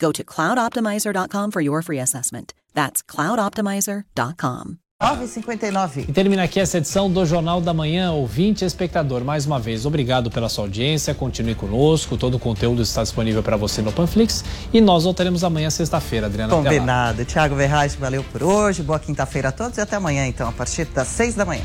Go to cloudoptimizer.com for your free assessment. That's cloudoptimizer.com. 9h59. E termina aqui essa edição do Jornal da Manhã, ouvinte e espectador. Mais uma vez, obrigado pela sua audiência, continue conosco, todo o conteúdo está disponível para você no Panflix e nós voltaremos amanhã, sexta-feira, Adriana. Combinado. Tiago Verraz, valeu por hoje, boa quinta-feira a todos e até amanhã, então, a partir das 6 da manhã.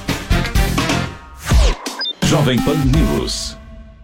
Jovem Pan News.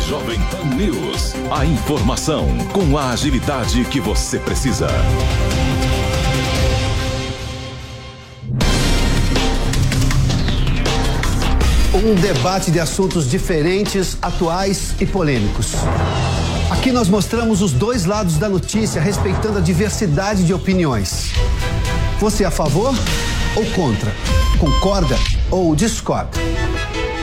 Jovem Pan News. A informação com a agilidade que você precisa. Um debate de assuntos diferentes, atuais e polêmicos. Aqui nós mostramos os dois lados da notícia, respeitando a diversidade de opiniões. Você é a favor ou contra? Concorda ou discorda?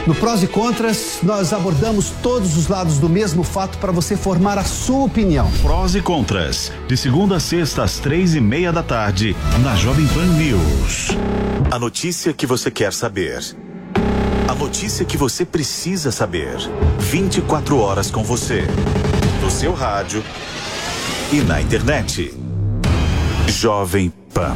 No Prós e Contras, nós abordamos todos os lados do mesmo fato para você formar a sua opinião. Prós e Contras, de segunda a sexta às três e meia da tarde, na Jovem Pan News. A notícia que você quer saber. A notícia que você precisa saber. 24 horas com você. No seu rádio e na internet. Jovem Pan.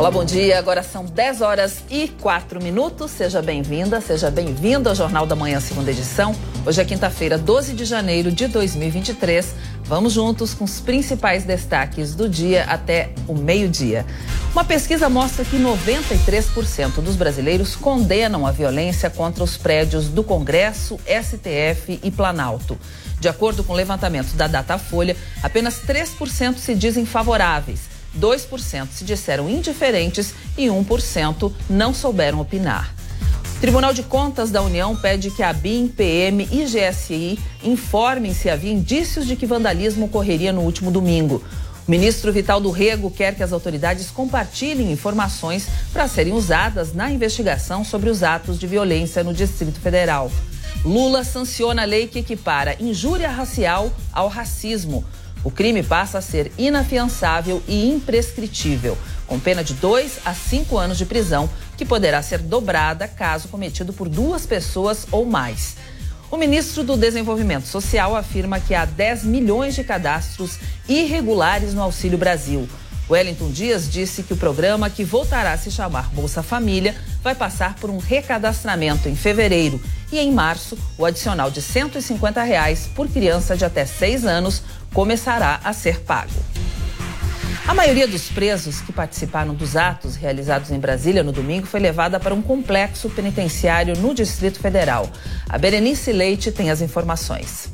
Olá, bom dia. Agora são 10 horas e 4 minutos. Seja bem-vinda, seja bem-vindo ao Jornal da Manhã, segunda edição. Hoje é quinta-feira, 12 de janeiro de 2023. Vamos juntos com os principais destaques do dia até o meio-dia. Uma pesquisa mostra que 93% dos brasileiros condenam a violência contra os prédios do Congresso, STF e Planalto. De acordo com o levantamento da Datafolha, apenas 3% se dizem favoráveis 2% se disseram indiferentes e 1% não souberam opinar. Tribunal de Contas da União pede que a BIM, PM e GSI informem se havia indícios de que vandalismo ocorreria no último domingo. O ministro Vital do Rego quer que as autoridades compartilhem informações para serem usadas na investigação sobre os atos de violência no Distrito Federal. Lula sanciona a lei que equipara injúria racial ao racismo. O crime passa a ser inafiançável e imprescritível, com pena de dois a cinco anos de prisão, que poderá ser dobrada caso cometido por duas pessoas ou mais. O ministro do Desenvolvimento Social afirma que há 10 milhões de cadastros irregulares no Auxílio Brasil. Wellington Dias disse que o programa, que voltará a se chamar Bolsa Família, vai passar por um recadastramento em fevereiro e em março o adicional de 150 reais por criança de até 6 anos começará a ser pago. A maioria dos presos que participaram dos atos realizados em Brasília no domingo foi levada para um complexo penitenciário no Distrito Federal. A Berenice Leite tem as informações.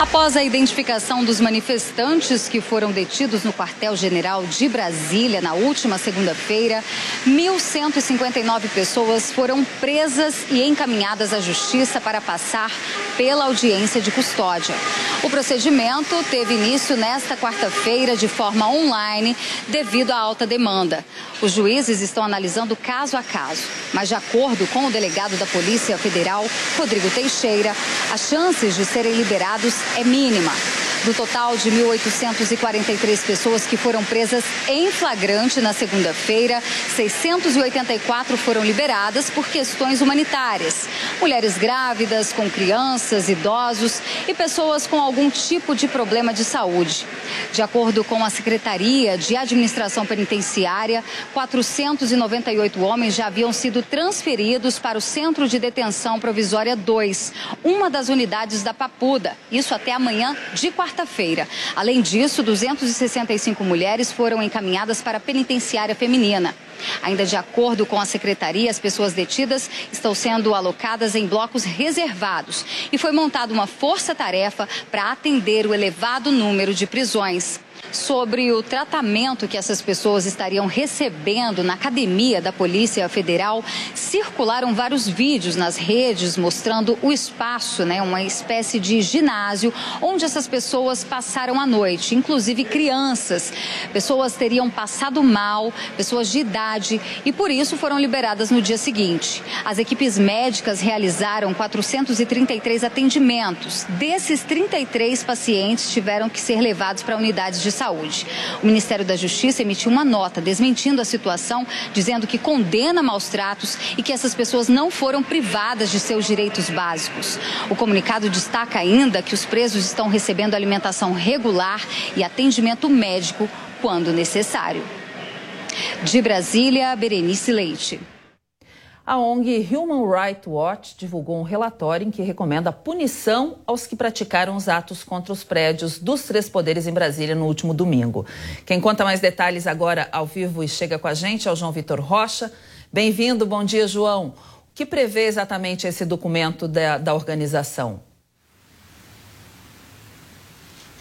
Após a identificação dos manifestantes que foram detidos no quartel-general de Brasília na última segunda-feira, 1.159 pessoas foram presas e encaminhadas à justiça para passar pela audiência de custódia. O procedimento teve início nesta quarta-feira de forma online devido à alta demanda. Os juízes estão analisando caso a caso, mas de acordo com o delegado da Polícia Federal, Rodrigo Teixeira, as chances de serem liberados é mínima. Do total de 1.843 pessoas que foram presas em flagrante na segunda-feira, 684 foram liberadas por questões humanitárias. Mulheres grávidas, com crianças, idosos e pessoas com algum tipo de problema de saúde. De acordo com a Secretaria de Administração Penitenciária, 498 homens já haviam sido transferidos para o Centro de Detenção Provisória 2, uma das unidades da Papuda. Isso até amanhã de quarta quarta-feira. Além disso, 265 mulheres foram encaminhadas para a penitenciária feminina. Ainda de acordo com a secretaria, as pessoas detidas estão sendo alocadas em blocos reservados e foi montada uma força-tarefa para atender o elevado número de prisões sobre o tratamento que essas pessoas estariam recebendo na academia da Polícia Federal, circularam vários vídeos nas redes mostrando o espaço, né, uma espécie de ginásio onde essas pessoas passaram a noite, inclusive crianças. Pessoas teriam passado mal, pessoas de idade e por isso foram liberadas no dia seguinte. As equipes médicas realizaram 433 atendimentos. Desses 33 pacientes tiveram que ser levados para unidades de Saúde. O Ministério da Justiça emitiu uma nota desmentindo a situação, dizendo que condena maus tratos e que essas pessoas não foram privadas de seus direitos básicos. O comunicado destaca ainda que os presos estão recebendo alimentação regular e atendimento médico quando necessário. De Brasília, Berenice Leite. A ONG Human Rights Watch divulgou um relatório em que recomenda punição aos que praticaram os atos contra os prédios dos três poderes em Brasília no último domingo. Quem conta mais detalhes agora ao vivo e chega com a gente é o João Vitor Rocha. Bem-vindo, bom dia, João. O que prevê exatamente esse documento da, da organização?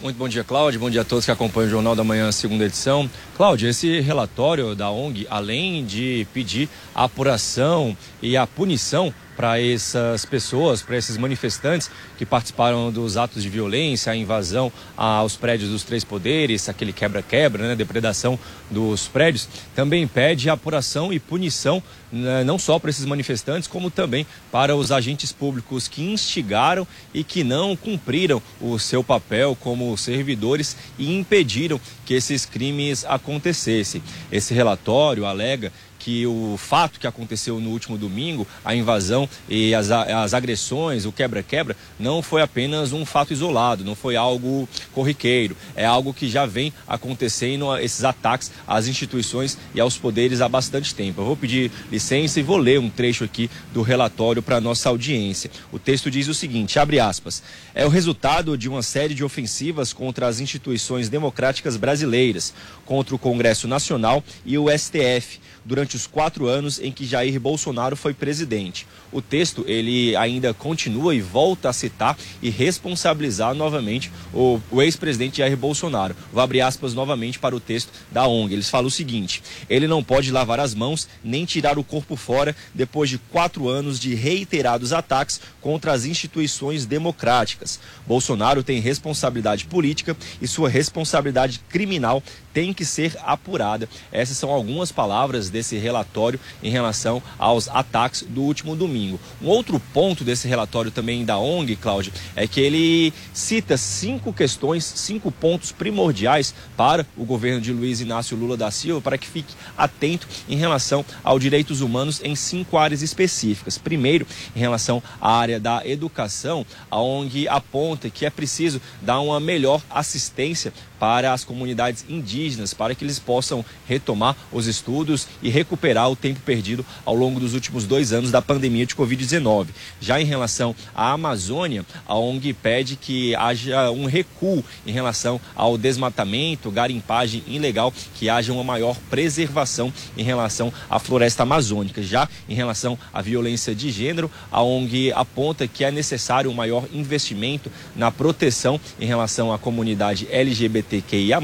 Muito bom dia, Cláudio. Bom dia a todos que acompanham o Jornal da Manhã, segunda edição. Cláudio, esse relatório da ONG, além de pedir a apuração e a punição para essas pessoas, para esses manifestantes que participaram dos atos de violência, a invasão aos prédios dos três poderes, aquele quebra-quebra, né, depredação dos prédios, também pede apuração e punição né, não só para esses manifestantes, como também para os agentes públicos que instigaram e que não cumpriram o seu papel como servidores e impediram que esses crimes acontecessem. Esse relatório alega que o fato que aconteceu no último domingo, a invasão e as, as agressões, o quebra-quebra, não foi apenas um fato isolado, não foi algo corriqueiro, é algo que já vem acontecendo, esses ataques às instituições e aos poderes há bastante tempo. Eu vou pedir licença e vou ler um trecho aqui do relatório para nossa audiência. O texto diz o seguinte, abre aspas, é o resultado de uma série de ofensivas contra as instituições democráticas brasileiras, contra o Congresso Nacional e o STF, durante os quatro anos em que Jair Bolsonaro foi presidente. O texto ele ainda continua e volta a citar e responsabilizar novamente o, o ex-presidente Jair Bolsonaro. Vou abrir aspas novamente para o texto da ONG. Eles falam o seguinte: ele não pode lavar as mãos nem tirar o corpo fora depois de quatro anos de reiterados ataques contra as instituições democráticas. Bolsonaro tem responsabilidade política e sua responsabilidade criminal tem que ser apurada. Essas são algumas palavras desse relatório em relação aos ataques do último domingo. Um outro ponto desse relatório também da ONG, Cláudio, é que ele cita cinco questões, cinco pontos primordiais para o governo de Luiz Inácio Lula da Silva para que fique atento em relação aos direitos humanos em cinco áreas específicas. Primeiro, em relação à área da educação, a ONG aponta que é preciso dar uma melhor assistência para as comunidades indígenas, para que eles possam retomar os estudos e recuperar o tempo perdido ao longo dos últimos dois anos da pandemia de Covid-19. Já em relação à Amazônia, a ONG pede que haja um recuo em relação ao desmatamento, garimpagem ilegal, que haja uma maior preservação em relação à floresta amazônica. Já em relação à violência de gênero, a ONG aponta que é necessário um maior investimento na proteção em relação à comunidade LGBT LGBTQIA+.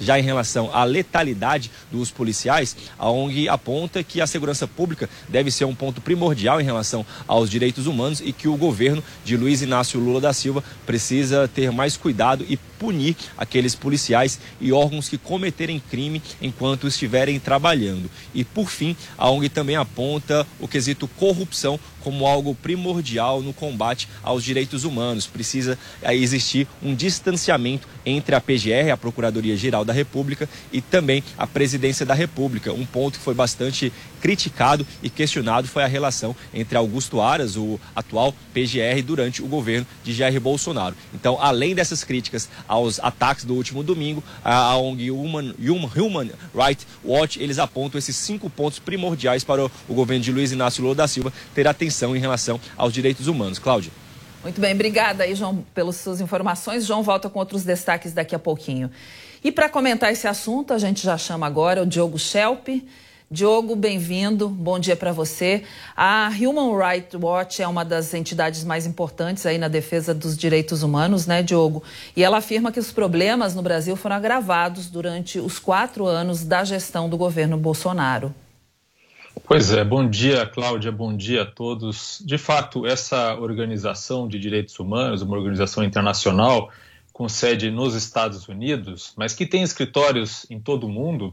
Já em relação à letalidade dos policiais, a ONG aponta que a segurança pública deve ser um ponto primordial em relação aos direitos humanos e que o governo de Luiz Inácio Lula da Silva precisa ter mais cuidado e punir aqueles policiais e órgãos que cometerem crime enquanto estiverem trabalhando. E por fim, a ONG também aponta o quesito corrupção como algo primordial no combate aos direitos humanos. Precisa eh, existir um distanciamento entre a PGR, a Procuradoria-Geral da República, e também a Presidência da República. Um ponto que foi bastante criticado e questionado foi a relação entre Augusto Aras, o atual PGR, durante o governo de Jair Bolsonaro. Então, além dessas críticas aos ataques do último domingo, a ONG Human, Human Rights Watch, eles apontam esses cinco pontos primordiais para o, o governo de Luiz Inácio Lula da Silva ter atenção em relação aos direitos humanos. Cláudia. Muito bem, obrigada aí, João, pelas suas informações. João volta com outros destaques daqui a pouquinho. E para comentar esse assunto, a gente já chama agora o Diogo Schelp. Diogo, bem-vindo. Bom dia para você. A Human Rights Watch é uma das entidades mais importantes aí na defesa dos direitos humanos, né, Diogo? E ela afirma que os problemas no Brasil foram agravados durante os quatro anos da gestão do governo Bolsonaro. Pois é, bom dia, Cláudia, bom dia a todos. De fato, essa organização de direitos humanos, uma organização internacional com sede nos Estados Unidos, mas que tem escritórios em todo o mundo,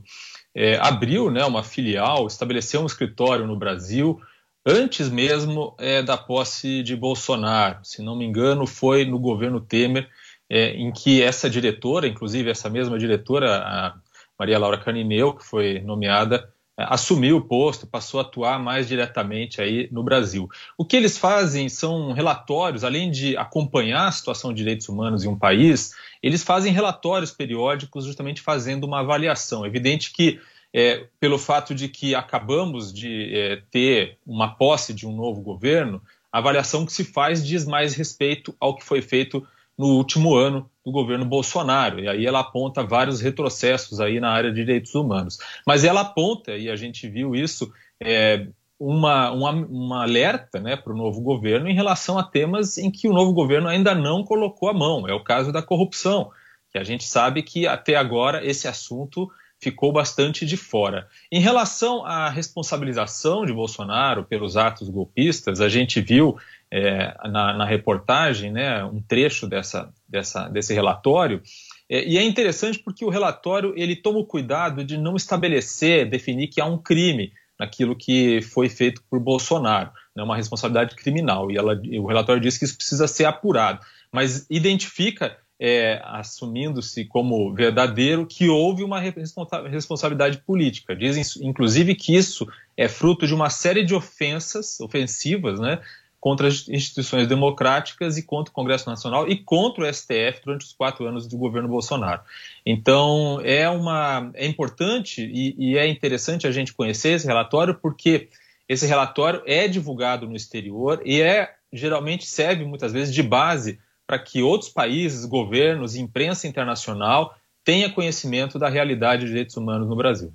é, abriu né, uma filial, estabeleceu um escritório no Brasil antes mesmo é, da posse de Bolsonaro. Se não me engano, foi no governo Temer, é, em que essa diretora, inclusive essa mesma diretora, Maria Laura Canineu, que foi nomeada assumiu o posto, passou a atuar mais diretamente aí no Brasil. O que eles fazem são relatórios, além de acompanhar a situação de direitos humanos em um país, eles fazem relatórios periódicos justamente fazendo uma avaliação. É evidente que é, pelo fato de que acabamos de é, ter uma posse de um novo governo, a avaliação que se faz diz mais respeito ao que foi feito no último ano do governo Bolsonaro. E aí ela aponta vários retrocessos aí na área de direitos humanos. Mas ela aponta, e a gente viu isso, é, uma, uma, uma, alerta né, para o novo governo em relação a temas em que o novo governo ainda não colocou a mão. É o caso da corrupção, que a gente sabe que até agora esse assunto ficou bastante de fora. Em relação à responsabilização de Bolsonaro pelos atos golpistas, a gente viu é, na, na, reportagem né, um trecho dessa, dessa, desse relatório. É, e é interessante porque o relatório ele toma o cuidado de não estabelecer, definir que há um crime naquilo que foi feito por Bolsonaro, né, uma responsabilidade criminal. E ela, o relatório diz que isso precisa ser apurado, mas identifica é, assumindo-se como verdadeiro que houve uma responsabilidade política. Dizem, inclusive, que isso é fruto de uma série de ofensas, ofensivas, né, contra as instituições democráticas e contra o Congresso Nacional e contra o STF durante os quatro anos do governo Bolsonaro. Então, é, uma, é importante e, e é interessante a gente conhecer esse relatório porque esse relatório é divulgado no exterior e é geralmente serve muitas vezes de base para que outros países, governos, imprensa internacional tenha conhecimento da realidade de direitos humanos no Brasil.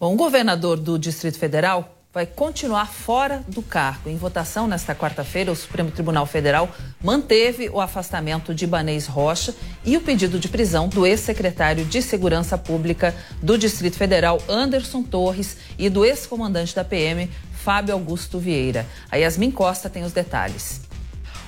Bom, o governador do Distrito Federal vai continuar fora do cargo. Em votação nesta quarta-feira, o Supremo Tribunal Federal manteve o afastamento de Ibanês Rocha e o pedido de prisão do ex-secretário de Segurança Pública do Distrito Federal, Anderson Torres, e do ex-comandante da PM, Fábio Augusto Vieira. A Yasmin Costa tem os detalhes.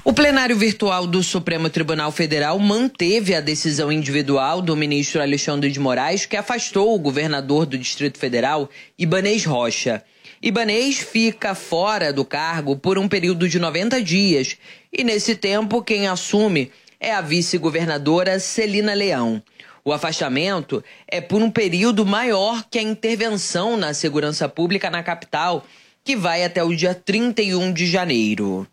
O plenário virtual do Supremo Tribunal Federal manteve a decisão individual do ministro Alexandre de Moraes, que afastou o governador do Distrito Federal, Ibanês Rocha. Ibanês fica fora do cargo por um período de 90 dias e, nesse tempo, quem assume é a vice-governadora Celina Leão. O afastamento é por um período maior que a intervenção na segurança pública na capital, que vai até o dia 31 de janeiro.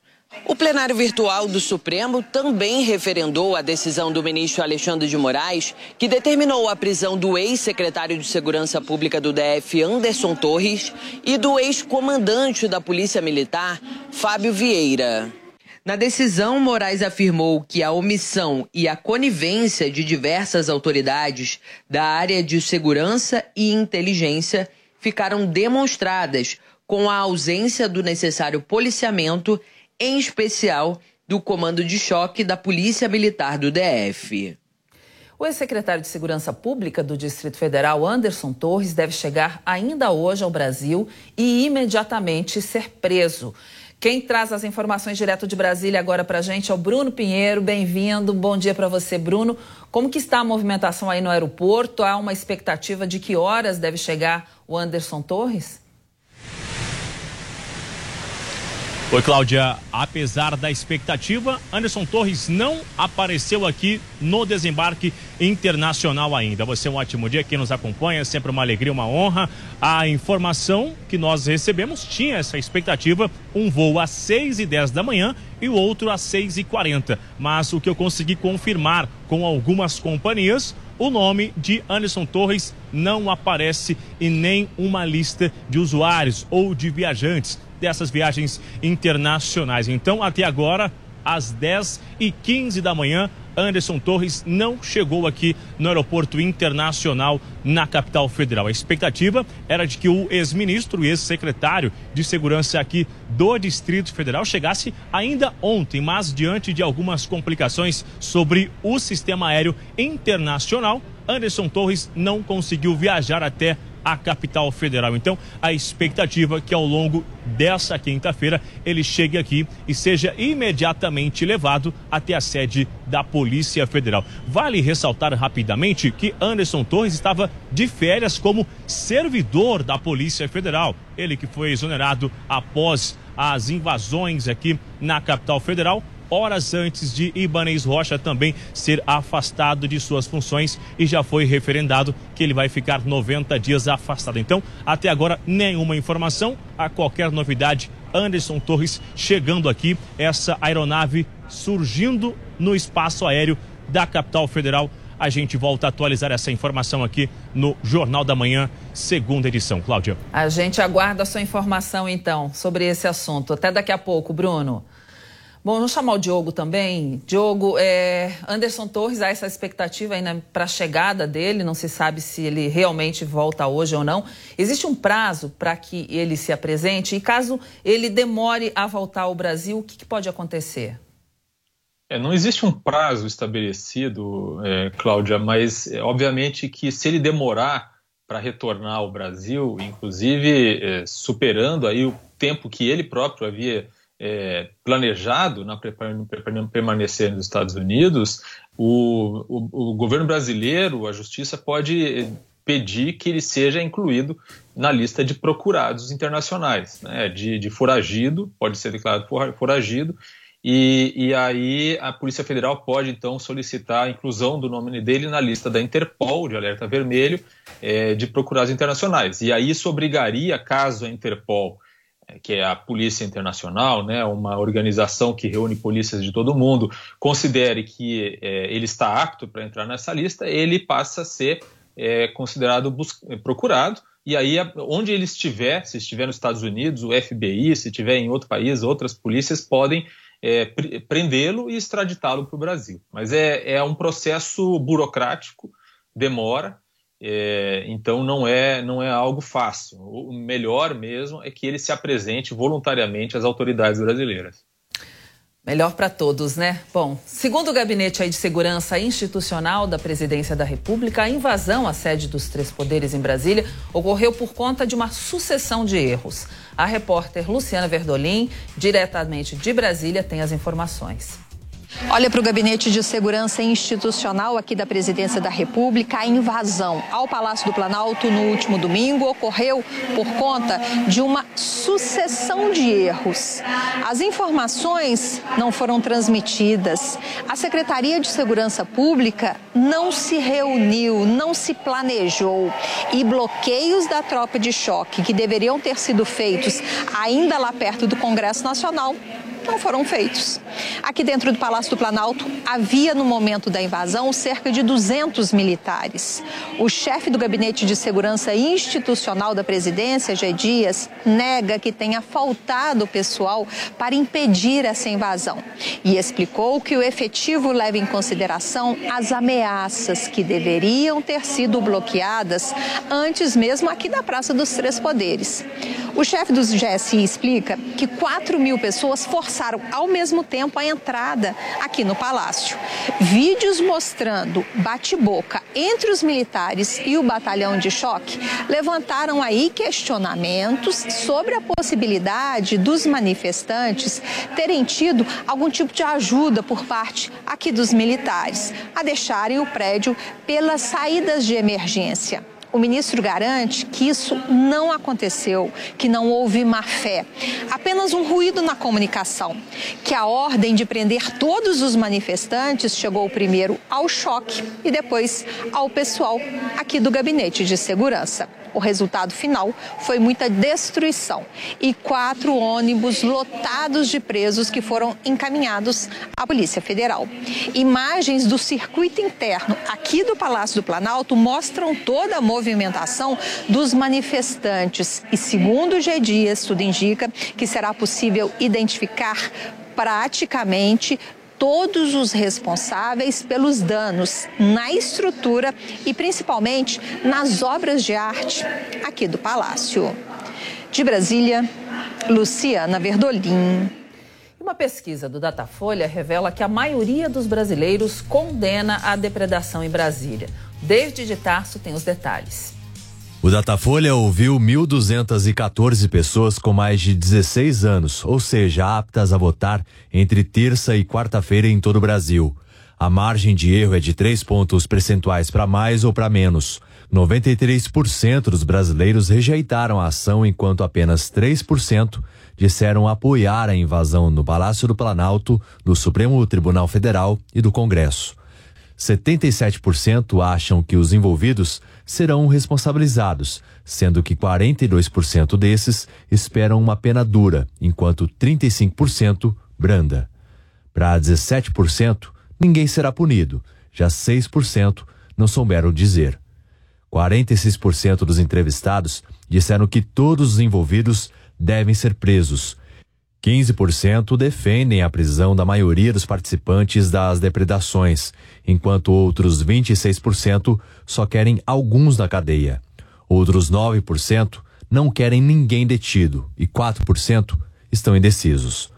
O plenário virtual do Supremo também referendou a decisão do ministro Alexandre de Moraes, que determinou a prisão do ex-secretário de Segurança Pública do DF, Anderson Torres, e do ex-comandante da Polícia Militar, Fábio Vieira. Na decisão, Moraes afirmou que a omissão e a conivência de diversas autoridades da área de segurança e inteligência ficaram demonstradas com a ausência do necessário policiamento em especial do Comando de Choque da Polícia Militar do DF. O ex-secretário de Segurança Pública do Distrito Federal, Anderson Torres, deve chegar ainda hoje ao Brasil e imediatamente ser preso. Quem traz as informações direto de Brasília agora para a gente é o Bruno Pinheiro. Bem-vindo. Bom dia para você, Bruno. Como que está a movimentação aí no aeroporto? Há uma expectativa de que horas deve chegar o Anderson Torres? Oi, Cláudia. Apesar da expectativa, Anderson Torres não apareceu aqui no desembarque internacional ainda. Você é um ótimo dia, quem nos acompanha, sempre uma alegria, uma honra. A informação que nós recebemos tinha essa expectativa, um voo às 6 e 10 da manhã e o outro às 6 e 40 Mas o que eu consegui confirmar com algumas companhias, o nome de Anderson Torres não aparece em nem uma lista de usuários ou de viajantes dessas viagens internacionais. Então, até agora, às 10 e 15 da manhã, Anderson Torres não chegou aqui no Aeroporto Internacional na capital federal. A expectativa era de que o ex-ministro e ex-secretário de segurança aqui do Distrito Federal chegasse ainda ontem, mas diante de algumas complicações sobre o sistema aéreo internacional, Anderson Torres não conseguiu viajar até a capital federal. Então, a expectativa é que ao longo dessa quinta-feira ele chegue aqui e seja imediatamente levado até a sede da Polícia Federal. Vale ressaltar rapidamente que Anderson Torres estava de férias como servidor da Polícia Federal. Ele que foi exonerado após as invasões aqui na capital federal horas antes de Ibanez Rocha também ser afastado de suas funções e já foi referendado que ele vai ficar 90 dias afastado. Então, até agora, nenhuma informação. A qualquer novidade, Anderson Torres chegando aqui, essa aeronave surgindo no espaço aéreo da capital federal. A gente volta a atualizar essa informação aqui no Jornal da Manhã, segunda edição. Cláudia. A gente aguarda a sua informação, então, sobre esse assunto. Até daqui a pouco, Bruno. Bom, vamos chamar o Diogo também. Diogo, é, Anderson Torres, há essa expectativa ainda para a chegada dele, não se sabe se ele realmente volta hoje ou não. Existe um prazo para que ele se apresente e caso ele demore a voltar ao Brasil, o que, que pode acontecer? É, não existe um prazo estabelecido, é, Cláudia, mas é, obviamente que se ele demorar para retornar ao Brasil, inclusive é, superando aí o tempo que ele próprio havia é, planejado na permanecer nos Estados Unidos, o, o, o, governo brasileiro, a justiça pode pedir que ele seja incluído na lista de procurados internacionais, né, de, de foragido, pode ser declarado foragido, E, e aí a Polícia Federal pode então solicitar a inclusão do nome dele na lista da Interpol, de alerta vermelho, é, de procurados internacionais. E aí isso obrigaria, caso a Interpol que é a Polícia Internacional, né, uma organização que reúne polícias de todo mundo, considere que é, ele está apto para entrar nessa lista, ele passa a ser é, considerado procurado. E aí, onde ele estiver, se estiver nos Estados Unidos, o FBI, se estiver em outro país, outras polícias podem é, prendê-lo e extraditá-lo para o Brasil. Mas é, é um processo burocrático, demora, é, então não é, não é algo fácil. O melhor mesmo é que ele se apresente voluntariamente às autoridades brasileiras. Melhor para todos, né? Bom, segundo o Gabinete de Segurança Institucional da Presidência da República, a invasão à sede dos três poderes em Brasília ocorreu por conta de uma sucessão de erros. A repórter Luciana Verdolim, diretamente de Brasília, tem as informações. Olha para o Gabinete de Segurança Institucional aqui da Presidência da República. A invasão ao Palácio do Planalto no último domingo ocorreu por conta de uma sucessão de erros. As informações não foram transmitidas. A Secretaria de Segurança Pública não se reuniu, não se planejou. E bloqueios da tropa de choque que deveriam ter sido feitos ainda lá perto do Congresso Nacional não foram feitos. Aqui dentro do Palácio do Planalto havia no momento da invasão cerca de 200 militares. O chefe do Gabinete de Segurança Institucional da Presidência, G. Dias, nega que tenha faltado pessoal para impedir essa invasão e explicou que o efetivo leva em consideração as ameaças que deveriam ter sido bloqueadas antes mesmo aqui da Praça dos Três Poderes. O chefe do GSI explica que 4 mil pessoas forçaram ao mesmo tempo a entrada aqui no palácio. Vídeos mostrando bate-boca entre os militares e o batalhão de choque levantaram aí questionamentos sobre a possibilidade dos manifestantes terem tido algum tipo de ajuda por parte aqui dos militares a deixarem o prédio pelas saídas de emergência. O ministro garante que isso não aconteceu, que não houve má fé, apenas um ruído na comunicação, que a ordem de prender todos os manifestantes chegou primeiro ao choque e depois ao pessoal aqui do gabinete de segurança. O resultado final foi muita destruição e quatro ônibus lotados de presos que foram encaminhados à Polícia Federal. Imagens do circuito interno aqui do Palácio do Planalto mostram toda a movimentação dos manifestantes e, segundo o G. Dias, tudo indica que será possível identificar praticamente todos os responsáveis pelos danos na estrutura e principalmente nas obras de arte aqui do Palácio. De Brasília, Luciana Verdolim. Uma pesquisa do Datafolha revela que a maioria dos brasileiros condena a depredação em Brasília. David de Tarso tem os detalhes. O Datafolha ouviu 1.214 pessoas com mais de 16 anos, ou seja, aptas a votar entre terça e quarta-feira em todo o Brasil. A margem de erro é de 3 pontos percentuais para mais ou para menos. 93% dos brasileiros rejeitaram a ação, enquanto apenas 3% disseram apoiar a invasão no Palácio do Planalto, do Supremo Tribunal Federal e do Congresso. 77% acham que os envolvidos serão responsabilizados, sendo que 42% desses esperam uma pena dura, enquanto 35% branda. Para 17%, ninguém será punido, já 6% não souberam dizer. 46% dos entrevistados disseram que todos os envolvidos devem ser presos. 15% defendem a prisão da maioria dos participantes das depredações, enquanto outros 26% só querem alguns na cadeia. Outros 9% não querem ninguém detido e 4% estão indecisos.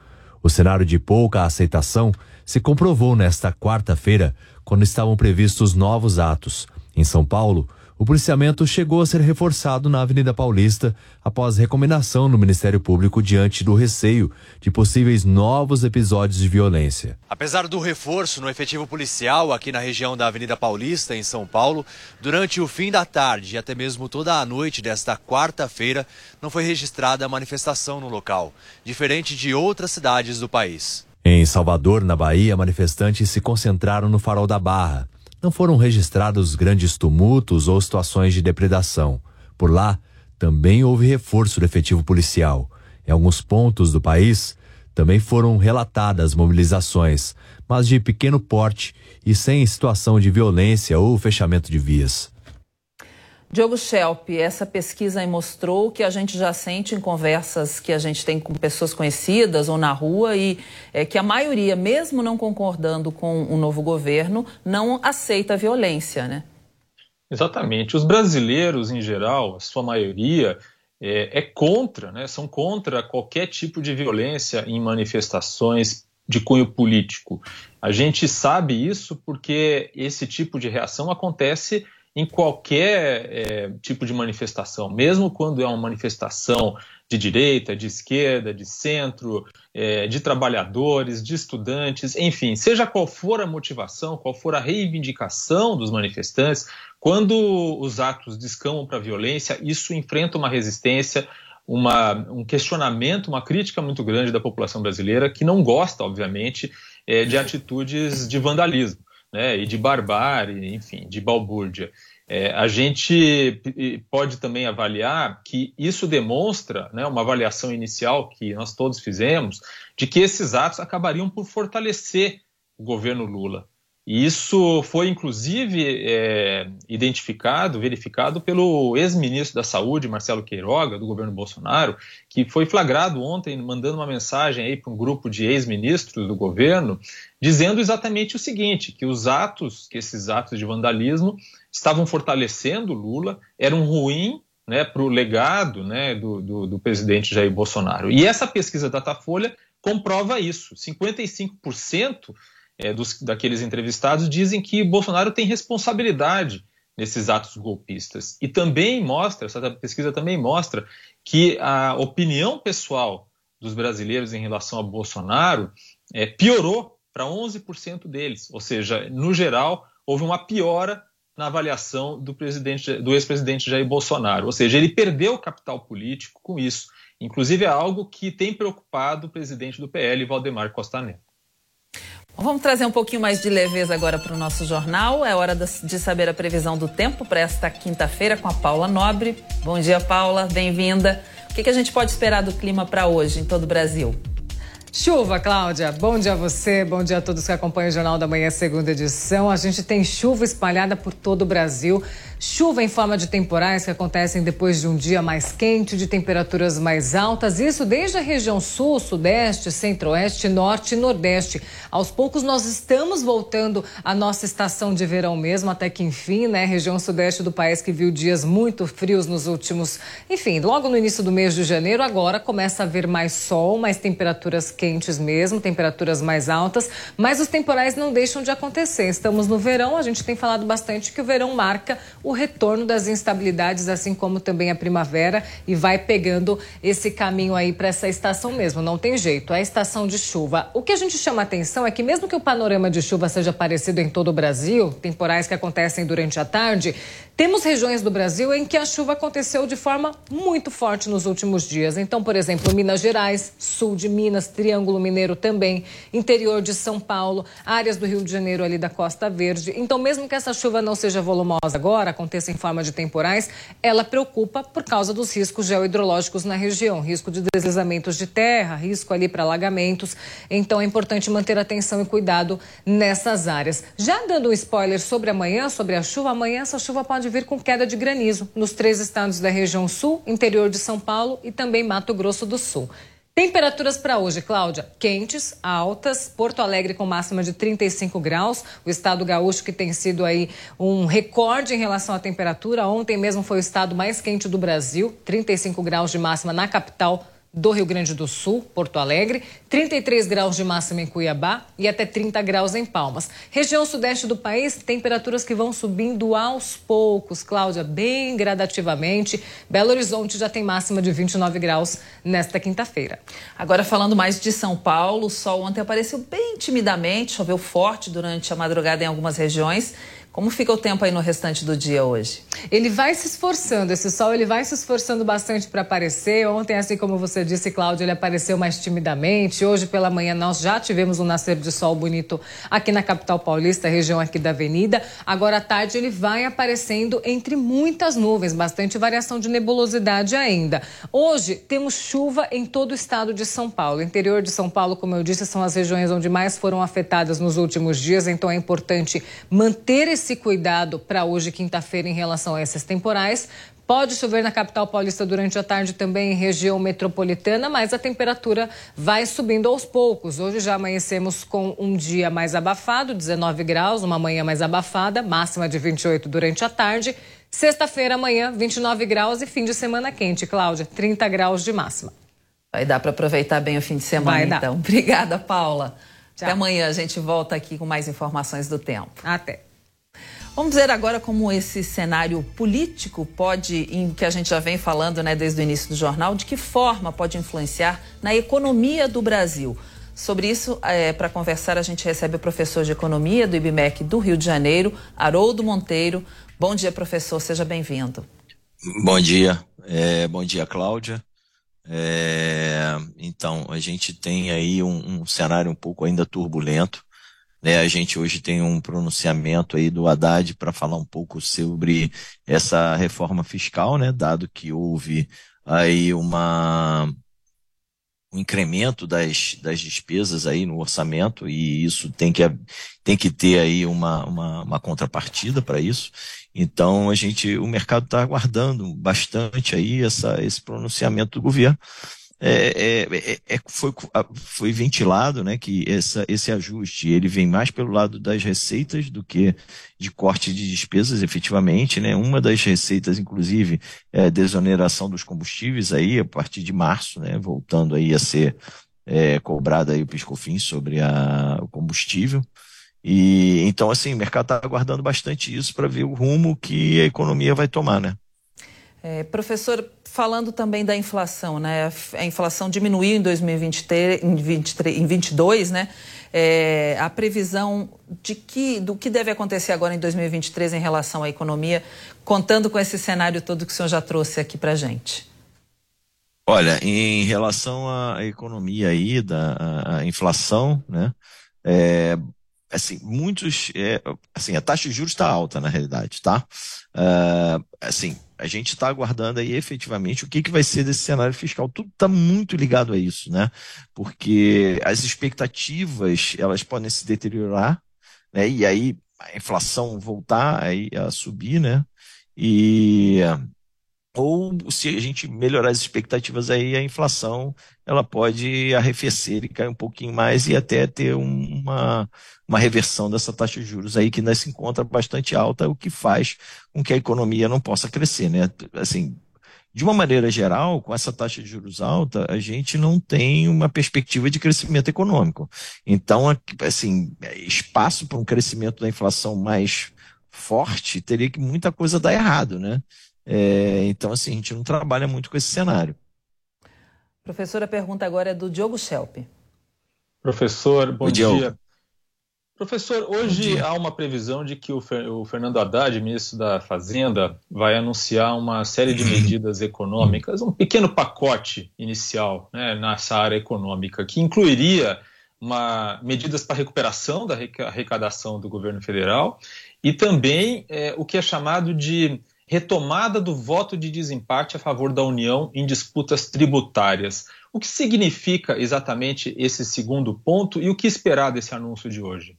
O cenário de pouca aceitação se comprovou nesta quarta-feira, quando estavam previstos novos atos. Em São Paulo, o policiamento chegou a ser reforçado na Avenida Paulista após recomendação no Ministério Público diante do receio de possíveis novos episódios de violência. Apesar do reforço no efetivo policial aqui na região da Avenida Paulista, em São Paulo, durante o fim da tarde e até mesmo toda a noite desta quarta-feira, não foi registrada manifestação no local, diferente de outras cidades do país. Em Salvador, na Bahia, manifestantes se concentraram no farol da Barra. Não foram registrados grandes tumultos ou situações de depredação. Por lá, também houve reforço do efetivo policial. Em alguns pontos do país, também foram relatadas mobilizações, mas de pequeno porte e sem situação de violência ou fechamento de vias. Diogo Schelp, essa pesquisa aí mostrou que a gente já sente em conversas que a gente tem com pessoas conhecidas ou na rua e é, que a maioria, mesmo não concordando com o novo governo, não aceita a violência, né? Exatamente. Os brasileiros, em geral, a sua maioria, é, é contra, né? são contra qualquer tipo de violência em manifestações de cunho político. A gente sabe isso porque esse tipo de reação acontece em qualquer é, tipo de manifestação, mesmo quando é uma manifestação de direita, de esquerda, de centro, é, de trabalhadores, de estudantes, enfim, seja qual for a motivação, qual for a reivindicação dos manifestantes, quando os atos descamam para a violência, isso enfrenta uma resistência, uma, um questionamento, uma crítica muito grande da população brasileira, que não gosta, obviamente, é, de atitudes de vandalismo né, e de barbárie, enfim, de balbúrdia. É, a gente pode também avaliar que isso demonstra, né, uma avaliação inicial que nós todos fizemos, de que esses atos acabariam por fortalecer o governo Lula. E isso foi, inclusive, é, identificado, verificado pelo ex-ministro da Saúde, Marcelo Queiroga, do governo Bolsonaro, que foi flagrado ontem mandando uma mensagem para um grupo de ex-ministros do governo, dizendo exatamente o seguinte: que os atos, que esses atos de vandalismo estavam fortalecendo Lula, eram ruins né, para o legado né, do, do, do presidente Jair Bolsonaro. E essa pesquisa da Datafolha comprova isso. 55% é, dos, daqueles entrevistados dizem que Bolsonaro tem responsabilidade nesses atos golpistas. E também mostra, essa pesquisa também mostra que a opinião pessoal dos brasileiros em relação a Bolsonaro é, piorou para 11% deles. Ou seja, no geral, houve uma piora na avaliação do, do ex-presidente Jair Bolsonaro. Ou seja, ele perdeu capital político com isso. Inclusive, é algo que tem preocupado o presidente do PL, Valdemar Costa Neto. Vamos trazer um pouquinho mais de leveza agora para o nosso jornal. É hora de saber a previsão do tempo para esta quinta-feira com a Paula Nobre. Bom dia, Paula, bem-vinda. O que, que a gente pode esperar do clima para hoje em todo o Brasil? Chuva, Cláudia. Bom dia a você, bom dia a todos que acompanham o Jornal da Manhã, segunda edição. A gente tem chuva espalhada por todo o Brasil. Chuva em forma de temporais que acontecem depois de um dia mais quente, de temperaturas mais altas, isso desde a região sul, sudeste, centro-oeste, norte e nordeste. Aos poucos nós estamos voltando à nossa estação de verão mesmo, até que enfim, né? Região sudeste do país que viu dias muito frios nos últimos, enfim, logo no início do mês de janeiro, agora começa a haver mais sol, mais temperaturas quentes mesmo, temperaturas mais altas, mas os temporais não deixam de acontecer. Estamos no verão, a gente tem falado bastante que o verão marca o retorno das instabilidades, assim como também a primavera, e vai pegando esse caminho aí para essa estação mesmo. Não tem jeito, é a estação de chuva. O que a gente chama atenção é que, mesmo que o panorama de chuva seja parecido em todo o Brasil, temporais que acontecem durante a tarde, temos regiões do Brasil em que a chuva aconteceu de forma muito forte nos últimos dias. Então, por exemplo, Minas Gerais, sul de Minas, Triângulo Mineiro também, interior de São Paulo, áreas do Rio de Janeiro ali da Costa Verde. Então, mesmo que essa chuva não seja volumosa agora, aconteça em forma de temporais, ela preocupa por causa dos riscos geohidrológicos na região, risco de deslizamentos de terra, risco ali para alagamentos. Então, é importante manter atenção e cuidado nessas áreas. Já dando um spoiler sobre amanhã, sobre a chuva, amanhã essa chuva pode pode vir com queda de granizo nos três estados da região sul, interior de São Paulo e também Mato Grosso do Sul. Temperaturas para hoje, Cláudia, quentes, altas, Porto Alegre com máxima de 35 graus, o estado gaúcho que tem sido aí um recorde em relação à temperatura. Ontem mesmo foi o estado mais quente do Brasil, 35 graus de máxima na capital do Rio Grande do Sul, Porto Alegre, 33 graus de máxima em Cuiabá e até 30 graus em Palmas. Região sudeste do país, temperaturas que vão subindo aos poucos, Cláudia, bem gradativamente. Belo Horizonte já tem máxima de 29 graus nesta quinta-feira. Agora falando mais de São Paulo, o sol ontem apareceu bem timidamente, choveu forte durante a madrugada em algumas regiões Como fica o tempo aí no restante do dia hoje? Ele vai se esforçando, esse sol ele vai se esforçando bastante para aparecer. Ontem, assim como você disse, Cláudio, ele apareceu mais timidamente. Hoje pela manhã nós já tivemos um nascer de sol bonito aqui na capital paulista, região aqui da Avenida. Agora à tarde ele vai aparecendo entre muitas nuvens, bastante variação de nebulosidade ainda. Hoje temos chuva em todo o estado de São Paulo. O interior de São Paulo, como eu disse, são as regiões onde mais foram afetadas nos últimos dias, então é importante manter esse esse cuidado para hoje, quinta-feira, em relação a esses temporais. Pode chover na capital paulista durante a tarde também em região metropolitana, mas a temperatura vai subindo aos poucos. Hoje já amanhecemos com um dia mais abafado, 19 graus, uma manhã mais abafada, máxima de 28 durante a tarde. Sexta-feira, amanhã, 29 graus e fim de semana quente, Cláudia, 30 graus de máxima. Vai dar para aproveitar bem o fim de semana, vai então. Dar. Obrigada, Paula. Tchau. Até amanhã a gente volta aqui com mais informações do tempo. Até. Vamos ver agora como esse cenário político pode, em que a gente já vem falando né, desde o início do jornal, de que forma pode influenciar na economia do Brasil. Sobre isso, é, para conversar, a gente recebe o professor de Economia do IBMEC do Rio de Janeiro, Haroldo Monteiro. Bom dia, professor, seja bem-vindo. Bom dia, é, bom dia, Cláudia. É, então, a gente tem aí um, um cenário um pouco ainda turbulento. Né, a gente hoje tem um pronunciamento aí do Haddad para falar um pouco sobre essa reforma fiscal, né, dado que houve aí uma um incremento das, das despesas aí no orçamento e isso tem que, tem que ter aí uma, uma, uma contrapartida para isso. Então a gente, o mercado está aguardando bastante aí essa, esse pronunciamento do governo é, é, é, é, foi, foi ventilado né, que essa, esse ajuste ele vem mais pelo lado das receitas do que de corte de despesas, efetivamente. Né? Uma das receitas, inclusive, é desoneração dos combustíveis aí, a partir de março, né, voltando aí a ser é, cobrado aí o piscofim sobre a, o combustível. E então, assim, o mercado está aguardando bastante isso para ver o rumo que a economia vai tomar, né? É, professor, falando também da inflação, né? A inflação diminuiu em 2023, em 23, em 22, né? É, a previsão de que do que deve acontecer agora em 2023 em relação à economia, contando com esse cenário todo que o senhor já trouxe aqui para gente. Olha, em relação à economia aí, da inflação, né? É, assim, muitos, é, assim, a taxa de juros está alta na realidade, tá? Uh, assim, a gente está aguardando aí efetivamente o que, que vai ser desse cenário fiscal. Tudo está muito ligado a isso, né? Porque as expectativas elas podem se deteriorar, né? E aí a inflação voltar aí a subir, né? E ou se a gente melhorar as expectativas aí, a inflação ela pode arrefecer e cair um pouquinho mais e até ter uma, uma reversão dessa taxa de juros aí que ainda se encontra bastante alta, o que faz com que a economia não possa crescer, né? Assim, de uma maneira geral, com essa taxa de juros alta, a gente não tem uma perspectiva de crescimento econômico. Então, assim, espaço para um crescimento da inflação mais forte, teria que muita coisa dar errado, né? É, então, assim, a gente não trabalha muito com esse cenário. Professora, a pergunta agora é do Diogo Schelp. Professor, bom dia. Professor, hoje há uma previsão de que o Fernando Haddad, ministro da Fazenda, vai anunciar uma série de medidas econômicas, um pequeno pacote inicial né, nessa área econômica, que incluiria uma, medidas para recuperação da arrecadação do governo federal e também é, o que é chamado de retomada do voto de desempate a favor da União em disputas tributárias. O que significa exatamente esse segundo ponto e o que esperar desse anúncio de hoje?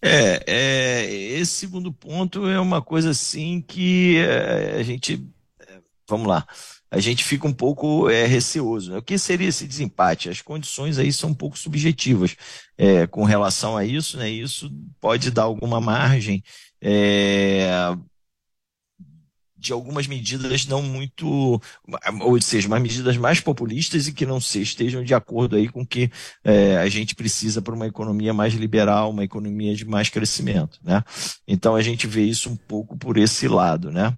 É, é esse segundo ponto é uma coisa assim que é, a gente, é, vamos lá, a gente fica um pouco é, receoso. Né? O que seria esse desempate? As condições aí são um pouco subjetivas com relação a isso, né? Isso pode dar alguma margem é, de algumas medidas não muito, ou seja, umas medidas mais populistas e que não se, estejam de acordo aí com o que é, a gente precisa para uma economia mais liberal, uma economia de mais crescimento, né? Então a gente vê isso um pouco por esse lado, né?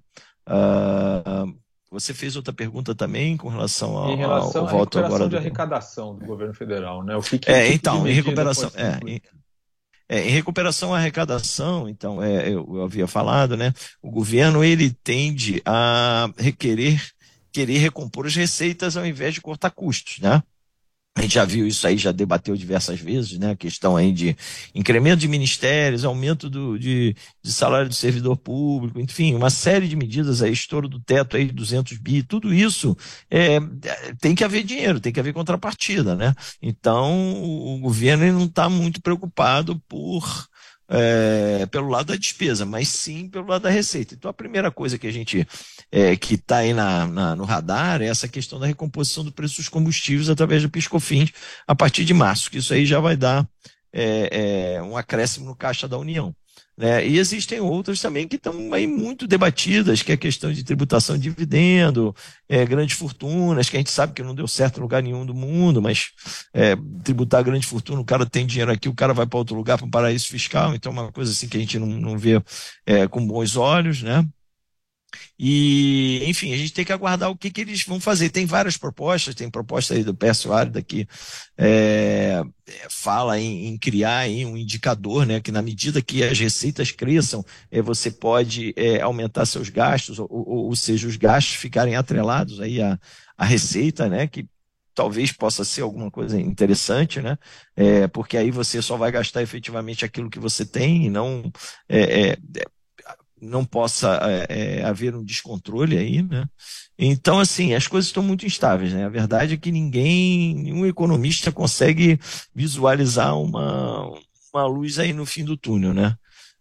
Uh, você fez outra pergunta também com relação ao, em relação ao, voto agora de do... arrecadação do governo federal, né? O que, que é, então, em recuperação, é, em, É, em recuperação à arrecadação, então, é, eu, eu, havia falado, né? O governo ele tende a requerer, querer recompor as receitas ao invés de cortar custos, né? A gente já viu isso aí, já debateu diversas vezes, né? A questão aí de incremento de ministérios, aumento do, de, de salário do servidor público, enfim, uma série de medidas aí, estouro do teto aí, 200 bi, tudo isso é, tem que haver dinheiro, tem que haver contrapartida, né? Então, o, o governo não está muito preocupado por é, pelo lado da despesa, mas sim pelo lado da receita. Então, a primeira coisa que a gente é, que está aí na, na, no radar é essa questão da recomposição do preço dos combustíveis através do PiscoFins a partir de março, que isso aí já vai dar é, é um acréscimo no caixa da União. Né? E existem outras também que estão aí muito debatidas, que é a questão de tributação de dividendo, é, grandes fortunas, que a gente sabe que não deu certo em lugar nenhum do mundo, mas é, tributar grande fortuna, o cara tem dinheiro aqui, o cara vai para outro lugar, para um paraíso fiscal, então é uma coisa assim que a gente não, não vê é, com bons olhos, né? E, enfim, a gente tem que aguardar o que, que eles vão fazer. Tem várias propostas, tem proposta aí do Pércio Árida que é, fala em, em, criar aí um indicador, né, que na medida que as receitas cresçam, é, você pode é, aumentar seus gastos, ou, ou, ou, seja, os gastos ficarem atrelados aí à, à receita, né, que talvez possa ser alguma coisa interessante, né? É, porque aí você só vai gastar efetivamente aquilo que você tem e não é, é, não possa é, é, haver um descontrole aí, né? Então, assim, as coisas estão muito instáveis, né? A verdade é que ninguém, nenhum economista consegue visualizar uma, uma luz aí no fim do túnel, né?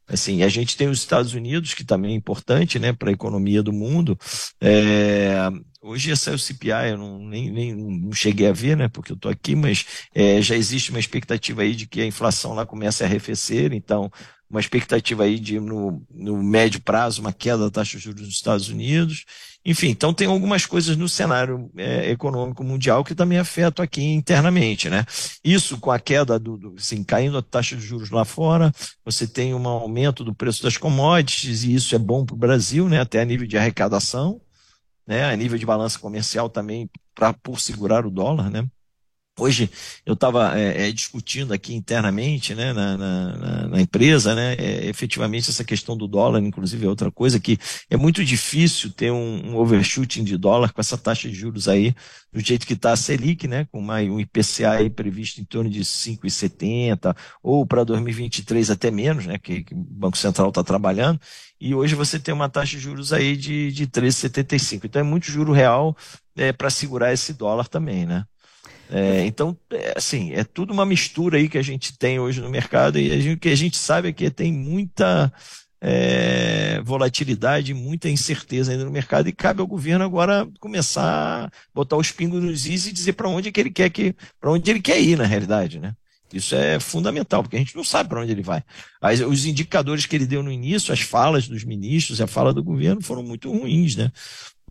Assim, a gente tem os Estados Unidos, que também é importante, né, para a economia do mundo. É, hoje sair o CPI, eu não, nem, nem não cheguei a ver, né, porque eu estou aqui, mas é, já existe uma expectativa aí de que a inflação lá comece a arrefecer, então uma expectativa aí de, no, no médio prazo, uma queda da taxa de juros nos Estados Unidos. Enfim, então tem algumas coisas no cenário é, econômico mundial que também afetam aqui internamente, né? Isso com a queda do, do assim, caindo a taxa de juros lá fora, você tem um aumento do preço das commodities e isso é bom para o Brasil, né? Até a nível de arrecadação, né? A nível de balança comercial também para por segurar o dólar, né? Hoje eu estava é, é, discutindo aqui internamente né, na, na, na empresa, né, é, efetivamente essa questão do dólar, inclusive é outra coisa que é muito difícil ter um, um overshooting de dólar com essa taxa de juros aí, do jeito que está a Selic, né, com uma, um IPCA aí previsto em torno de 5,70, ou para 2023 até menos, né, que, que o Banco Central está trabalhando, e hoje você tem uma taxa de juros aí de, de 13,75. Então é muito juro real é, para segurar esse dólar também, né? É, então, é, assim, é tudo uma mistura aí que a gente tem hoje no mercado e o que a gente sabe é que tem muita é, volatilidade, muita incerteza ainda no mercado e cabe ao governo agora começar a botar os pingos nos is e dizer para onde é que ele quer que, para onde ele quer ir na realidade, né? Isso é fundamental, porque a gente não sabe para onde ele vai. As, os indicadores que ele deu no início, as falas dos ministros, a fala do governo foram muito ruins, né?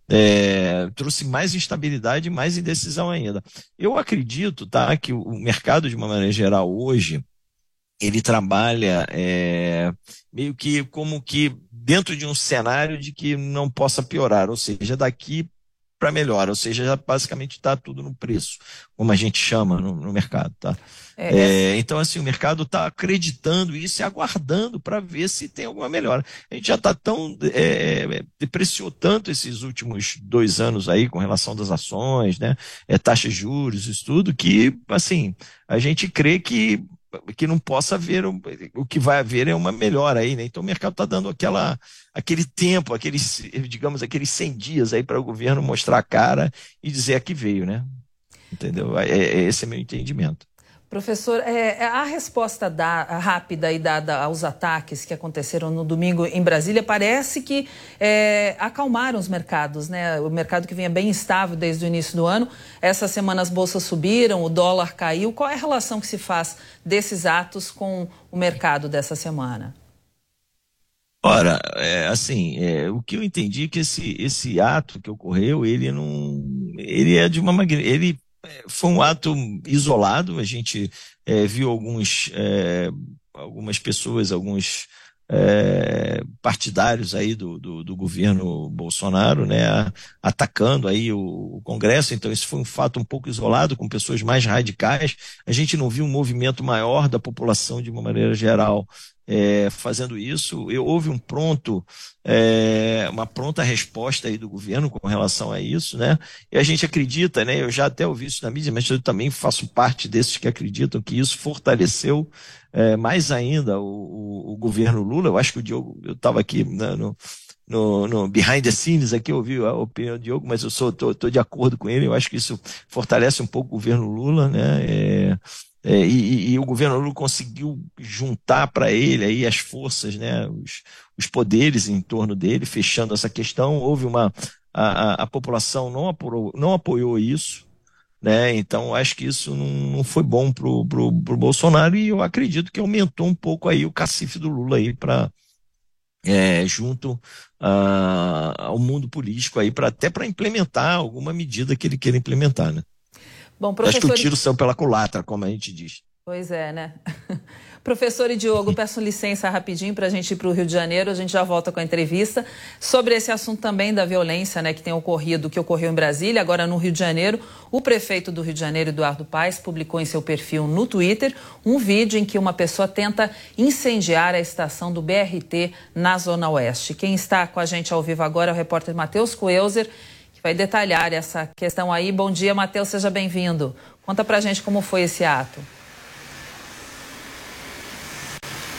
É, trouxe mais instabilidade e mais indecisão ainda. Eu acredito tá, que o mercado, de uma maneira geral, hoje, ele trabalha é, meio que como que dentro de um cenário de que não possa piorar, ou seja, daqui para melhor, ou seja, já basicamente está tudo no preço, como a gente chama no, no mercado, tá? É, é, então, assim, o mercado está acreditando isso e aguardando para ver se tem alguma melhora. A gente já está tão. É, depreciou tanto esses últimos dois anos aí com relação das ações, né? É, taxas de juros, isso tudo, que, assim, a gente crê que que não possa haver, o que vai haver é uma melhora aí, né? Então o mercado está dando aquela, aquele tempo, aqueles, digamos, aqueles 100 dias aí para o governo mostrar a cara e dizer a que veio, né? Entendeu? É, é, esse é meu entendimento. Professor, é, é, a resposta da, rápida e dada aos ataques que aconteceram no domingo em Brasília parece que é, acalmaram os mercados, né? O mercado que vinha bem estável desde o início do ano. Essa semana as bolsas subiram, o dólar caiu. Qual é a relação que se faz desses atos com o mercado dessa semana? Ora, é, assim, é, o que eu entendi é que esse, esse ato que ocorreu, ele não, ele é de uma ele foi um ato isolado, a gente é, viu alguns, é, algumas pessoas, alguns é, partidários aí do, do, do, governo Bolsonaro, né, atacando aí o, o, Congresso. Então isso foi um fato um pouco isolado, com pessoas mais radicais. A gente não viu um movimento maior da população de uma maneira geral é, fazendo isso. Eu, houve um pronto, é, uma pronta resposta aí do governo com relação a isso, né? E a gente acredita, né? Eu já até ouvi isso na mídia, mas eu também faço parte desses que acreditam que isso fortaleceu é, mais ainda o, o, o, governo Lula. Eu acho que o Diogo, eu estava aqui né, no, no, no, behind the scenes aqui, ouvi a opinião do Diogo, mas eu sou tô, tô, de acordo com ele. Eu acho que isso fortalece um pouco o governo Lula, né? É, é, e, e, o governo Lula conseguiu juntar para ele aí as forças, né, os, os, poderes em torno dele, fechando essa questão. Houve uma. A, a, a população não apoiou, não apoiou isso, né? Então acho que isso não, não foi bom para o Bolsonaro e eu acredito que aumentou um pouco aí o cacife do Lula aí para é, junto ao mundo político aí para até para implementar alguma medida que ele queira implementar, né? Bom, professor... Acho que o tiro saiu pela culatra, como a gente diz. Pois é, né? Professor e Diogo, peço licença rapidinho para a gente ir para o Rio de Janeiro. A gente já volta com a entrevista sobre esse assunto também da violência né, que tem ocorrido, que ocorreu em Brasília, agora no Rio de Janeiro. O prefeito do Rio de Janeiro, Eduardo Paes, publicou em seu perfil no Twitter um vídeo em que uma pessoa tenta incendiar a estação do BRT na Zona Oeste. Quem está com a gente ao vivo agora é o repórter Matheus Coelzer vai detalhar essa questão aí. Bom dia, Matheus, seja bem-vindo. Conta pra gente como foi esse ato.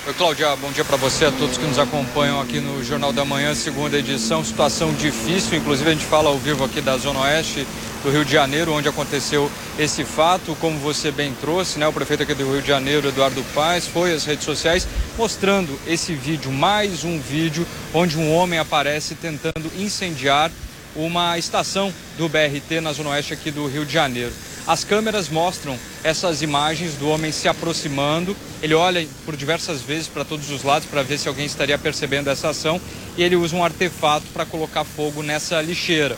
Oi, Cláudia, bom dia para você, a todos que nos acompanham aqui no Jornal da Manhã, segunda edição. Situação difícil, inclusive a gente fala ao vivo aqui da Zona Oeste do Rio de Janeiro, onde aconteceu esse fato. Como você bem trouxe, né? O prefeito aqui do Rio de Janeiro, Eduardo Paes, foi às redes sociais mostrando esse vídeo, mais um vídeo, onde um homem aparece tentando incendiar uma estação do BRT na Zona Oeste aqui do Rio de Janeiro. As câmeras mostram essas imagens do homem se aproximando. Ele olha por diversas vezes para todos os lados para ver se alguém estaria percebendo essa ação e ele usa um artefato para colocar fogo nessa lixeira.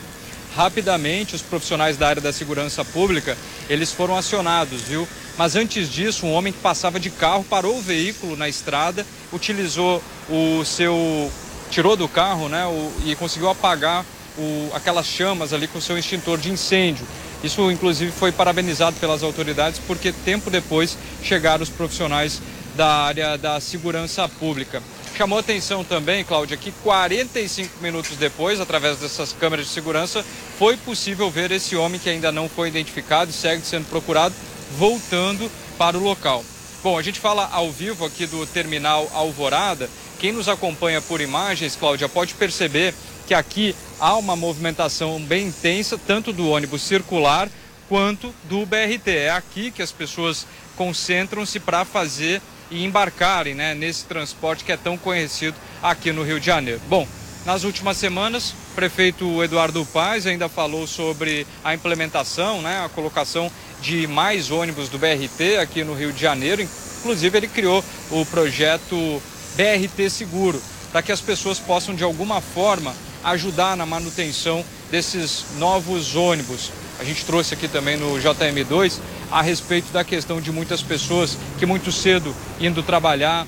Rapidamente, os profissionais da área da segurança pública, eles foram acionados, viu? Mas antes disso, um homem que passava de carro parou o veículo na estrada, utilizou o seu tirou do carro, né, e conseguiu apagar o, aquelas chamas ali com seu extintor de incêndio. Isso, inclusive, foi parabenizado pelas autoridades porque tempo depois chegaram os profissionais da área da segurança pública. Chamou atenção também, Cláudia, que 45 minutos depois, através dessas câmeras de segurança, foi possível ver esse homem que ainda não foi identificado segue sendo procurado, voltando para o local. Bom, a gente fala ao vivo aqui do terminal Alvorada. Quem nos acompanha por imagens, Cláudia, pode perceber que aqui há uma movimentação bem intensa, tanto do ônibus circular quanto do BRT. É aqui que as pessoas concentram-se para fazer e embarcarem né, nesse transporte que é tão conhecido aqui no Rio de Janeiro. Bom, nas últimas semanas, o prefeito Eduardo Paes ainda falou sobre a implementação, né, a colocação de mais ônibus do BRT aqui no Rio de Janeiro. Inclusive, ele criou o projeto BRT Seguro, para que as pessoas possam, de alguma forma, ajudar na manutenção desses novos ônibus. A gente trouxe aqui também no JM2 a respeito da questão de muitas pessoas que muito cedo indo trabalhar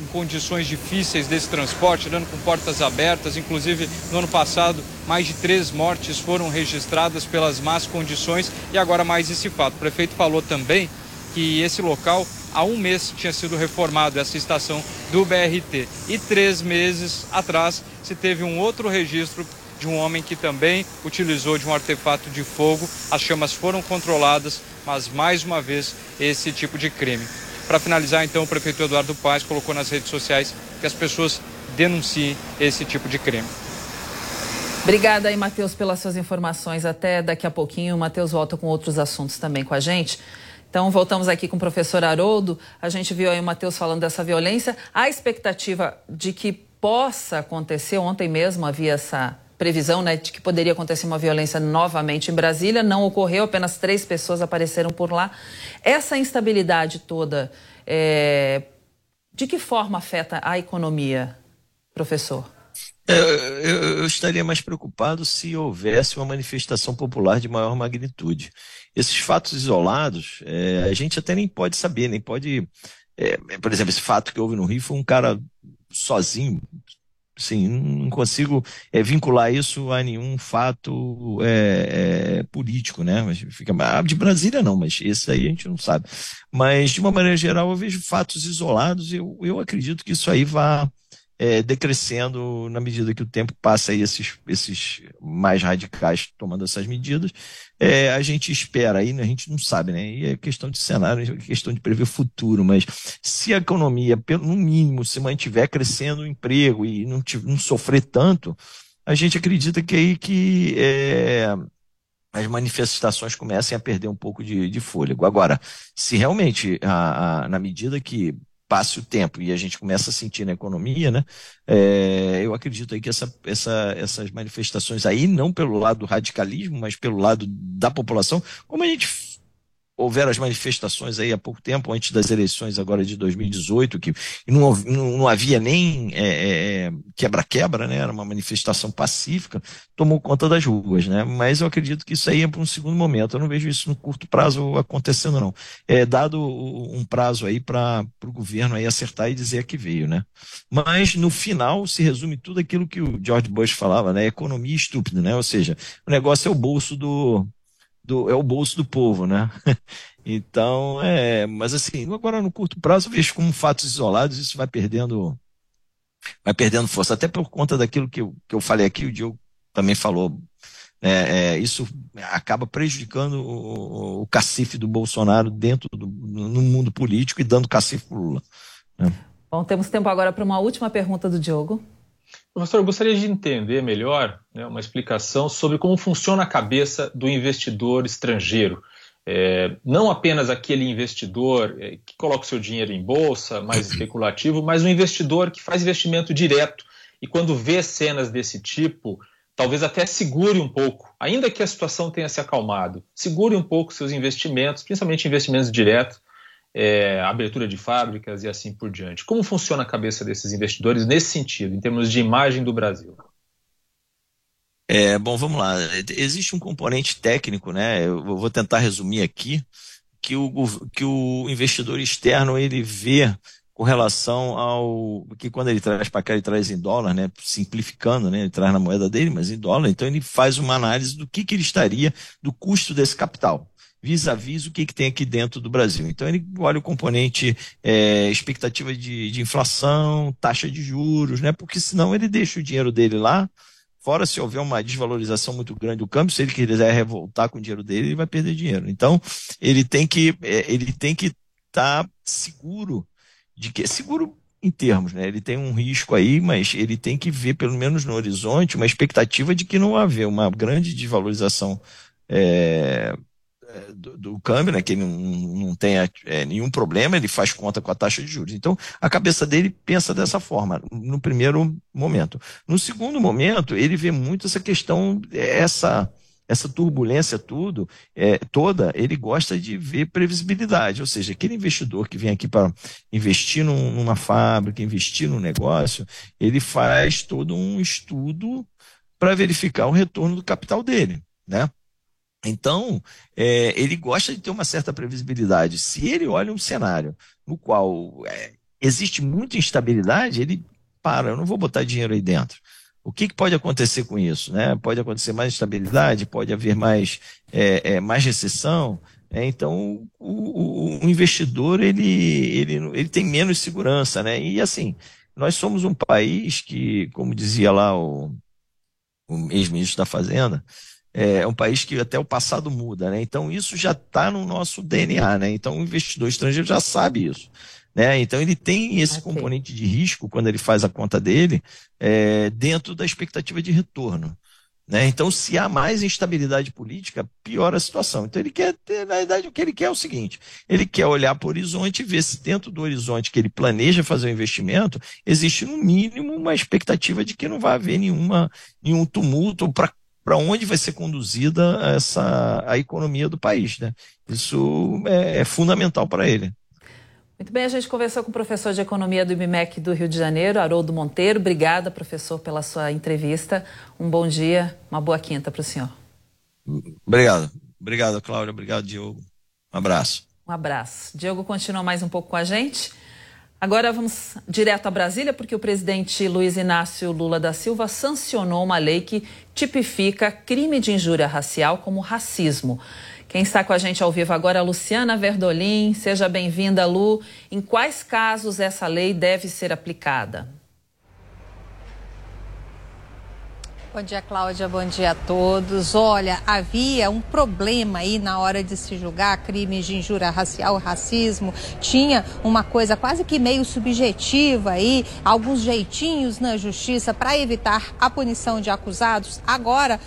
em condições difíceis desse transporte, dando com portas abertas. Inclusive, no ano passado, mais de três mortes foram registradas pelas más condições e agora mais esse fato. O prefeito falou também que esse local há um mês tinha sido reformado essa estação do BRT e três meses atrás se teve um outro registro de um homem que também utilizou de um artefato de fogo. As chamas foram controladas, mas mais uma vez esse tipo de crime. Para finalizar, então, o prefeito Eduardo Paes colocou nas redes sociais que as pessoas denunciem esse tipo de crime. Obrigada aí, Matheus, pelas suas informações. Até daqui a pouquinho o Matheus volta com outros assuntos também com a gente. Então, voltamos aqui com o professor Haroldo. A gente viu aí o Matheus falando dessa violência. A expectativa de que possa acontecer, ontem mesmo havia essa previsão né, de que poderia acontecer uma violência novamente em Brasília. Não ocorreu, apenas três pessoas apareceram por lá. Essa instabilidade toda, é... de que forma afeta a economia, professor? Eu, eu, estaria mais preocupado se houvesse uma manifestação popular de maior magnitude. Esses fatos isolados, é, a gente até nem pode saber, nem pode. É, por exemplo, esse fato que houve no Rio foi um cara sozinho, sim, não consigo é, vincular isso a nenhum fato é, é, político, né? Mas fica ah, de Brasília não, mas esse aí a gente não sabe. Mas de uma maneira geral eu vejo fatos isolados eu, eu acredito que isso aí vai é, decrescendo na medida que o tempo passa e esses, esses mais radicais tomando essas medidas, é, a gente espera aí, né, a gente não sabe, né? E é questão de cenário, é questão de prever o futuro, mas se a economia, pelo, no mínimo, se mantiver crescendo o emprego e não, não sofrer tanto, a gente acredita que aí que é, as manifestações comecem a perder um pouco de, de fôlego. Agora, se realmente, a, a, na medida que passe o tempo e a gente começa a sentir na economia, né? É, eu acredito aí que essa, essa, essas manifestações aí, não pelo lado do radicalismo, mas pelo lado da população, como a gente houveram as manifestações aí há pouco tempo, antes das eleições agora de 2018, que não, não, havia nem é, é, é, quebra-quebra, é, né? era uma manifestação pacífica, tomou conta das ruas. Né? Mas eu acredito que isso aí é para um segundo momento. Eu não vejo isso no curto prazo acontecendo, não. É dado um prazo aí para o governo aí acertar e dizer que veio. Né? Mas no final se resume tudo aquilo que o George Bush falava, né? economia estúpida, né? ou seja, o negócio é o bolso do, do, é o bolso do povo, né? Então, é, mas assim, agora no curto prazo, vejo como fatos isolados, isso vai perdendo, vai perdendo força, até por conta daquilo que eu, que eu falei aqui, o Diogo também falou. É, é, isso acaba prejudicando o, o, cacife do Bolsonaro dentro do no mundo político e dando cacife para Lula. Né? Bom, temos tempo agora para uma última pergunta do Diogo. Professor, eu gostaria de entender melhor né, uma explicação sobre como funciona a cabeça do investidor estrangeiro. É, não apenas aquele investidor é, que coloca o seu dinheiro em bolsa, mais especulativo, mas um investidor que faz investimento direto e quando vê cenas desse tipo, talvez até segure um pouco, ainda que a situação tenha se acalmado, segure um pouco seus investimentos, principalmente investimentos diretos, é, abertura de fábricas e assim por diante. Como funciona a cabeça desses investidores nesse sentido, em termos de imagem do Brasil? É, bom, vamos lá. Existe um componente técnico, né? Eu vou tentar resumir aqui, que o, que o investidor externo ele vê com relação ao que quando ele traz para cá ele traz em dólar, né? Simplificando, né? Ele traz na moeda dele, mas em dólar. Então ele faz uma análise do que, que ele estaria do custo desse capital vis-a-vis o que, que tem aqui dentro do Brasil. Então ele olha o componente é, expectativa de, de, inflação, taxa de juros, né? Porque senão ele deixa o dinheiro dele lá, fora se houver uma desvalorização muito grande do câmbio, se ele quiser revoltar com o dinheiro dele, ele vai perder dinheiro. Então ele tem que é, ele tem que estar tá seguro de que seguro em termos, né? Ele tem um risco aí, mas ele tem que ver pelo menos no horizonte uma expectativa de que não haver uma grande desvalorização é, do, do, câmbio, né, que ele não, não tenha é, nenhum problema, ele faz conta com a taxa de juros. Então, a cabeça dele pensa dessa forma, no primeiro momento. No segundo momento, ele vê muito essa questão, essa essa turbulência tudo, é, toda, ele gosta de ver previsibilidade, ou seja, aquele investidor que vem aqui para investir num, numa fábrica, investir num negócio, ele faz todo um estudo para verificar o retorno do capital dele, né? Então, é, ele gosta de ter uma certa previsibilidade. Se ele olha um cenário no qual é, existe muita instabilidade, ele para, eu não vou botar dinheiro aí dentro. O que, que pode acontecer com isso? Né? Pode acontecer mais instabilidade, pode haver mais, é, é mais recessão. Né? Então, o, o, o, investidor ele, ele, ele tem menos segurança. Né? E assim, nós somos um país que, como dizia lá o, o ex-ministro da Fazenda, é um país que até o passado muda, né? Então isso já está no nosso DNA, né? Então o investidor estrangeiro já sabe isso. Né? Então ele tem esse okay. componente de risco quando ele faz a conta dele é, dentro da expectativa de retorno. Né? Então, se há mais instabilidade política, piora a situação. Então, ele quer ter, na verdade, o que ele quer é o seguinte: ele quer olhar para o horizonte e ver se dentro do horizonte que ele planeja fazer o investimento, existe no mínimo uma expectativa de que não vai haver nenhuma, nenhum tumulto para para onde vai ser conduzida essa a economia do país, né? Isso é, é fundamental para ele. Muito bem, a gente conversou com o professor de Economia do IBMEC do Rio de Janeiro, Haroldo Monteiro. Obrigada, professor, pela sua entrevista. Um bom dia, uma boa quinta para o senhor. Obrigado. Obrigado, Cláudia. Obrigado, Diogo. Um abraço. Um abraço. Diogo continua mais um pouco com a gente. Agora vamos direto a Brasília, porque o presidente Luiz Inácio Lula da Silva sancionou uma lei que tipifica crime de injúria racial como racismo. Quem está com a gente ao vivo agora é a Luciana Verdolim. Seja bem-vinda, Lu. Em quais casos essa lei deve ser aplicada? Bom dia, Cláudia. Bom dia a todos. Olha, havia um problema aí na hora de se julgar crimes de injúria racial, racismo. Tinha uma coisa quase que meio subjetiva aí, alguns jeitinhos na justiça para evitar a punição de acusados. Agora,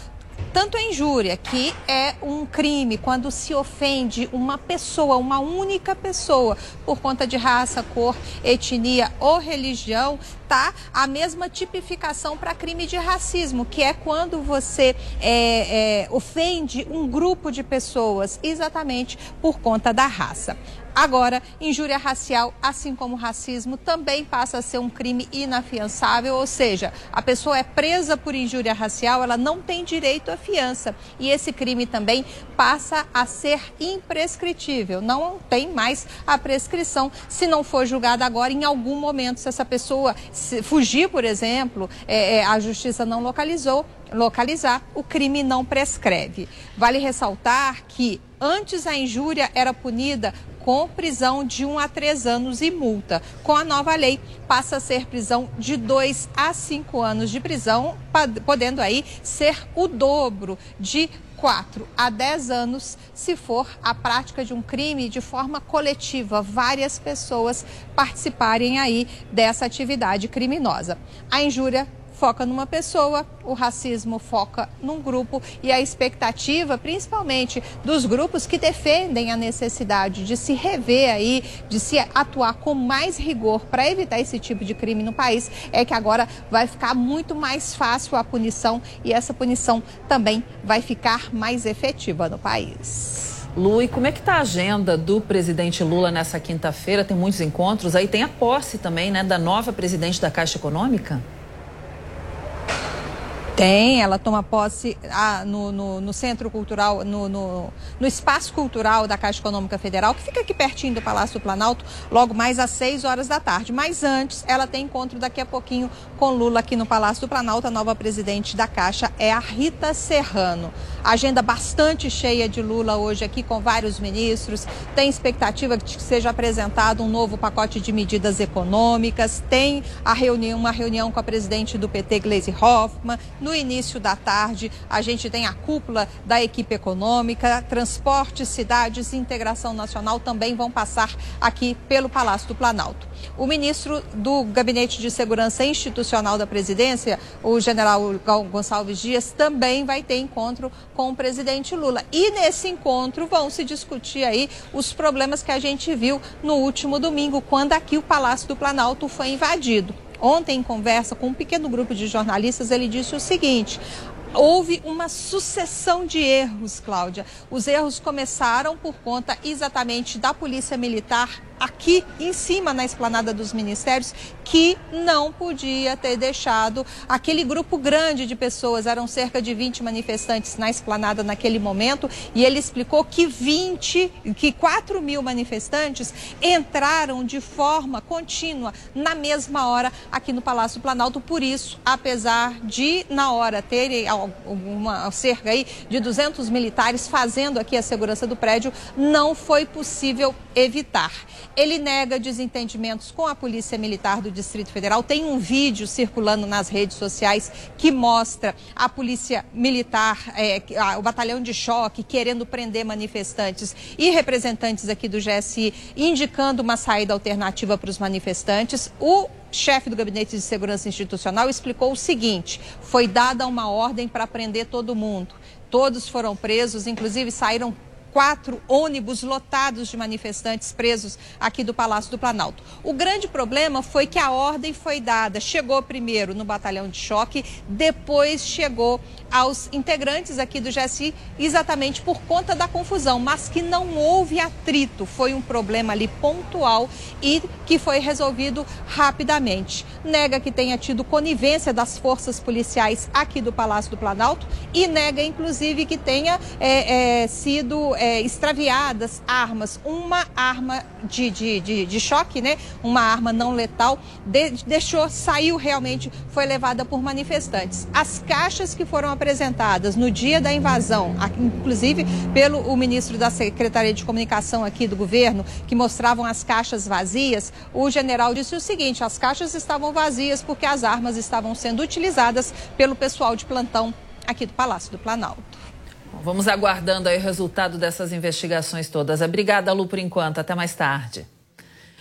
tanto a injúria, que é um crime quando se ofende uma pessoa, uma única pessoa, por conta de raça, cor, etnia ou religião, tá a mesma tipificação para crime de racismo, que é quando você é, é, ofende um grupo de pessoas exatamente por conta da raça. Agora, injúria racial, assim como racismo, também passa a ser um crime inafiançável, ou seja, a pessoa é presa por injúria racial, ela não tem direito à fiança. E esse crime também passa a ser imprescritível, não tem mais a prescrição se não for julgada agora em algum momento. Se essa pessoa fugir, por exemplo, é, é, a justiça não localizou, localizar, o crime não prescreve. Vale ressaltar que antes a injúria era punida com prisão de 1 a 3 anos e multa. Com a nova lei, passa a ser prisão de 2 a 5 anos de prisão, podendo aí ser o dobro de 4 a 10 anos se for a prática de um crime de forma coletiva, várias pessoas participarem aí dessa atividade criminosa. A injúria foca numa pessoa, o racismo foca num grupo e a expectativa, principalmente dos grupos que defendem a necessidade de se rever aí, de se atuar com mais rigor para evitar esse tipo de crime no país, é que agora vai ficar muito mais fácil a punição e essa punição também vai ficar mais efetiva no país. Lu, e como é que está a agenda do presidente Lula nessa quinta-feira? Tem muitos encontros, aí tem a posse também, né, da nova presidente da Caixa Econômica? Tem, ela toma posse ah, no, no, no, Centro Cultural, no, no, no, Espaço Cultural da Caixa Econômica Federal, que fica aqui pertinho do Palácio do Planalto, logo mais às 6 horas da tarde. Mas antes, ela tem encontro daqui a pouquinho com Lula aqui no Palácio do Planalto. A nova presidente da Caixa é a Rita Serrano. Agenda bastante cheia de Lula hoje aqui com vários ministros. Tem expectativa de que seja apresentado um novo pacote de medidas econômicas. Tem a reunião, uma reunião com a presidente do PT, Gleisi Hoffmann no início da tarde, a gente tem a cúpula da equipe econômica, transporte, cidades e integração nacional também vão passar aqui pelo Palácio do Planalto. O ministro do Gabinete de Segurança Institucional da Presidência, o general Gonçalves Dias, também vai ter encontro com o presidente Lula. E nesse encontro vão se discutir aí os problemas que a gente viu no último domingo, quando aqui o Palácio do Planalto foi invadido. Ontem, em conversa com um pequeno grupo de jornalistas, ele disse o seguinte: houve uma sucessão de erros, Cláudia. Os erros começaram por conta exatamente da Polícia Militar aqui em cima na esplanada dos ministérios que não podia ter deixado aquele grupo grande de pessoas, eram cerca de 20 manifestantes na esplanada naquele momento, e ele explicou que 20, que 4 mil manifestantes entraram de forma contínua na mesma hora aqui no Palácio Planalto. Por isso, apesar de na hora terem uma cerca aí de 200 militares fazendo aqui a segurança do prédio, não foi possível evitar. Ele nega desentendimentos com a Polícia Militar do Distrito Federal. Tem um vídeo circulando nas redes sociais que mostra a Polícia Militar, é, o batalhão de choque, querendo prender manifestantes e representantes aqui do GSI, indicando uma saída alternativa para os manifestantes. O chefe do Gabinete de Segurança Institucional explicou o seguinte: foi dada uma ordem para prender todo mundo. Todos foram presos, inclusive saíram quatro ônibus lotados de manifestantes presos aqui do Palácio do Planalto. O grande problema foi que a ordem foi dada, chegou primeiro no batalhão de choque, depois chegou aos integrantes aqui do GSI, exatamente por conta da confusão, mas que não houve atrito, foi um problema ali pontual e que foi resolvido rapidamente. Nega que tenha tido conivência das forças policiais aqui do Palácio do Planalto e nega, inclusive, que tenha é, é, sido. É, extraviadas armas, uma arma de, de, de, de, choque, né? Uma arma não letal, de, deixou, saiu realmente, foi levada por manifestantes. As caixas que foram apresentadas no dia da invasão, inclusive pelo o ministro da Secretaria de Comunicação aqui do governo, que mostravam as caixas vazias, o general disse o seguinte: as caixas estavam vazias porque as armas estavam sendo utilizadas pelo pessoal de plantão aqui do Palácio do Planalto. Vamos aguardando aí o resultado dessas investigações todas. Obrigada, Lu, por enquanto. Até mais tarde.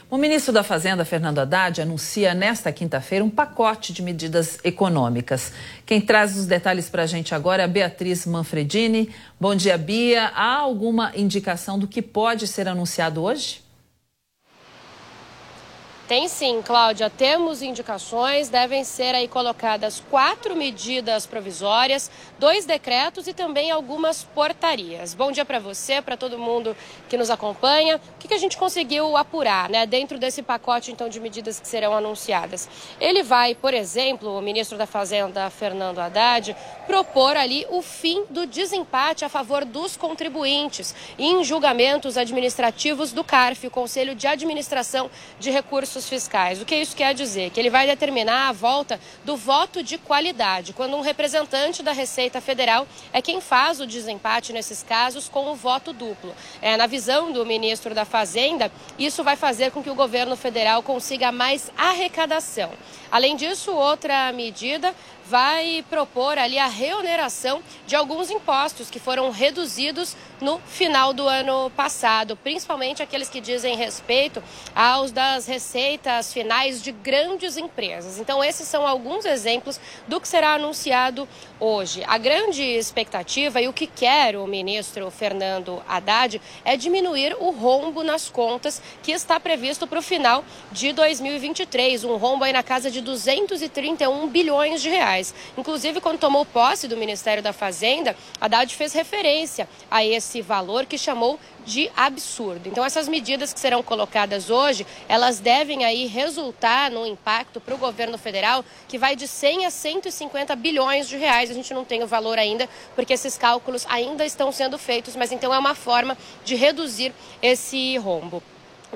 O ministro da Fazenda, Fernando Haddad, anuncia nesta quinta-feira um pacote de medidas econômicas. Quem traz os detalhes para a gente agora é a Beatriz Manfredini. Bom dia, Bia. Há alguma indicação do que pode ser anunciado hoje? Tem sim, Cláudia. Temos indicações, devem ser aí colocadas quatro medidas provisórias, dois decretos e também algumas portarias. Bom dia para você, para todo mundo que nos acompanha. O que, que a gente conseguiu apurar, né, dentro desse pacote então de medidas que serão anunciadas? Ele vai, por exemplo, o ministro da Fazenda, Fernando Haddad, propor ali o fim do desempate a favor dos contribuintes em julgamentos administrativos do CARF, o Conselho de Administração de Recursos fiscais. O que isso quer dizer? Que ele vai determinar a volta do voto de qualidade, quando um representante da Receita Federal é quem faz o desempate nesses casos com o voto duplo. É, na visão do ministro da Fazenda, isso vai fazer com que o governo federal consiga mais arrecadação. Além disso, outra medida vai propor ali a reoneração de alguns impostos que foram reduzidos no final do ano passado, principalmente aqueles que dizem respeito aos das receitas finais de grandes empresas. Então, esses são alguns exemplos do que será anunciado hoje. A grande expectativa e o que quer o ministro Fernando Haddad é diminuir o rombo nas contas que está previsto para o final de 2023, um rombo aí na casa de 231 bilhões de reais. Inclusive, quando tomou posse do Ministério da Fazenda, Haddad fez referência a esse valor que chamou de absurdo. Então, essas medidas que serão colocadas hoje, elas devem aí resultar no impacto para o governo federal que vai de 100 a 150 bilhões de reais. A gente não tem o valor ainda, porque esses cálculos ainda estão sendo feitos, mas então é uma forma de reduzir esse rombo.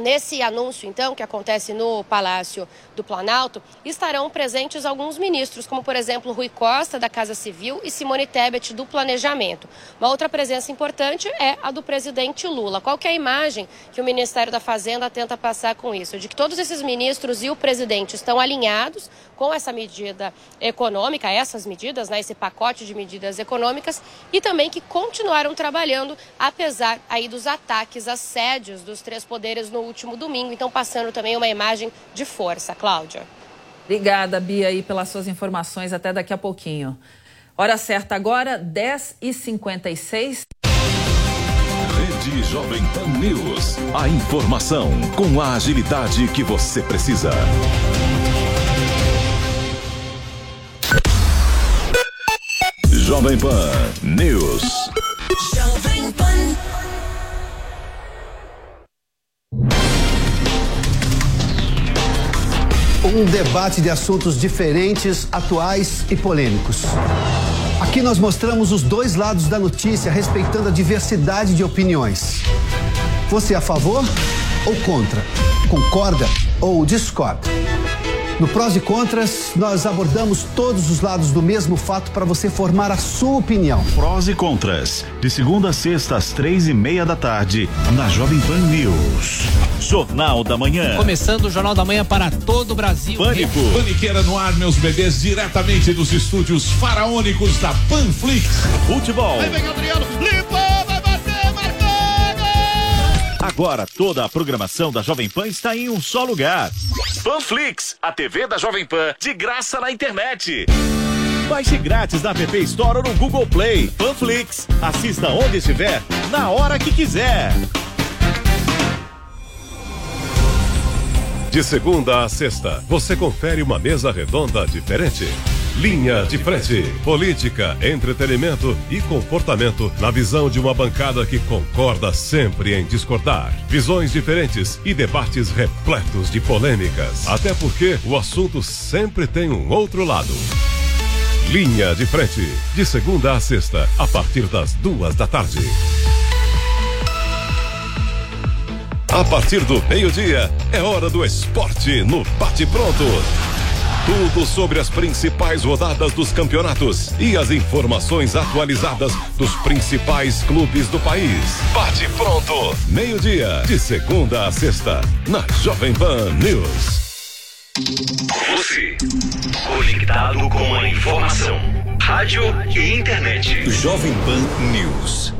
Nesse anúncio, então, que acontece no Palácio do Planalto, estarão presentes alguns ministros, como, por exemplo, Rui Costa, da Casa Civil, e Simone Tebet, do Planejamento. Uma outra presença importante é a do presidente Lula. Qual é a imagem que o Ministério da Fazenda tenta passar com isso? De que todos esses ministros e o presidente estão alinhados com essa medida econômica, essas medidas, né, esse pacote de medidas econômicas, e também que continuaram trabalhando, apesar aí dos ataques, assédios dos três poderes no último domingo. Então, passando também uma imagem de força. Cláudia. Obrigada, Bia, aí, pelas suas informações. Até daqui a pouquinho. Hora certa agora, 10h56. Rede Jovem Pan News. A informação com a agilidade que você precisa. Jovem Pan News. Jovem Pan. Um debate de assuntos diferentes, atuais e polêmicos. Aqui nós mostramos os dois lados da notícia, respeitando a diversidade de opiniões. Você é a favor ou contra? Concorda ou discorda? No Prós e Contras, nós abordamos todos os lados do mesmo fato para você formar a sua opinião. Prós e Contras, de segunda a sexta às três e meia da tarde, na Jovem Pan News. Jornal da Manhã. Começando o Jornal da Manhã para todo o Brasil. Pânico. Paniqueira no ar, meus bebês, diretamente dos estúdios faraônicos da Panflix. Futebol. Vem, vem, Adriano, marcou! Agora toda a programação da Jovem Pan está em um só lugar. Panflix, a TV da Jovem Pan, de graça na internet. Baixe grátis na App Store ou no Google Play. Panflix, assista onde estiver, na hora que quiser. De segunda a sexta, você confere uma mesa redonda diferente. Linha de frente. Política, entretenimento e comportamento na visão de uma bancada que concorda sempre em discordar. Visões diferentes e debates repletos de polêmicas. Até porque o assunto sempre tem um outro lado. Linha de frente. De segunda a sexta, a partir das duas da tarde. A partir do meio-dia, é hora do esporte no Bate Pronto. Tudo sobre as principais rodadas dos campeonatos e as informações atualizadas dos principais clubes do país. Bate pronto, meio-dia, de segunda a sexta, na Jovem Pan News. Você, conectado com a informação, rádio e internet. Jovem Pan News.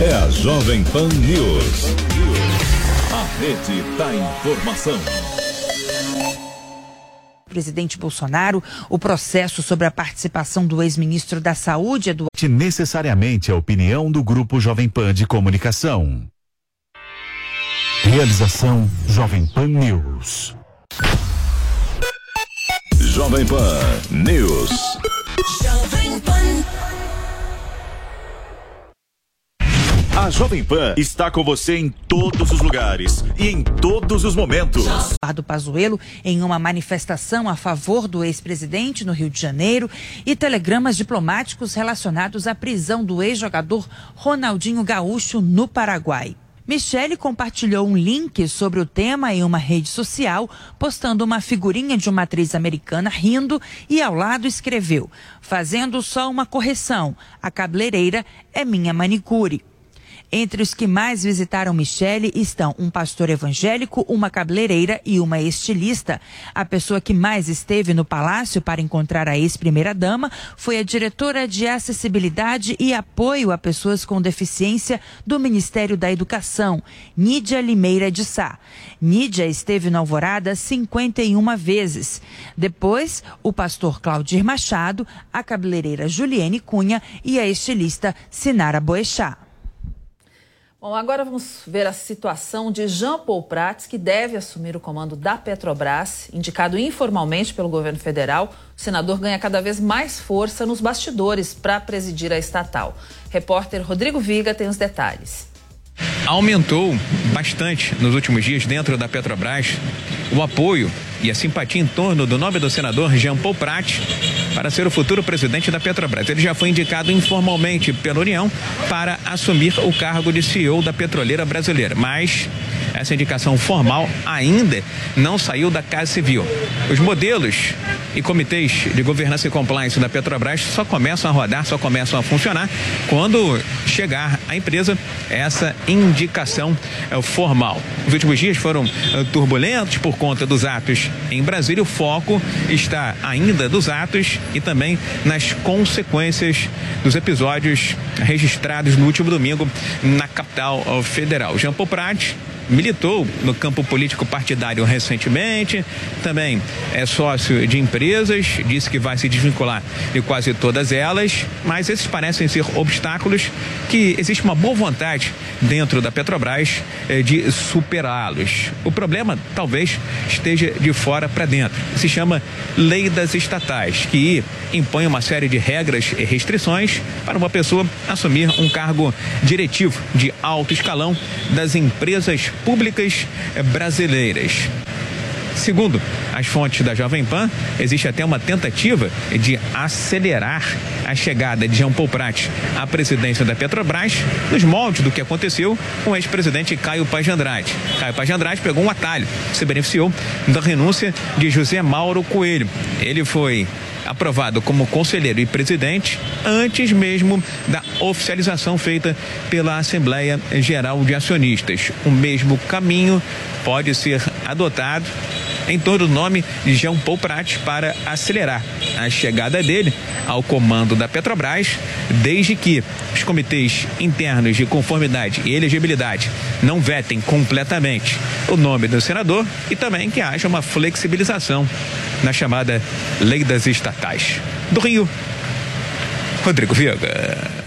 é a Jovem Pan News. A rede da informação. Presidente Bolsonaro, o processo sobre a participação do ex-ministro da Saúde, Eduardo. Necessariamente a opinião do Grupo Jovem Pan de Comunicação. Realização Jovem Pan News. Jovem Pan News. Jovem Pan. A Jovem Pan está com você em todos os lugares e em todos os momentos. Eduardo Pazuello em uma manifestação a favor do ex-presidente no Rio de Janeiro e telegramas diplomáticos relacionados à prisão do ex-jogador Ronaldinho Gaúcho no Paraguai. Michele compartilhou um link sobre o tema em uma rede social, postando uma figurinha de uma atriz americana rindo e ao lado escreveu: Fazendo só uma correção, a cabeleireira é minha manicure. Entre os que mais visitaram Michele estão um pastor evangélico, uma cabeleireira e uma estilista. A pessoa que mais esteve no palácio para encontrar a ex-primeira-dama foi a diretora de acessibilidade e apoio a pessoas com deficiência do Ministério da Educação, Nídia Limeira de Sá. Nídia esteve na Alvorada 51 vezes. Depois, o pastor Claudir Machado, a cabeleireira Juliene Cunha e a estilista Sinara Boechat. Bom, agora vamos ver a situação de Jean Paul Prats, que deve assumir o comando da Petrobras, indicado informalmente pelo governo federal. O senador ganha cada vez mais força nos bastidores para presidir a estatal. Repórter Rodrigo Viga tem os detalhes. Aumentou bastante nos últimos dias dentro da Petrobras o apoio e a simpatia em torno do nome do senador Jean Paul Prat para ser o futuro presidente da Petrobras. Ele já foi indicado informalmente pela União para assumir o cargo de CEO da petroleira brasileira, mas essa indicação formal ainda não saiu da Casa Civil. Os modelos e comitês de governança e compliance da Petrobras só começam a rodar, só começam a funcionar quando chegar à empresa essa indicação é, formal. Os últimos dias foram é, turbulentos por conta dos atos em Brasília. O foco está ainda dos atos e também nas consequências dos episódios registrados no último domingo na capital federal. Jean Paul Prat militou no campo político partidário recentemente, também é sócio de empresas, disse que vai se desvincular de quase todas elas, mas esses parecem ser obstáculos que existe uma boa vontade dentro da Petrobras eh, de superá-los. O problema talvez esteja de fora para dentro. Se chama Lei das Estatais, que impõe uma série de regras e restrições para uma pessoa assumir um cargo diretivo de alto escalão das empresas públicas brasileiras. Segundo as fontes da Jovem Pan, existe até uma tentativa de acelerar a chegada de Jean Paul Prat à presidência da Petrobras, nos moldes do que aconteceu com o ex-presidente Caio Paz de Andrade. Caio Paz de Andrade pegou um atalho, se beneficiou da renúncia de José Mauro Coelho. Ele foi aprovado como conselheiro e presidente antes mesmo da oficialização feita pela Assembleia Geral de Acionistas. O mesmo caminho pode ser adotado em torno do nome de Jean Paul Prat para acelerar a chegada dele ao comando da Petrobras, desde que os comitês internos de conformidade e elegibilidade não vetem completamente o nome do senador e também que haja uma flexibilização na chamada Lei das Estatais. Do Rio, Rodrigo Viega.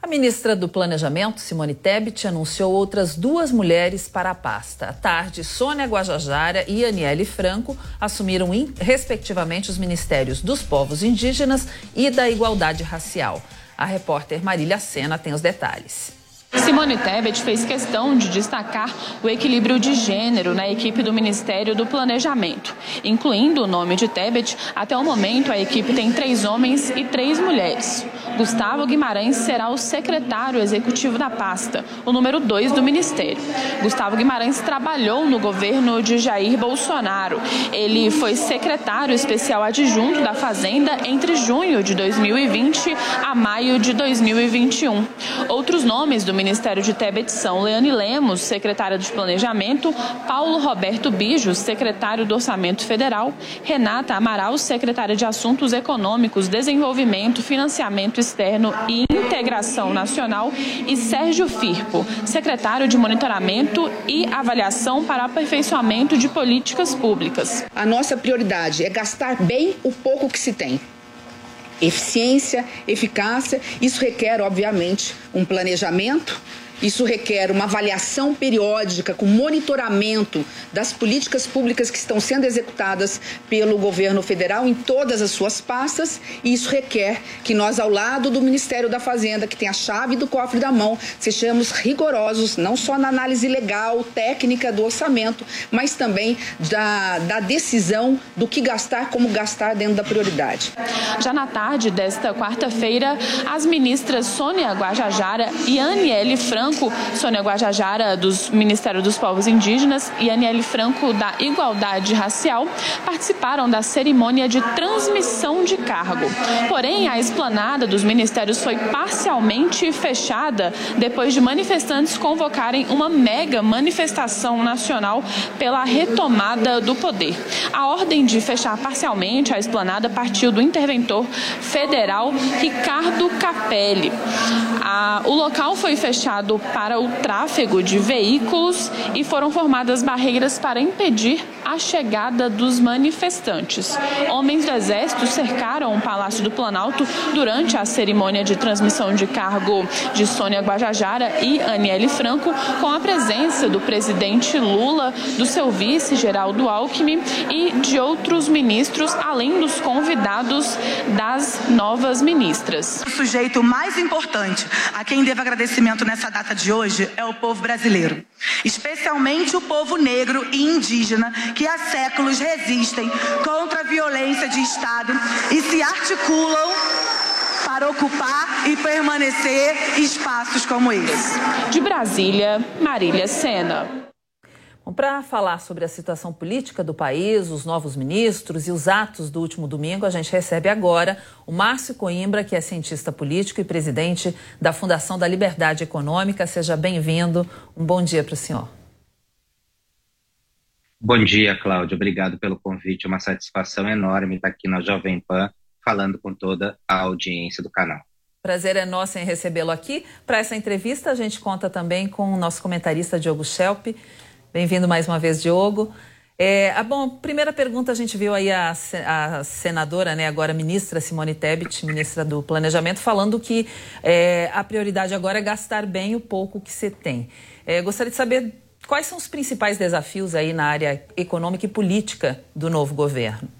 A ministra do Planejamento, Simone Tebet, anunciou outras duas mulheres para a pasta. À tarde, Sônia Guajajara e Aniele Franco assumiram, respectivamente, os ministérios dos povos indígenas e da igualdade racial. A repórter Marília Sena tem os detalhes. Simone Tebet fez questão de destacar o equilíbrio de gênero na equipe do Ministério do Planejamento. Incluindo o nome de Tebet, até o momento a equipe tem três homens e três mulheres. Gustavo Guimarães será o secretário executivo da pasta, o número dois do Ministério. Gustavo Guimarães trabalhou no governo de Jair Bolsonaro. Ele foi secretário especial adjunto da Fazenda entre junho de 2020 a maio de 2021. Outros nomes do Ministério de Tebet são Leane Lemos, secretária de Planejamento, Paulo Roberto Bijos, secretário do Orçamento Federal, Renata Amaral, secretária de Assuntos Econômicos, Desenvolvimento, Financiamento Externo e Integração Nacional e Sérgio Firpo, secretário de Monitoramento e Avaliação para Aperfeiçoamento de Políticas Públicas. A nossa prioridade é gastar bem o pouco que se tem eficiência, eficácia. Isso requer, obviamente, um planejamento isso requer uma avaliação periódica com monitoramento das políticas públicas que estão sendo executadas pelo governo federal em todas as suas pastas, e isso requer que nós, ao lado do Ministério da Fazenda, que tem a chave do cofre da mão, sejamos rigorosos, não só na análise legal, técnica do orçamento, mas também da, da decisão do que gastar, como gastar dentro da prioridade. Já na tarde desta quarta-feira, as ministras Sônia Guajajara e Aniele Franco Franco, Sônia Guajajara, do Ministério dos Povos Indígenas, e Aniele Franco, da Igualdade Racial, participaram da cerimônia de transmissão de cargo. Porém, a esplanada dos ministérios foi parcialmente fechada depois de manifestantes convocarem uma mega manifestação nacional pela retomada do poder. A ordem de fechar parcialmente a esplanada partiu do interventor federal Ricardo Capelli. A, o local foi fechado para o tráfego de veículos e foram formadas barreiras para impedir a chegada dos manifestantes. Homens do Exército cercaram o Palácio do Planalto durante a cerimônia de transmissão de cargo de Sônia Guajajara e Aniele Franco, com a presença do presidente Lula, do seu vice Geraldo Alckmin e de outros ministros, além dos convidados das novas ministras. O sujeito mais importante a quem devo agradecimento nessa data de hoje é o povo brasileiro, especialmente o povo negro e indígena que há séculos resistem contra a violência de Estado e se articulam para ocupar e permanecer espaços como esse. De Brasília, Marília Sena. Para falar sobre a situação política do país, os novos ministros e os atos do último domingo, a gente recebe agora o Márcio Coimbra, que é cientista político e presidente da Fundação da Liberdade Econômica. Seja bem-vindo. Um bom dia para o senhor. Bom dia, Cláudio. Obrigado pelo convite. É uma satisfação enorme estar aqui na Jovem Pan falando com toda a audiência do canal. Prazer é nosso em recebê-lo aqui. Para essa entrevista, a gente conta também com o nosso comentarista Diogo Schelp. Bem-vindo mais uma vez, Diogo. É, ah, bom, primeira pergunta, a gente viu aí a, a, senadora, né, agora ministra Simone Tebet, ministra do Planejamento, falando que é, a prioridade agora é gastar bem o pouco que você tem. É, gostaria de saber quais são os principais desafios aí na área econômica e política do novo governo.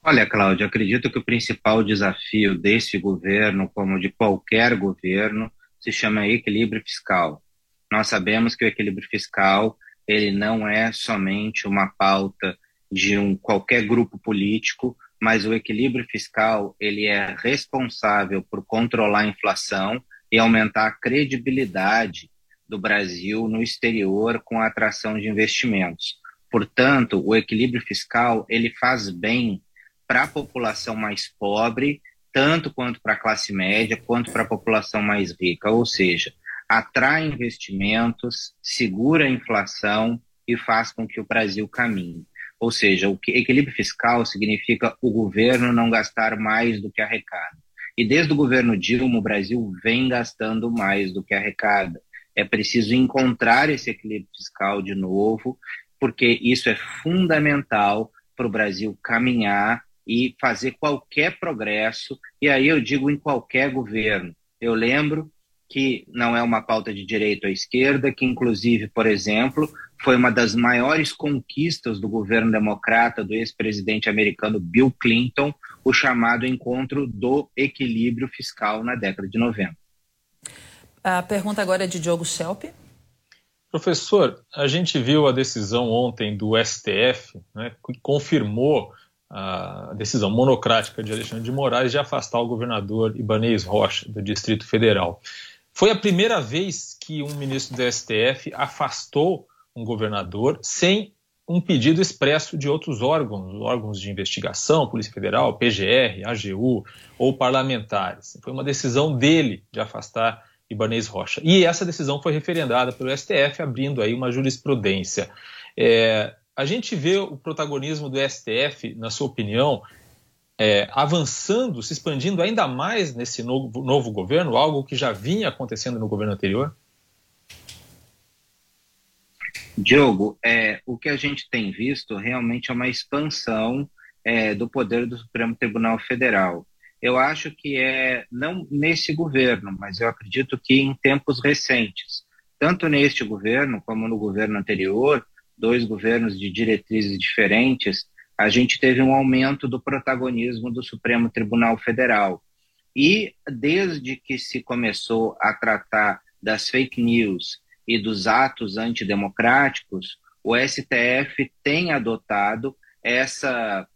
Olha, Cláudia, acredito que o principal desafio desse governo, como de qualquer governo, se chama equilíbrio fiscal. Nós sabemos que o equilíbrio fiscal ele não é somente uma pauta de um qualquer grupo político, mas o equilíbrio fiscal ele é responsável por controlar a inflação e aumentar a credibilidade do Brasil no exterior com a atração de investimentos. Portanto, o equilíbrio fiscal ele faz bem para a população mais pobre, tanto quanto para a classe média, quanto para a população mais rica, ou seja, atrai investimentos, segura a inflação e faz com que o Brasil caminhe. Ou seja, o equilíbrio fiscal significa o governo não gastar mais do que arrecada. E desde o governo Dilma, o Brasil vem gastando mais do que arrecada. É preciso encontrar esse equilíbrio fiscal de novo, porque isso é fundamental para o Brasil caminhar e fazer qualquer progresso. E aí eu digo em qualquer governo. Eu lembro que não é uma pauta de direita ou esquerda, que inclusive, por exemplo, foi uma das maiores conquistas do governo democrata do ex-presidente americano Bill Clinton, o chamado encontro do equilíbrio fiscal na década de 90. A pergunta agora é de Diogo Schelp. Professor, a gente viu a decisão ontem do STF, né, que confirmou a decisão monocrática de Alexandre de Moraes de afastar o governador Ibanez Rocha do Distrito Federal. Foi a primeira vez que um ministro do STF afastou um governador sem um pedido expresso de outros órgãos, órgãos de investigação, Polícia Federal, PGR, AGU ou parlamentares. Foi uma decisão dele de afastar Ibanez Rocha. E essa decisão foi referendada pelo STF, abrindo aí uma jurisprudência. É, a gente vê o protagonismo do STF, na sua opinião, é, avançando, se expandindo ainda mais nesse novo, novo governo, algo que já vinha acontecendo no governo anterior? Diogo, é, o que a gente tem visto realmente é uma expansão é, do poder do Supremo Tribunal Federal. Eu acho que é, não nesse governo, mas eu acredito que em tempos recentes, tanto neste governo como no governo anterior, dois governos de diretrizes diferentes, a gente teve um aumento do protagonismo do Supremo Tribunal Federal. E desde que se começou a tratar das fake news e dos atos antidemocráticos, o STF tem adotado essa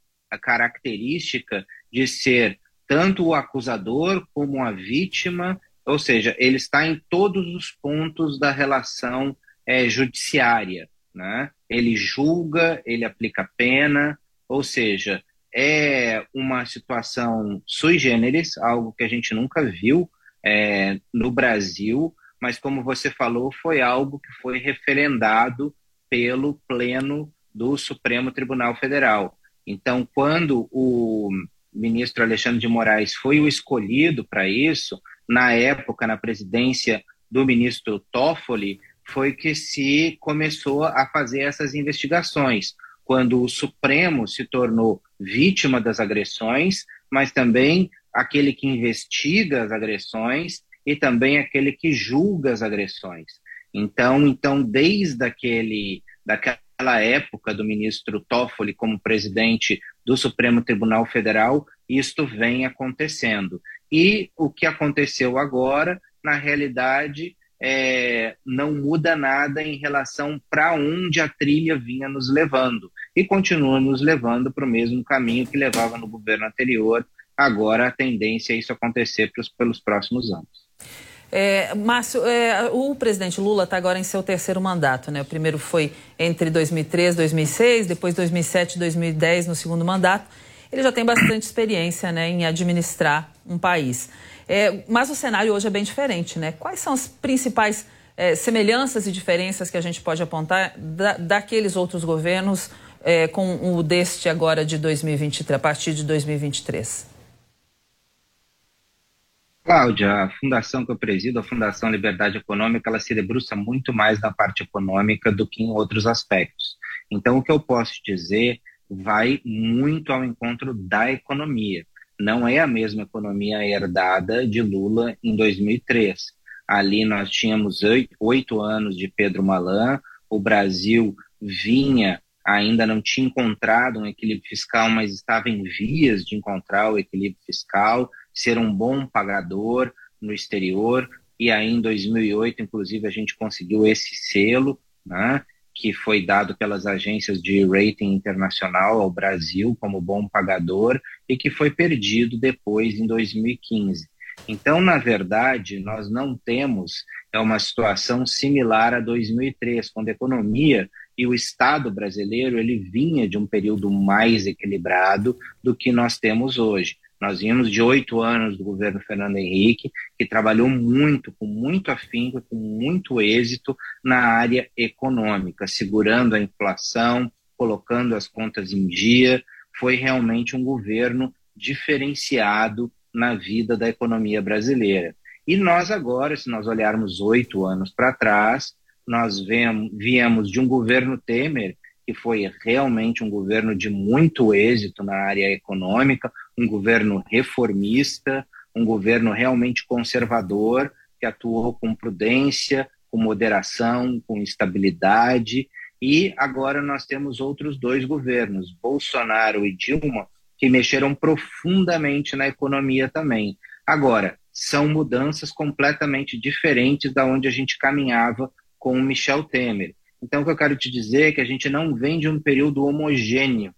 característica de ser tanto o acusador como a vítima, ou seja, ele está em todos os pontos da relação é, judiciária. Né? Ele julga, ele aplica pena, ou seja, é uma situação sui generis, algo que a gente nunca viu é, no Brasil, mas como você falou, foi algo que foi referendado pelo Pleno do Supremo Tribunal Federal. Então, quando o ministro Alexandre de Moraes foi o escolhido para isso, na época, na presidência do ministro Toffoli, foi que se começou a fazer essas investigações quando o Supremo se tornou vítima das agressões, mas também aquele que investiga as agressões e também aquele que julga as agressões. Então, então desde aquele daquela época do ministro Toffoli como presidente do Supremo Tribunal Federal, isto vem acontecendo. E o que aconteceu agora, na realidade, é, não muda nada em relação para onde a trilha vinha nos levando. E continua nos levando para o mesmo caminho que levava no governo anterior. Agora a tendência é isso acontecer pros, pelos próximos anos. É, Márcio, é, o presidente Lula está agora em seu terceiro mandato, né? O primeiro foi entre 2003 e 2006, depois 2007 e 2010 no segundo mandato. Ele já tem bastante experiência né, em administrar um país. É, mas o cenário hoje é bem diferente, né? Quais são as principais é, semelhanças e diferenças que a gente pode apontar da, daqueles outros governos é, com o deste agora de 2023, a partir de 2023? Cláudia, a fundação que eu presido, a Fundação Liberdade Econômica, ela se debruça muito mais na parte econômica do que em outros aspectos. Então, o que eu posso dizer vai muito ao encontro da economia não é a mesma economia herdada de Lula em 2003. Ali nós tínhamos oito anos de Pedro Malan, o Brasil vinha, ainda não tinha encontrado um equilíbrio fiscal, mas estava em vias de encontrar o equilíbrio fiscal, ser um bom pagador no exterior, e aí em 2008, inclusive, a gente conseguiu esse selo, né, que foi dado pelas agências de rating internacional ao Brasil como bom pagador e que foi perdido depois em 2015. Então, na verdade, nós não temos é uma situação similar a 2003, quando a economia e o Estado brasileiro ele vinha de um período mais equilibrado do que nós temos hoje. Nós vimos de oito anos do governo Fernando Henrique, que trabalhou muito, com muito afinco, com muito êxito na área econômica, segurando a inflação, colocando as contas em dia. Foi realmente um governo diferenciado na vida da economia brasileira. E nós agora, se nós olharmos oito anos para trás, nós viemos de um governo Temer que foi realmente um governo de muito êxito na área econômica, um governo reformista, um governo realmente conservador, que atuou com prudência, com moderação, com estabilidade. E agora nós temos outros dois governos, Bolsonaro e Dilma, que mexeram profundamente na economia também. Agora, são mudanças completamente diferentes da onde a gente caminhava com o Michel Temer. Então, o que eu quero te dizer é que a gente não vem de um período homogêneo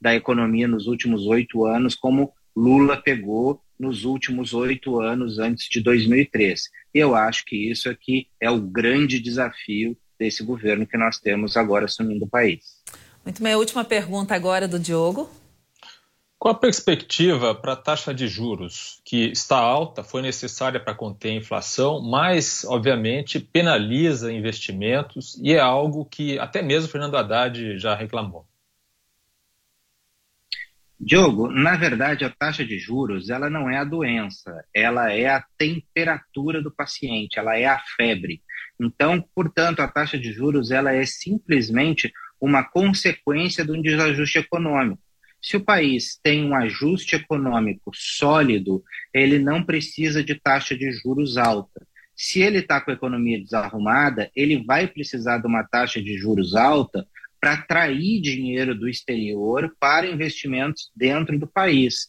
da economia nos últimos oito anos, como Lula pegou nos últimos oito anos antes de 2003. E eu acho que isso aqui é o grande desafio desse governo que nós temos agora assumindo o país. Muito bem, a última pergunta agora do Diogo. Qual a perspectiva para a taxa de juros, que está alta, foi necessária para conter a inflação, mas, obviamente, penaliza investimentos e é algo que até mesmo Fernando Haddad já reclamou? Diogo, na verdade, a taxa de juros ela não é a doença, ela é a temperatura do paciente, ela é a febre. Então, portanto, a taxa de juros ela é simplesmente uma consequência de um desajuste econômico. Se o país tem um ajuste econômico sólido, ele não precisa de taxa de juros alta. Se ele está com a economia desarrumada, ele vai precisar de uma taxa de juros alta para atrair dinheiro do exterior para investimentos dentro do país.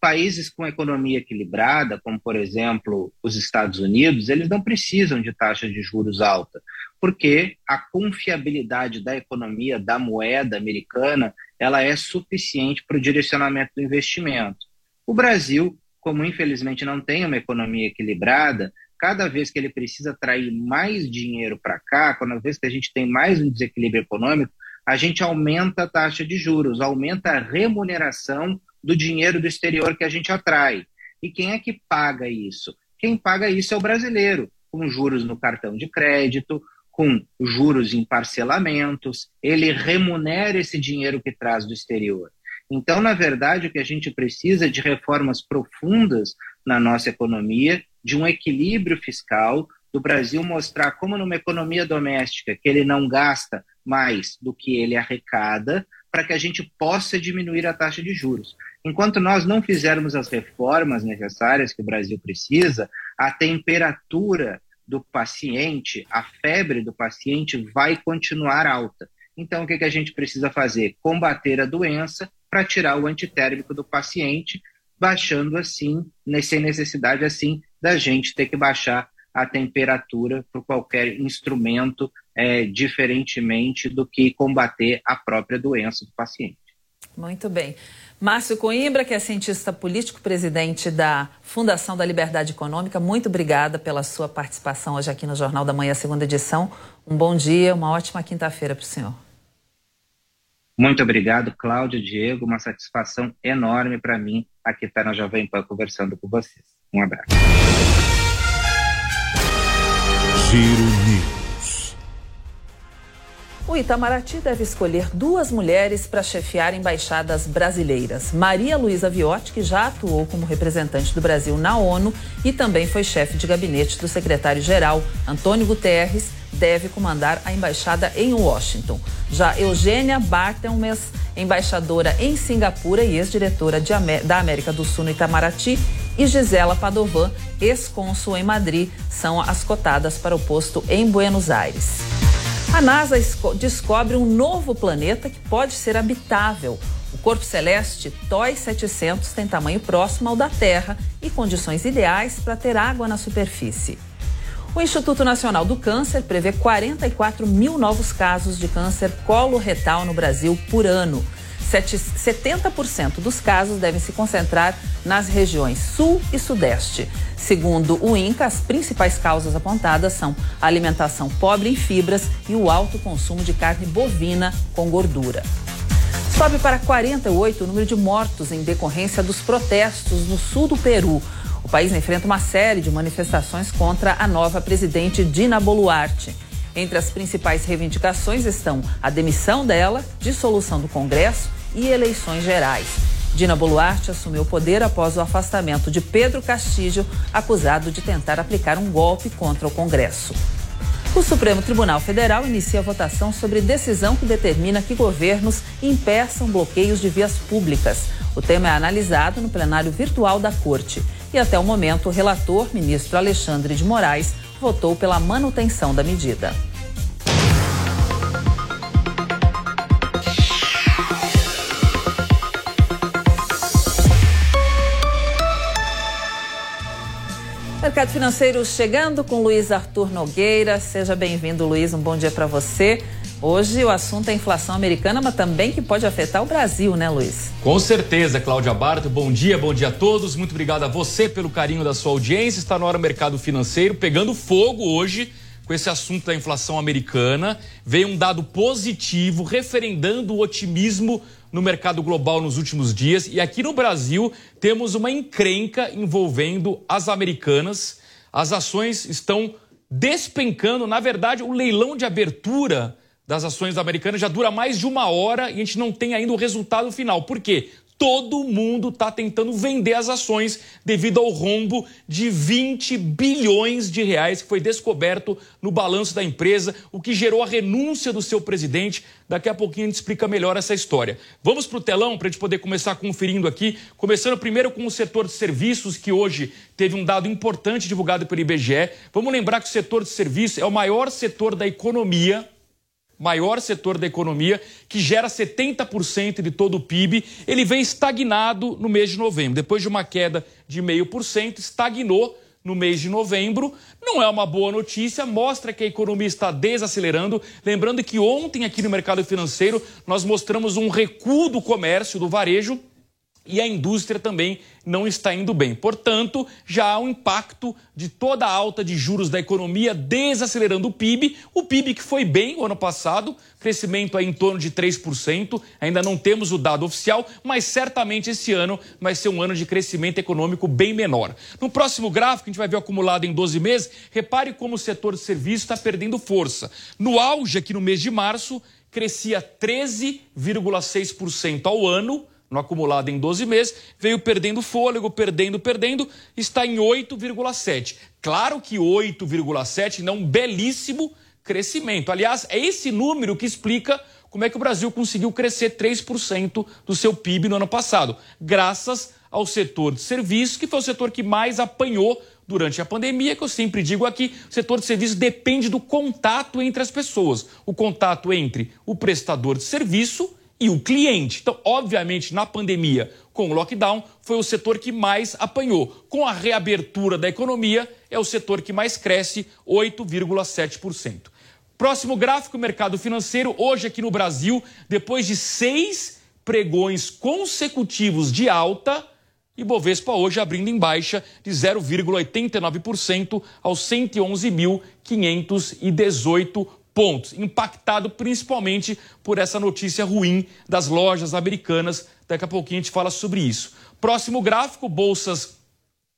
Países com economia equilibrada, como por exemplo os Estados Unidos, eles não precisam de taxa de juros alta, porque a confiabilidade da economia, da moeda americana, ela é suficiente para o direcionamento do investimento. O Brasil, como infelizmente não tem uma economia equilibrada, cada vez que ele precisa atrair mais dinheiro para cá, cada vez que a gente tem mais um desequilíbrio econômico, a gente aumenta a taxa de juros, aumenta a remuneração do dinheiro do exterior que a gente atrai. E quem é que paga isso? Quem paga isso é o brasileiro, com juros no cartão de crédito, com juros em parcelamentos, ele remunera esse dinheiro que traz do exterior. Então, na verdade, o que a gente precisa é de reformas profundas na nossa economia, de um equilíbrio fiscal, do Brasil mostrar como numa economia doméstica que ele não gasta mais do que ele arrecada, para que a gente possa diminuir a taxa de juros. Enquanto nós não fizermos as reformas necessárias que o Brasil precisa, a temperatura do paciente, a febre do paciente vai continuar alta. Então, o que, que a gente precisa fazer? Combater a doença para tirar o antitérmico do paciente, baixando assim, sem necessidade assim da gente ter que baixar a temperatura por qualquer instrumento, é, diferentemente do que combater a própria doença do paciente. Muito bem. Márcio Coimbra, que é cientista político, presidente da Fundação da Liberdade Econômica, muito obrigada pela sua participação hoje aqui no Jornal da Manhã, segunda edição. Um bom dia, uma ótima quinta-feira para o senhor. Muito obrigado, Cláudio, Diego. Uma satisfação enorme para mim aqui estar na Jovem Pan conversando com vocês. Um abraço. Giro News. O Itamaraty deve escolher duas mulheres para chefiar embaixadas brasileiras. Maria Luísa Viotti, que já atuou como representante do Brasil na ONU e também foi chefe de gabinete do secretário-geral Antônio Guterres, deve comandar a embaixada em Washington. Já Eugênia Bartelmes, embaixadora em Singapura e ex-diretora da América do Sul no Itamaraty, e Gisela Padovan, ex-cônsul em Madrid, são as cotadas para o posto em Buenos Aires. A NASA descobre um novo planeta que pode ser habitável. O corpo celeste TOI 700 tem tamanho próximo ao da Terra e condições ideais para ter água na superfície. O Instituto Nacional do Câncer prevê 44 mil novos casos de câncer coloretal no Brasil por ano. 70% dos casos devem se concentrar nas regiões Sul e Sudeste. Segundo o INCA, as principais causas apontadas são a alimentação pobre em fibras e o alto consumo de carne bovina com gordura. Sobe para 48 o número de mortos em decorrência dos protestos no sul do Peru. O país enfrenta uma série de manifestações contra a nova presidente Dina Boluarte. Entre as principais reivindicações estão a demissão dela, dissolução do Congresso e eleições gerais. Dina Boluarte assumiu o poder após o afastamento de Pedro Castillo, acusado de tentar aplicar um golpe contra o Congresso. O Supremo Tribunal Federal inicia a votação sobre decisão que determina que governos impeçam bloqueios de vias públicas. O tema é analisado no plenário virtual da Corte. E até o momento, o relator, ministro Alexandre de Moraes, votou pela manutenção da medida. Mercado Financeiro chegando com Luiz Arthur Nogueira. Seja bem-vindo, Luiz. Um bom dia para você. Hoje o assunto é inflação americana, mas também que pode afetar o Brasil, né, Luiz? Com certeza, Cláudia Barto. Bom dia, bom dia a todos. Muito obrigado a você pelo carinho da sua audiência. Está no hora mercado financeiro, pegando fogo hoje com esse assunto da inflação americana. Veio um dado positivo, referendando o otimismo no mercado global nos últimos dias. E aqui no Brasil temos uma encrenca envolvendo as americanas. As ações estão despencando. Na verdade, o leilão de abertura das ações americanas já dura mais de uma hora e a gente não tem ainda o resultado final. Por quê? Todo mundo está tentando vender as ações devido ao rombo de 20 bilhões de reais que foi descoberto no balanço da empresa, o que gerou a renúncia do seu presidente. Daqui a pouquinho a gente explica melhor essa história. Vamos para o telão para a gente poder começar conferindo aqui, começando primeiro com o setor de serviços, que hoje teve um dado importante divulgado pelo IBGE. Vamos lembrar que o setor de serviços é o maior setor da economia maior setor da economia, que gera 70% de todo o PIB, ele vem estagnado no mês de novembro. Depois de uma queda de 0,5%, estagnou no mês de novembro. Não é uma boa notícia, mostra que a economia está desacelerando. Lembrando que ontem, aqui no mercado financeiro, nós mostramos um recuo do comércio, do varejo, e a indústria também não está indo bem. Portanto, já há um impacto de toda a alta de juros da economia desacelerando o PIB. O PIB que foi bem o ano passado, crescimento em torno de 3%, ainda não temos o dado oficial, mas certamente esse ano vai ser um ano de crescimento econômico bem menor. No próximo gráfico, a gente vai ver acumulado em 12 meses, repare como o setor de serviços está perdendo força. No auge, aqui no mês de março, crescia 13,6% ao ano, no acumulado em 12 meses, veio perdendo fôlego, perdendo, perdendo, está em 8,7. Claro que 8,7 não é um belíssimo crescimento. Aliás, é esse número que explica como é que o Brasil conseguiu crescer 3% do seu PIB no ano passado, graças ao setor de serviços, que foi o setor que mais apanhou durante a pandemia, que eu sempre digo aqui, o setor de serviços depende do contato entre as pessoas, o contato entre o prestador de serviço e o cliente. Então, obviamente, na pandemia, com o lockdown, foi o setor que mais apanhou. Com a reabertura da economia, é o setor que mais cresce, 8,7%. Próximo gráfico, mercado financeiro. Hoje, aqui no Brasil, depois de seis pregões consecutivos de alta, Ibovespa hoje abrindo em baixa de 0,89% aos 111.518 pontos, impactado principalmente por essa notícia ruim das lojas americanas. Daqui a pouquinho a gente fala sobre isso. Próximo gráfico, bolsas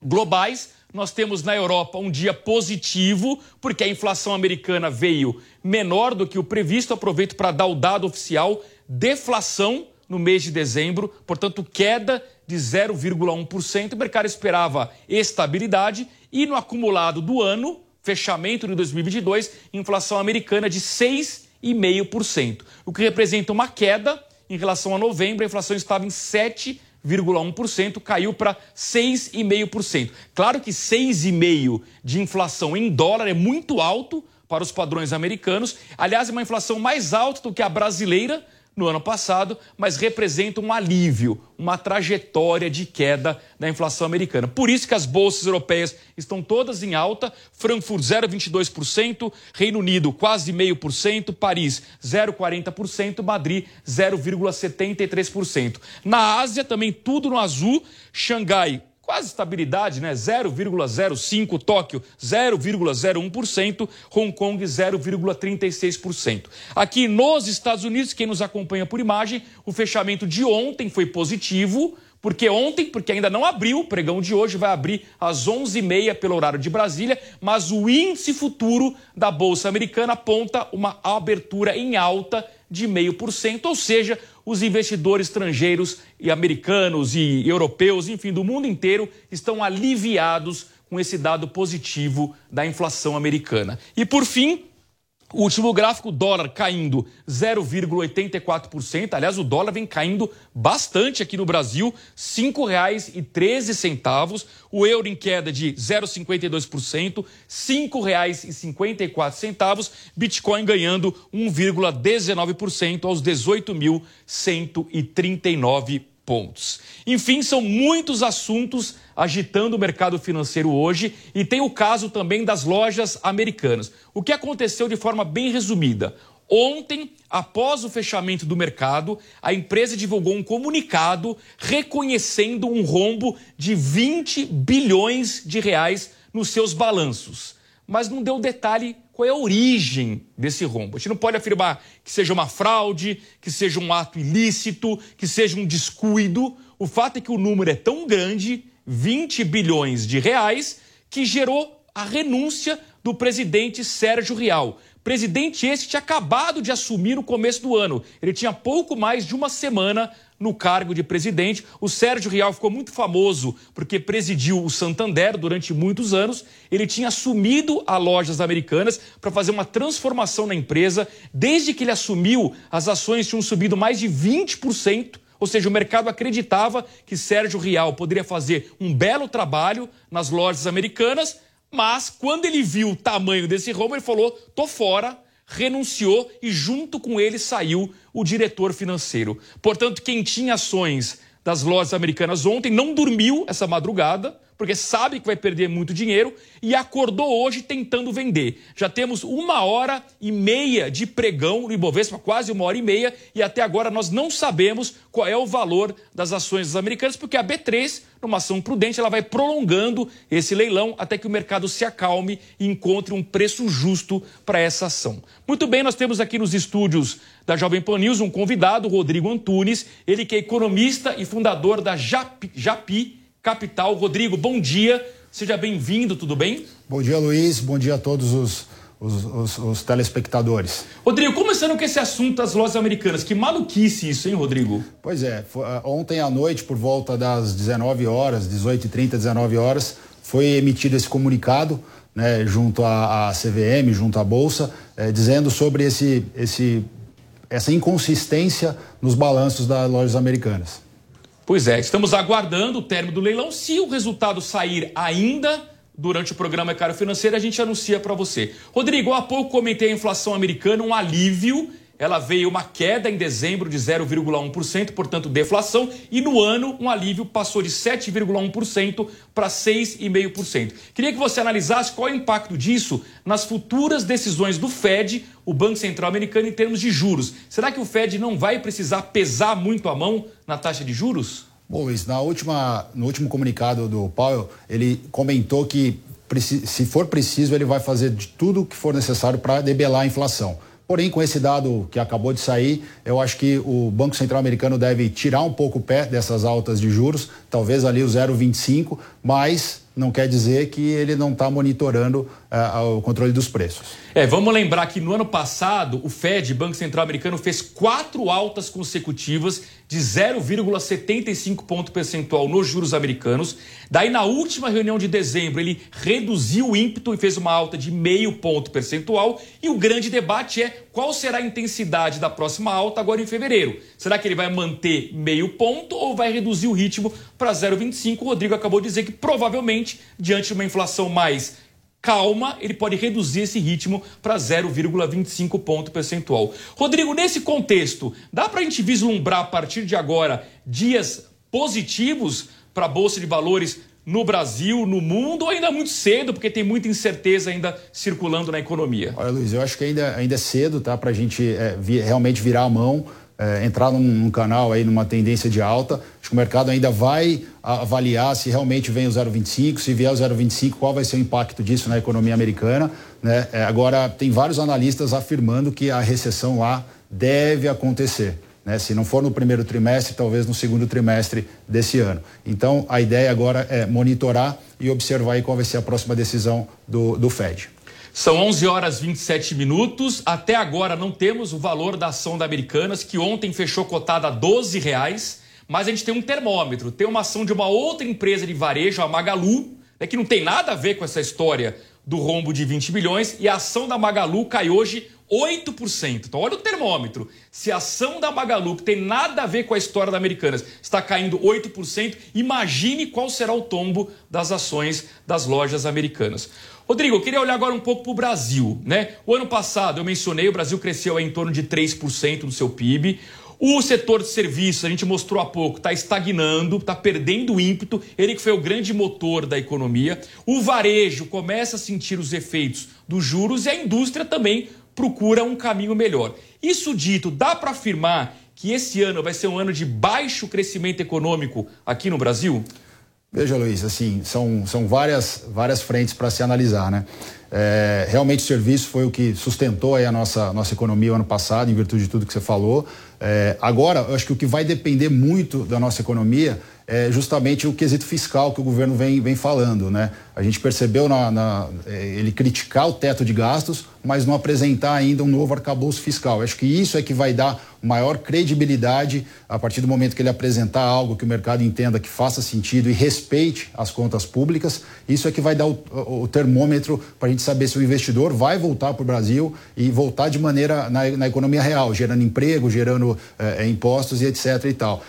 globais. Nós temos na Europa um dia positivo, porque a inflação americana veio menor do que o previsto. Aproveito para dar o dado oficial: deflação no mês de dezembro, portanto, queda de 0,1%. O mercado esperava estabilidade e no acumulado do ano, fechamento de 2022, inflação americana de 6,5%, o que representa uma queda em relação a novembro, a inflação estava em 7,1%, caiu para 6,5%. Claro que 6,5% de inflação em dólar é muito alto para os padrões americanos. Aliás, é uma inflação mais alta do que a brasileira, no ano passado, mas representa um alívio, uma trajetória de queda da inflação americana. Por isso que as bolsas europeias estão todas em alta, Frankfurt 0,22%, Reino Unido quase 0,5%, Paris 0,40%, Madrid 0,73%. Na Ásia também tudo no azul, Xangai quase estabilidade, né? 0,05, Tóquio 0,01%, Hong Kong 0,36%. Aqui nos Estados Unidos, quem nos acompanha por imagem, o fechamento de ontem foi positivo, porque ontem, porque ainda não abriu, o pregão de hoje vai abrir às 11h30 pelo horário de Brasília, mas o índice futuro da Bolsa Americana aponta uma abertura em alta de 0,5%, ou seja, os investidores estrangeiros e americanos e europeus, enfim, do mundo inteiro, estão aliviados com esse dado positivo da inflação americana. E por fim, o último gráfico, dólar caindo 0,84%. Aliás, o dólar vem caindo bastante aqui no Brasil, R$ 5,13. O euro em queda de 0,52%, R$ 5,54. Bitcoin ganhando 1,19% aos 18.139 pontos. Enfim, são muitos assuntos agitando o mercado financeiro hoje e tem o caso também das lojas americanas. O que aconteceu de forma bem resumida? Ontem, após o fechamento do mercado, a empresa divulgou um comunicado reconhecendo um rombo de 20 bilhões de reais nos seus balanços. Mas não deu detalhe qual é a origem desse rombo. A gente não pode afirmar que seja uma fraude, que seja um ato ilícito, que seja um descuido. O fato é que o número é tão grande, 20 bilhões de reais, que gerou a renúncia do presidente Sérgio Rial. Presidente esse tinha acabado de assumir no começo do ano. Ele tinha pouco mais de uma semana no cargo de presidente. O Sérgio Rial ficou muito famoso porque presidiu o Santander durante muitos anos. Ele tinha assumido a Lojas Americanas para fazer uma transformação na empresa. Desde que ele assumiu, as ações tinham subido mais de 20%. Ou seja, o mercado acreditava que Sérgio Rial poderia fazer um belo trabalho nas lojas americanas, mas quando ele viu o tamanho desse rombo, ele falou: tô fora, renunciou e junto com ele saiu o diretor financeiro. Portanto, quem tinha ações das lojas americanas ontem não dormiu essa madrugada porque sabe que vai perder muito dinheiro e acordou hoje tentando vender. Já temos uma hora e meia de pregão no Ibovespa, quase uma hora e meia, e até agora nós não sabemos qual é o valor das ações das americanas, porque a B3, numa ação prudente, ela vai prolongando esse leilão até que o mercado se acalme e encontre um preço justo para essa ação. Muito bem, nós temos aqui nos estúdios da Jovem Pan News um convidado, Rodrigo Antunes, ele que é economista e fundador da Japi, Japi capital. Rodrigo, bom dia. Seja bem-vindo, tudo bem? Bom dia, Luiz. Bom dia a todos os, os, os, os, telespectadores. Rodrigo, começando com esse assunto das lojas americanas. Que maluquice isso, hein, Rodrigo? Pois é. Foi, ah, ontem à noite, por volta das 19 horas, 18h30, 19 horas, foi emitido esse comunicado né, junto à, à CVM, junto à Bolsa, eh, dizendo sobre esse, esse, essa inconsistência nos balanços das lojas americanas. Pois é, estamos aguardando o término do leilão. Se o resultado sair ainda durante o programa Caro Financeiro, a gente anuncia para você. Rodrigo, há pouco comentei a inflação americana, um alívio ela veio uma queda em dezembro de 0,1%, portanto deflação, e no ano um alívio passou de 7,1% para 6,5%. Queria que você analisasse qual é o impacto disso nas futuras decisões do Fed, o Banco Central Americano, em termos de juros. Será que o Fed não vai precisar pesar muito a mão na taxa de juros? Bom, Luiz, na última, no último comunicado do Powell, ele comentou que se for preciso, ele vai fazer de tudo o que for necessário para debelar a inflação. Porém, com esse dado que acabou de sair, eu acho que o Banco Central Americano deve tirar um pouco o pé dessas altas de juros, talvez ali o 0,25, mas não quer dizer que ele não está monitorando uh, o controle dos preços. É, vamos lembrar que no ano passado o Fed, Banco Central Americano, fez quatro altas consecutivas de 0,75 ponto percentual nos juros americanos. Daí, na última reunião de dezembro, ele reduziu o ímpeto e fez uma alta de meio ponto percentual. E o grande debate é qual será a intensidade da próxima alta agora em fevereiro. Será que ele vai manter meio ponto ou vai reduzir o ritmo para 0,25? O Rodrigo acabou de dizer que provavelmente, diante de uma inflação mais calma, ele pode reduzir esse ritmo para 0,25 ponto percentual. Rodrigo, nesse contexto, dá para a gente vislumbrar a partir de agora dias positivos para a Bolsa de Valores no Brasil, no mundo, ou ainda é muito cedo, porque tem muita incerteza ainda circulando na economia? Olha, Luiz, eu acho que ainda, ainda é cedo tá, para a gente é, realmente virar a mão é, entrar num, num, canal aí numa tendência de alta. Acho que o mercado ainda vai avaliar se realmente vem o 0,25, se vier o 0,25, qual vai ser o impacto disso na economia americana. Né? É, agora, tem vários analistas afirmando que a recessão lá deve acontecer. Né? Se não for no primeiro trimestre, talvez no segundo trimestre desse ano. Então, a ideia agora é monitorar e observar aí qual vai ser a próxima decisão do, do Fed. São 11 horas 27 minutos. Até agora não temos o valor da ação da Americanas, que ontem fechou cotada a 12 reais. Mas a gente tem um termômetro. Tem uma ação de uma outra empresa de varejo, a Magalu, né, que não tem nada a ver com essa história do rombo de 20 bilhões. E a ação da Magalu cai hoje 8%. Então, olha o termômetro. Se a ação da Magalu, que tem nada a ver com a história da Americanas, está caindo 8%, imagine qual será o tombo das ações das lojas americanas. Rodrigo, eu queria olhar agora um pouco para o Brasil. Né? O ano passado, eu mencionei, o Brasil cresceu em torno de 3% do seu PIB. O setor de serviços, a gente mostrou há pouco, está estagnando, está perdendo ímpeto. Ele que foi o grande motor da economia. O varejo começa a sentir os efeitos dos juros e a indústria também procura um caminho melhor. Isso dito, dá para afirmar que esse ano vai ser um ano de baixo crescimento econômico aqui no Brasil? Veja, Luiz, assim, são, são várias, várias frentes para se analisar, né? É, realmente o serviço foi o que sustentou a nossa, nossa economia o ano passado, em virtude de tudo que você falou. É, agora, eu acho que o que vai depender muito da nossa economia é justamente o quesito fiscal que o governo vem, vem falando, né? A gente percebeu na, na, é, ele criticar o teto de gastos, mas não apresentar ainda um novo arcabouço fiscal. Acho que isso é que vai dar maior credibilidade a partir do momento que ele apresentar algo que o mercado entenda que faça sentido e respeite as contas públicas. Isso é que vai dar o, o termômetro para a gente saber se o investidor vai voltar para o Brasil e voltar de maneira na, na economia real, gerando emprego, gerando é, impostos e etc. e tal.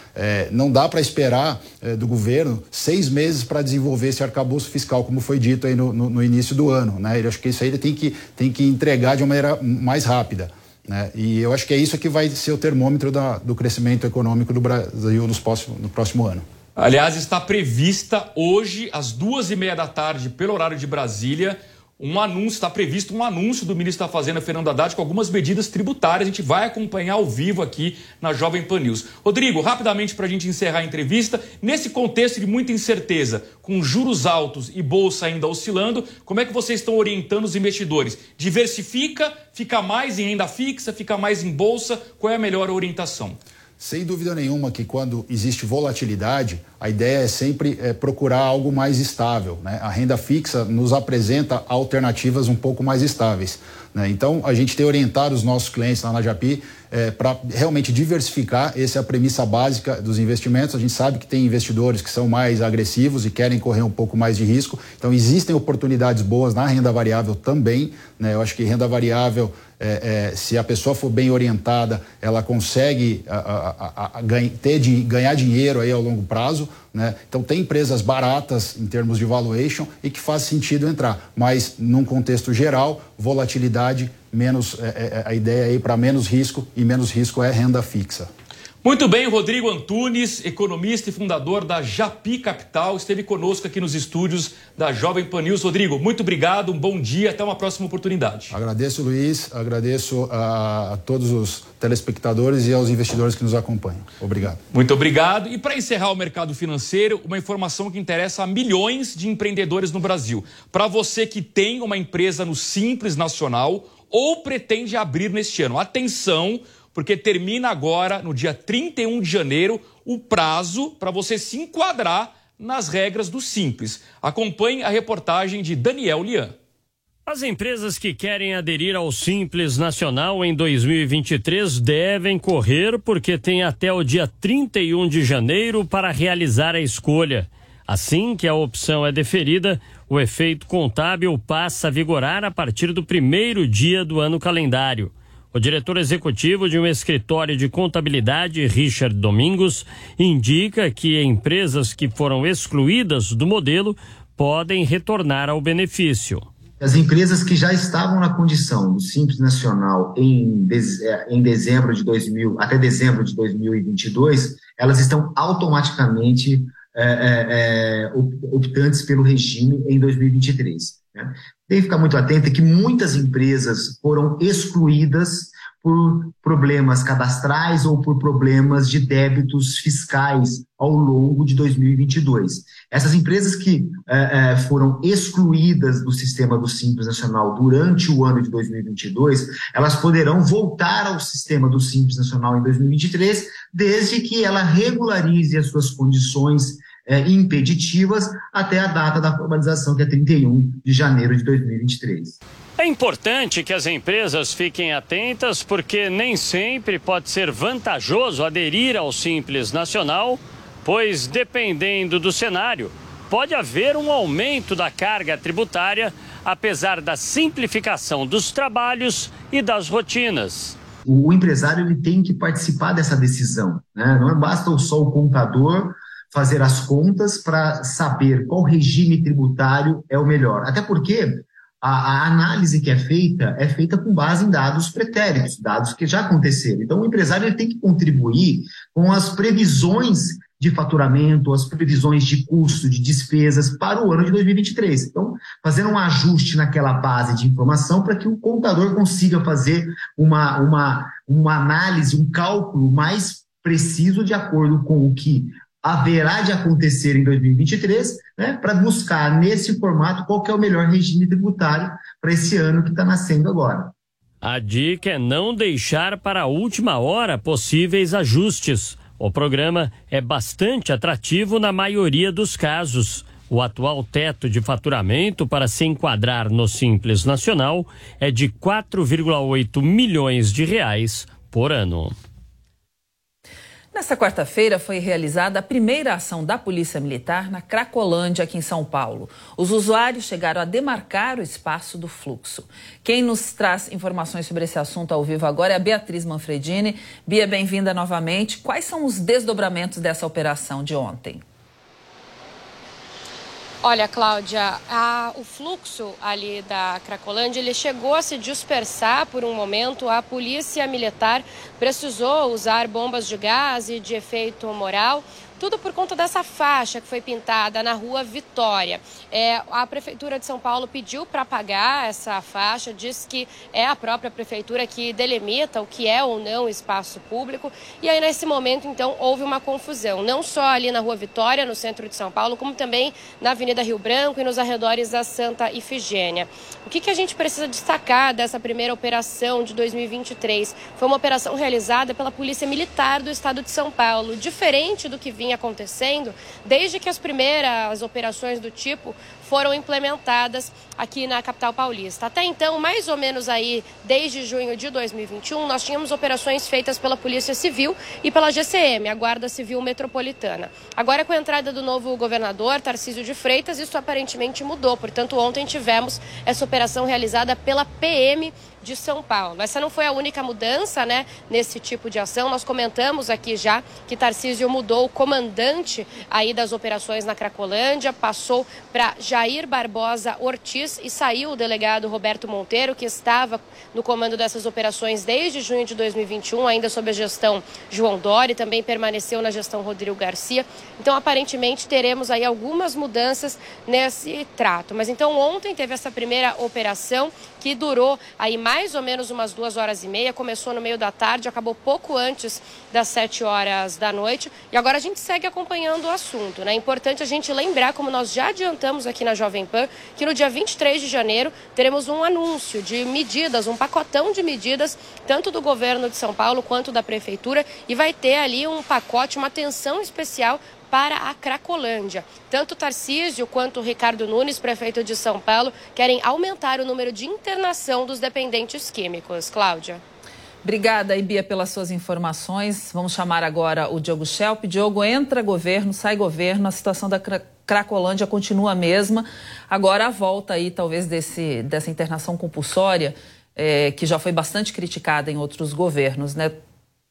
Não dá para esperar do governo seis meses para desenvolver esse arcabouço fiscal, como foi dito aí no, no, no início do ano. Né? Eu acho que isso aí ele tem que, tem que entregar de uma maneira mais rápida. Né? E eu acho que é isso que vai ser o termômetro da, do crescimento econômico do Brasil nos próximo, no próximo ano. Aliás, está prevista hoje, às duas e meia da tarde, pelo horário de Brasília, um anúncio, está previsto um anúncio do ministro da Fazenda, Fernando Haddad, com algumas medidas tributárias. A gente vai acompanhar ao vivo aqui na Jovem Pan News. Rodrigo, rapidamente para a gente encerrar a entrevista, nesse contexto de muita incerteza, com juros altos e bolsa ainda oscilando, como é que vocês estão orientando os investidores? Diversifica, fica mais em renda fixa, fica mais em bolsa? Qual é a melhor orientação? Sem dúvida nenhuma que quando existe volatilidade, a ideia é sempre é, procurar algo mais estável. Né? A renda fixa nos apresenta alternativas um pouco mais estáveis. Né? Então, a gente tem orientado os nossos clientes lá na Japi é, para realmente diversificar. Essa é a premissa básica dos investimentos. A gente sabe que tem investidores que são mais agressivos e querem correr um pouco mais de risco. Então, existem oportunidades boas na renda variável também. Né? Eu acho que renda variável é, é, se a pessoa for bem orientada, ela consegue a, a, a, ter de, ganhar dinheiro aí ao longo prazo. Né? Então tem empresas baratas em termos de valuation e que faz sentido entrar, mas num contexto geral, volatilidade menos é, é, é a ideia aí para menos risco e menos risco é renda fixa. Muito bem, Rodrigo Antunes, economista e fundador da Japi Capital, esteve conosco aqui nos estúdios da Jovem Pan News. Rodrigo, muito obrigado, um bom dia, até uma próxima oportunidade. Agradeço, Luiz, agradeço a, a todos os telespectadores e aos investidores que nos acompanham. Obrigado. Muito obrigado. E para encerrar o mercado financeiro, uma informação que interessa a milhões de empreendedores no Brasil. Para você que tem uma empresa no Simples Nacional ou pretende abrir neste ano, atenção porque termina agora, no dia 31 de janeiro, o prazo para você se enquadrar nas regras do Simples. Acompanhe a reportagem de Daniel Lian. As empresas que querem aderir ao Simples Nacional em 2023 devem correr porque tem até o dia 31 de janeiro para realizar a escolha. Assim que a opção é deferida, o efeito contábil passa a vigorar a partir do primeiro dia do ano calendário. O diretor executivo de um escritório de contabilidade, Richard Domingos, indica que empresas que foram excluídas do modelo podem retornar ao benefício. As empresas que já estavam na condição do Simples Nacional em, é, em dezembro de 2000, até dezembro de 2022, elas estão automaticamente é, é, é optantes pelo regime em 2023. Né? Tem que ficar muito atento que muitas empresas foram excluídas por problemas cadastrais ou por problemas de débitos fiscais ao longo de 2022. Essas empresas que é, é, foram excluídas do sistema do Simples Nacional durante o ano de 2022, elas poderão voltar ao sistema do Simples Nacional em 2023, desde que ela regularize as suas condições é, impeditivas até a data da formalização, que é 31 de janeiro de 2023. É importante que as empresas fiquem atentas, porque nem sempre pode ser vantajoso aderir ao Simples Nacional, pois, dependendo do cenário, pode haver um aumento da carga tributária, apesar da simplificação dos trabalhos e das rotinas. O empresário ele tem que participar dessa decisão. Né? Não é basta só o contador fazer as contas para saber qual regime tributário é o melhor. Até porque a, a, análise que é feita é feita com base em dados pretéritos, dados que já aconteceram. Então, o empresário ele tem que contribuir com as previsões de faturamento, as previsões de custo, de despesas para o ano de 2023. Então, fazendo um ajuste naquela base de informação para que o contador consiga fazer uma, uma, uma análise, um cálculo mais preciso de acordo com o que haverá de acontecer em 2023, né, para buscar nesse formato qual é o melhor regime tributário para esse ano que está nascendo agora. A dica é não deixar para a última hora possíveis ajustes. O programa é bastante atrativo na maioria dos casos. O atual teto de faturamento para se enquadrar no Simples Nacional é de 4,8 milhões de reais por ano. Nesta quarta-feira foi realizada a primeira ação da Polícia Militar na Cracolândia, aqui em São Paulo. Os usuários chegaram a demarcar o espaço do fluxo. Quem nos traz informações sobre esse assunto ao vivo agora é a Beatriz Manfredini. Bia, bem-vinda novamente. Quais são os desdobramentos dessa operação de ontem? Olha, Cláudia, a, o fluxo ali da Cracolândia, ele chegou a se dispersar por um momento. A polícia militar precisou usar bombas de gás e de efeito moral tudo por conta dessa faixa que foi pintada na rua Vitória. É, a Prefeitura de São Paulo pediu para apagar essa faixa, diz que é a própria Prefeitura que delimita o que é ou não espaço público. E aí, nesse momento, então, houve uma confusão, não só ali na rua Vitória, no centro de São Paulo, como também na Avenida Rio Branco e nos arredores da Santa Ifigênia. O que, que a gente precisa destacar dessa primeira operação de 2023? Foi uma operação realizada pela Polícia Militar do Estado de São Paulo, diferente do que vinha vinha acontecendo desde que as primeiras operações do tipo foram implementadas aqui na capital paulista. Até então, mais ou menos aí, desde junho de 2021, nós tínhamos operações feitas pela Polícia Civil e pela GCM, a Guarda Civil Metropolitana. Agora, com a entrada do novo governador, Tarcísio de Freitas, isso aparentemente mudou. Portanto, ontem tivemos essa operação realizada pela PM de São Paulo. Essa não foi a única mudança, né, nesse tipo de ação. Nós comentamos aqui já que Tarcísio mudou o comandante aí das operações na Cracolândia, passou para Jair Barbosa Ortiz e saiu o delegado Roberto Monteiro, que estava no comando dessas operações desde junho de 2021, ainda sob a gestão João Dori, também permaneceu na gestão Rodrigo Garcia. Então, aparentemente, teremos aí algumas mudanças nesse trato. Mas então, ontem teve essa primeira operação que durou aí mais ou menos umas duas horas e meia, começou no meio da tarde, acabou pouco antes das sete horas da noite. E agora a gente segue acompanhando o assunto. Né? É importante a gente lembrar, como nós já adiantamos aqui na Jovem Pan, que no dia 23 de janeiro teremos um anúncio de medidas, um pacotão de medidas, tanto do governo de São Paulo quanto da prefeitura, e vai ter ali um pacote, uma atenção especial para a Cracolândia. Tanto Tarcísio quanto Ricardo Nunes, prefeito de São Paulo, querem aumentar o número de internação dos dependentes químicos. Cláudia. Obrigada, Ibia, pelas suas informações. Vamos chamar agora o Diogo Schelp. Diogo, entra governo, sai governo, a situação da Cracolândia continua a mesma. Agora a volta aí, talvez, desse, dessa internação compulsória, é, que já foi bastante criticada em outros governos, né?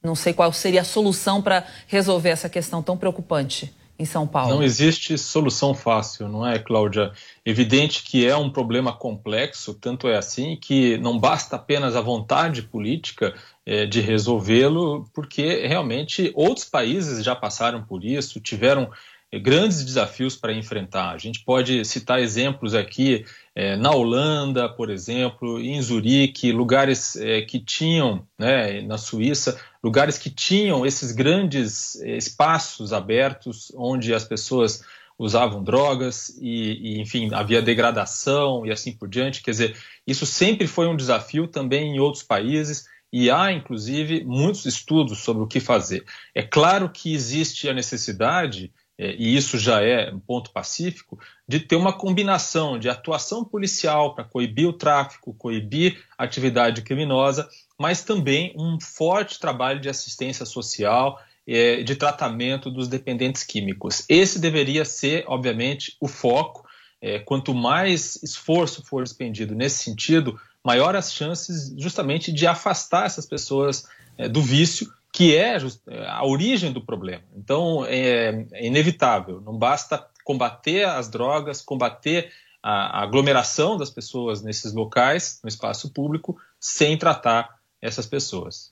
Não sei qual seria a solução para resolver essa questão tão preocupante em São Paulo? Não existe solução fácil, não é, Cláudia? Evidente que é um problema complexo, tanto é assim que não basta apenas a vontade política é, de resolvê-lo, porque realmente outros países já passaram por isso, tiveram é, grandes desafios para enfrentar. A gente pode citar exemplos aqui é, na Holanda, por exemplo, em Zurique, lugares é, que tinham, né, na Suíça, lugares que tinham esses grandes é, espaços abertos onde as pessoas usavam drogas e, e, enfim, havia degradação e assim por diante. Quer dizer, isso sempre foi um desafio também em outros países e há, inclusive, muitos estudos sobre o que fazer. É claro que existe a necessidade e isso já é um ponto pacífico, de ter uma combinação de atuação policial para coibir o tráfico, coibir a atividade criminosa, mas também um forte trabalho de assistência social, é, de tratamento dos dependentes químicos. Esse deveria ser, obviamente, o foco. É, quanto mais esforço for expendido nesse sentido, maior as chances justamente de afastar essas pessoas do vício que é a origem do problema. Então, é, é inevitável, não basta combater as drogas, combater a, a aglomeração das pessoas nesses locais, no espaço público, sem tratar essas pessoas.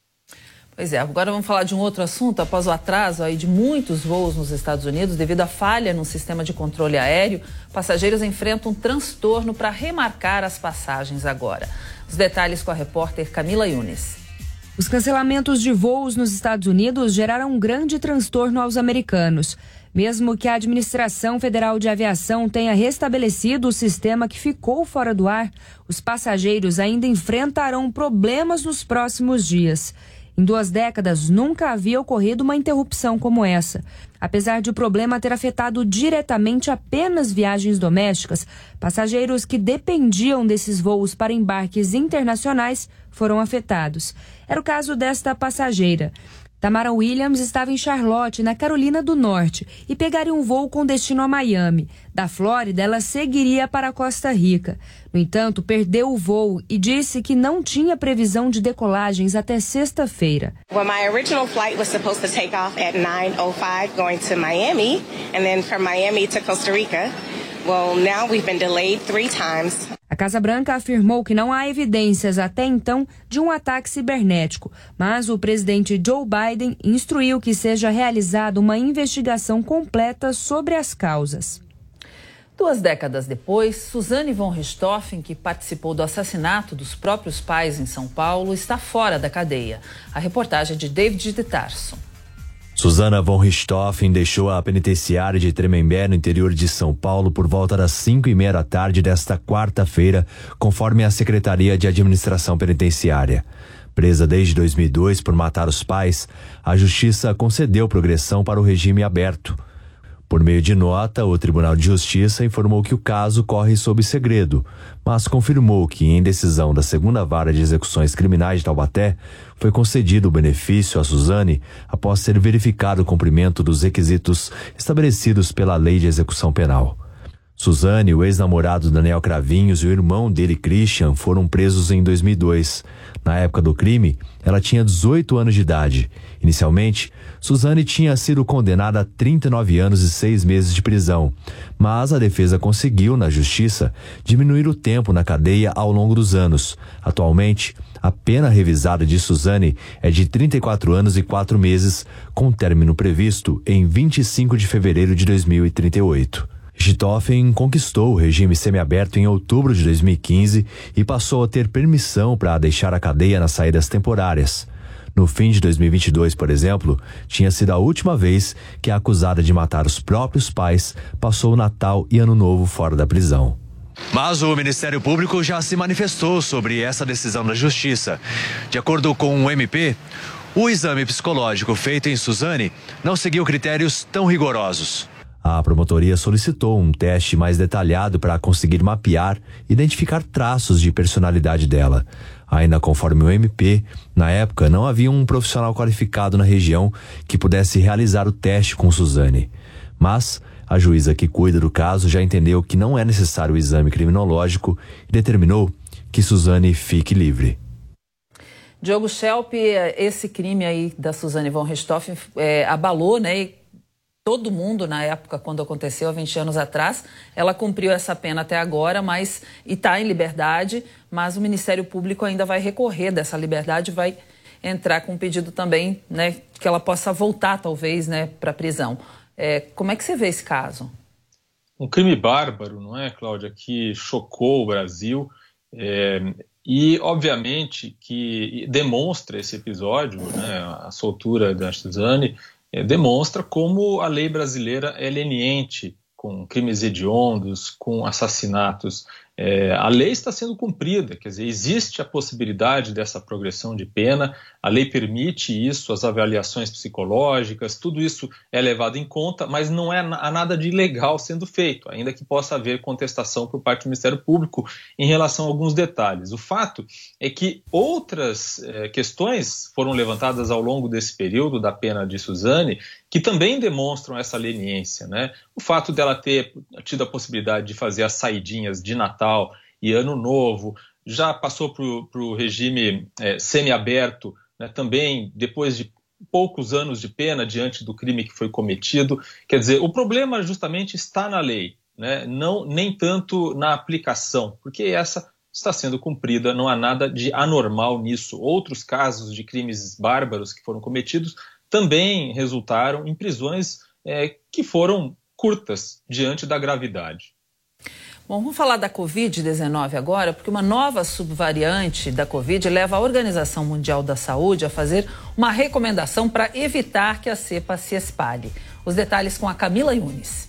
Pois é, agora vamos falar de um outro assunto. Após o atraso aí de muitos voos nos Estados Unidos devido à falha no sistema de controle aéreo, passageiros enfrentam um transtorno para remarcar as passagens agora. Os detalhes com a repórter Camila Yunes. Os cancelamentos de voos nos Estados Unidos geraram um grande transtorno aos americanos. Mesmo que a Administração Federal de Aviação tenha restabelecido o sistema que ficou fora do ar, os passageiros ainda enfrentarão problemas nos próximos dias. Em duas décadas, nunca havia ocorrido uma interrupção como essa. Apesar de o problema ter afetado diretamente apenas viagens domésticas, passageiros que dependiam desses voos para embarques internacionais foram afetados. Era o caso desta passageira. Tamara Williams estava em Charlotte, na Carolina do Norte, e pegaria um voo com destino a Miami. Da Flórida, ela seguiria para Costa Rica. No entanto, perdeu o voo e disse que não tinha previsão de decolagens até sexta-feira. Well, my original flight was supposed to take off at 9:05 going to Miami and then from Miami to Costa Rica. Well, now we've been delayed three times. A Casa Branca afirmou que não há evidências até então de um ataque cibernético, mas o presidente Joe Biden instruiu que seja realizada uma investigação completa sobre as causas. Duas décadas depois, Suzane von Richthofen, que participou do assassinato dos próprios pais em São Paulo, está fora da cadeia. A reportagem é de David de Tarso. Susana von Richthofen deixou a penitenciária de Tremembé, no interior de São Paulo, por volta das cinco e meia da tarde desta quarta-feira, conforme a Secretaria de Administração Penitenciária. Presa desde 2002 por matar os pais, a Justiça concedeu progressão para o regime aberto. Por meio de nota, o Tribunal de Justiça informou que o caso corre sob segredo, mas confirmou que, em decisão da segunda vara de execuções criminais de Taubaté, foi concedido o benefício a Suzane após ser verificado o cumprimento dos requisitos estabelecidos pela Lei de Execução Penal. Suzane, o ex-namorado Daniel Cravinhos e o irmão dele, Christian, foram presos em 2002. Na época do crime, ela tinha 18 anos de idade. Inicialmente, Suzane tinha sido condenada a 39 anos e seis meses de prisão, mas a defesa conseguiu, na justiça, diminuir o tempo na cadeia ao longo dos anos. Atualmente, a pena revisada de Suzane é de 34 anos e 4 meses, com término previsto em 25 de fevereiro de 2038. Gitoffen conquistou o regime semiaberto em outubro de 2015 e passou a ter permissão para deixar a cadeia nas saídas temporárias. No fim de 2022, por exemplo, tinha sido a última vez que a acusada de matar os próprios pais passou o Natal e Ano Novo fora da prisão. Mas o Ministério Público já se manifestou sobre essa decisão da Justiça. De acordo com o MP, o exame psicológico feito em Suzane não seguiu critérios tão rigorosos. A promotoria solicitou um teste mais detalhado para conseguir mapear e identificar traços de personalidade dela. Ainda conforme o MP, na época não havia um profissional qualificado na região que pudesse realizar o teste com Suzane. Mas a juíza que cuida do caso já entendeu que não é necessário o exame criminológico e determinou que Suzane fique livre. Diogo Schelp, esse crime aí da Suzane von Richthofen é, abalou, né? Todo mundo na época, quando aconteceu, há 20 anos atrás. Ela cumpriu essa pena até agora, mas e está em liberdade, mas o Ministério Público ainda vai recorrer dessa liberdade, vai entrar com um pedido também, né, que ela possa voltar, talvez, né, para a prisão. É, como é que você vê esse caso? Um crime bárbaro, não é, Cláudia, que chocou o Brasil. É, e, obviamente, que demonstra esse episódio, né, a soltura da Suzane, é, demonstra como a lei brasileira é leniente com crimes hediondos, com assassinatos. É, a lei está sendo cumprida, quer dizer, existe a possibilidade dessa progressão de pena, a lei permite isso, as avaliações psicológicas, tudo isso é levado em conta, mas não é, há nada de ilegal sendo feito, ainda que possa haver contestação por parte do Ministério Público em relação a alguns detalhes. O fato é que outras é, questões foram levantadas ao longo desse período da pena de Suzane que também demonstram essa leniência. Né? O fato dela ter tido a possibilidade de fazer as saidinhas de Natal e Ano Novo, já passou para o regime é, semiaberto, né, também depois de poucos anos de pena diante do crime que foi cometido. Quer dizer, o problema justamente está na lei, né, não nem tanto na aplicação, porque essa está sendo cumprida, não há nada de anormal nisso. Outros casos de crimes bárbaros que foram cometidos também resultaram em prisões é, que foram curtas diante da gravidade. Bom, vamos falar da Covid-19 agora, porque uma nova subvariante da Covid leva a Organização Mundial da Saúde a fazer uma recomendação para evitar que a cepa se espalhe. Os detalhes com a Camila Yunes.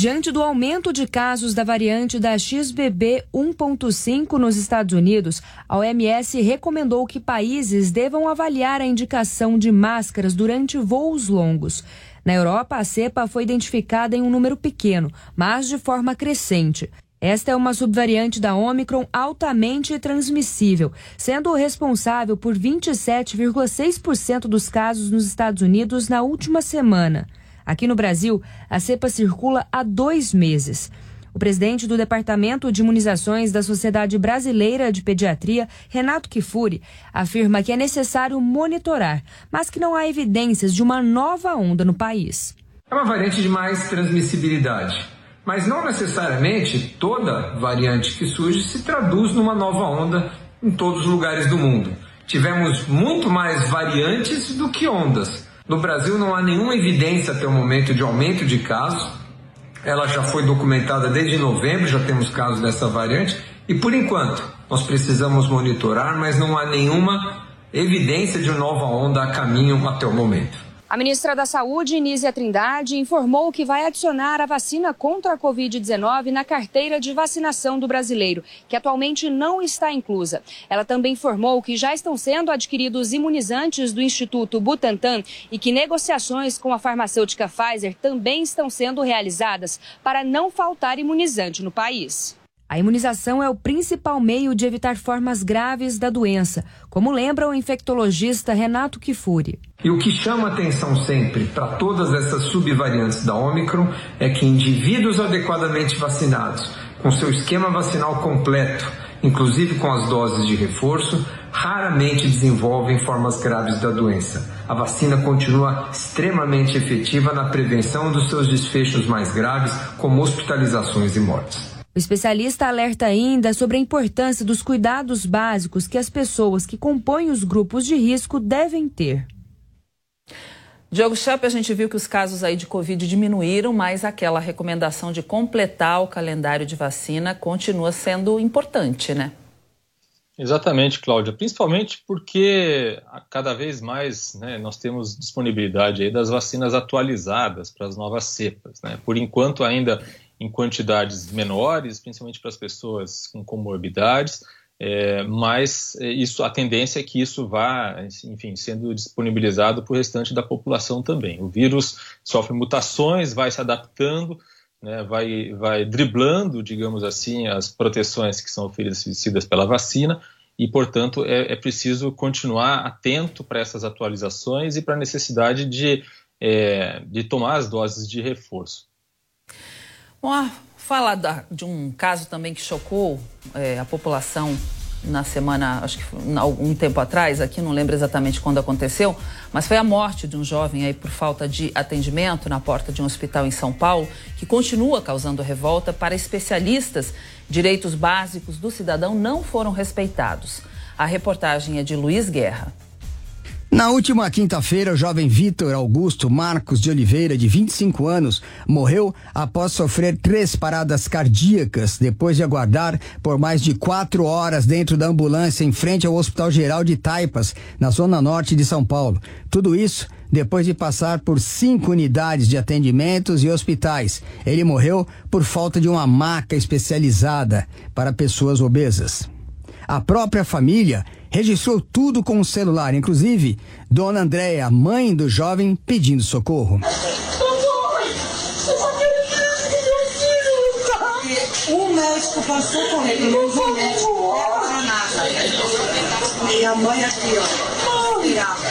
Diante do aumento de casos da variante da XBB 1.5 nos Estados Unidos, a OMS recomendou que países devam avaliar a indicação de máscaras durante voos longos. Na Europa, a cepa foi identificada em um número pequeno, mas de forma crescente. Esta é uma subvariante da Omicron altamente transmissível, sendo responsável por 27,6% dos casos nos Estados Unidos na última semana. Aqui no Brasil, a cepa circula há dois meses. O presidente do Departamento de Imunizações da Sociedade Brasileira de Pediatria, Renato Kifuri, afirma que é necessário monitorar, mas que não há evidências de uma nova onda no país. É uma variante de mais transmissibilidade, mas não necessariamente toda variante que surge se traduz numa nova onda em todos os lugares do mundo. Tivemos muito mais variantes do que ondas. No Brasil não há nenhuma evidência até o momento de aumento de casos. Ela já foi documentada desde novembro, já temos casos dessa variante. E por enquanto, nós precisamos monitorar, mas não há nenhuma evidência de nova onda a caminho até o momento. A ministra da Saúde, Nízia Trindade, informou que vai adicionar a vacina contra a Covid-19 na carteira de vacinação do brasileiro, que atualmente não está inclusa. Ela também informou que já estão sendo adquiridos imunizantes do Instituto Butantan e que negociações com a farmacêutica Pfizer também estão sendo realizadas para não faltar imunizante no país. A imunização é o principal meio de evitar formas graves da doença, como lembra o infectologista Renato Kifuri. E o que chama atenção sempre para todas essas subvariantes da Omicron é que indivíduos adequadamente vacinados, com seu esquema vacinal completo, inclusive com as doses de reforço, raramente desenvolvem formas graves da doença. A vacina continua extremamente efetiva na prevenção dos seus desfechos mais graves, como hospitalizações e mortes. O especialista alerta ainda sobre a importância dos cuidados básicos que as pessoas que compõem os grupos de risco devem ter. Diogo Chape, a gente viu que os casos aí de Covid diminuíram, mas aquela recomendação de completar o calendário de vacina continua sendo importante, né? Exatamente, Cláudia. Principalmente porque cada vez mais né, nós temos disponibilidade aí das vacinas atualizadas para as novas cepas. Né? Por enquanto, ainda em quantidades menores, principalmente para as pessoas com comorbidades, é, mas é, isso, a tendência é que isso vá, enfim, sendo disponibilizado para o restante da população também. O vírus sofre mutações, vai se adaptando, né, vai, vai driblando, digamos assim, as proteções que são oferecidas pela vacina, e, portanto, é, é preciso continuar atento para essas atualizações e para a necessidade de, é, de tomar as doses de reforço. Bom, falar da, de um caso também que chocou é, a população na semana, acho que algum tempo atrás, aqui não lembro exatamente quando aconteceu, mas foi a morte de um jovem aí por falta de atendimento na porta de um hospital em São Paulo, que continua causando revolta para especialistas. Direitos básicos do cidadão não foram respeitados. A reportagem é de Luiz Guerra. Na última quinta-feira, o jovem Vitor Augusto Marcos de Oliveira, de 25 anos, morreu após sofrer três paradas cardíacas depois de aguardar por mais de quatro horas dentro da ambulância em frente ao Hospital Geral de Taipas, na zona norte de São Paulo. Tudo isso depois de passar por cinco unidades de atendimentos e hospitais. Ele morreu por falta de uma maca especializada para pessoas obesas. A própria família registrou tudo com o celular, inclusive Dona Andréia, mãe do jovem, pedindo socorro. O médico passou correndo, não foi médico, é nada. E a mãe aqui, ó.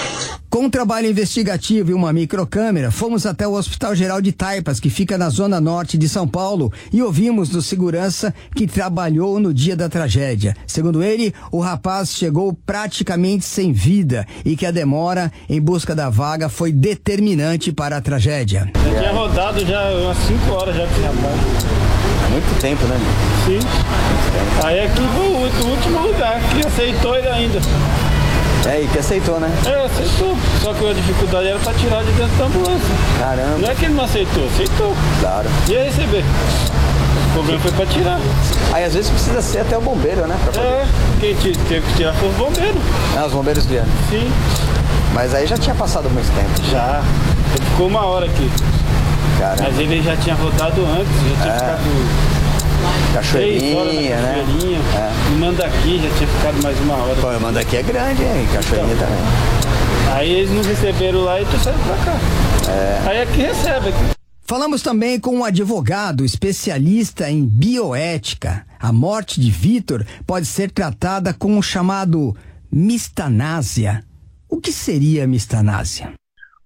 Com um trabalho investigativo e uma microcâmera, fomos até o Hospital Geral de Taipas, que fica na zona norte de São Paulo, e ouvimos do segurança que trabalhou no dia da tragédia. Segundo ele, o rapaz chegou praticamente sem vida e que a demora em busca da vaga foi determinante para a tragédia. Já tinha rodado já umas 5 horas já com esse rapaz. Muito tempo, né? Sim. Aí aqui foi o último lugar que aceitou ele ainda. É, e que aceitou, né? É, aceitou. Só que a dificuldade era pra tirar de dentro da ambulância. Caramba. Não é que ele não aceitou, aceitou. Claro. Ia receber. O problema foi pra tirar. Aí às vezes precisa ser até o bombeiro, né? Pra é, quem teve que tirar foi os bombeiros. Ah, os bombeiros vieram? Sim. Mas aí já tinha passado muito tempo. Já. Ele ficou uma hora aqui. Caramba. Mas ele já tinha rodado antes, já tinha é. ficado Cachoeirinha, né? Cachoeirinha. É. Manda aqui já tinha ficado mais uma hora. Pô, manda aqui é grande, hein? Cachoeirinha então, também. Aí eles não receberam lá e trouxeram pra cá. É. Aí aqui recebe aqui. Falamos também com um advogado especialista em bioética. A morte de Vitor pode ser tratada com o chamado mistanásia. O que seria mistanásia?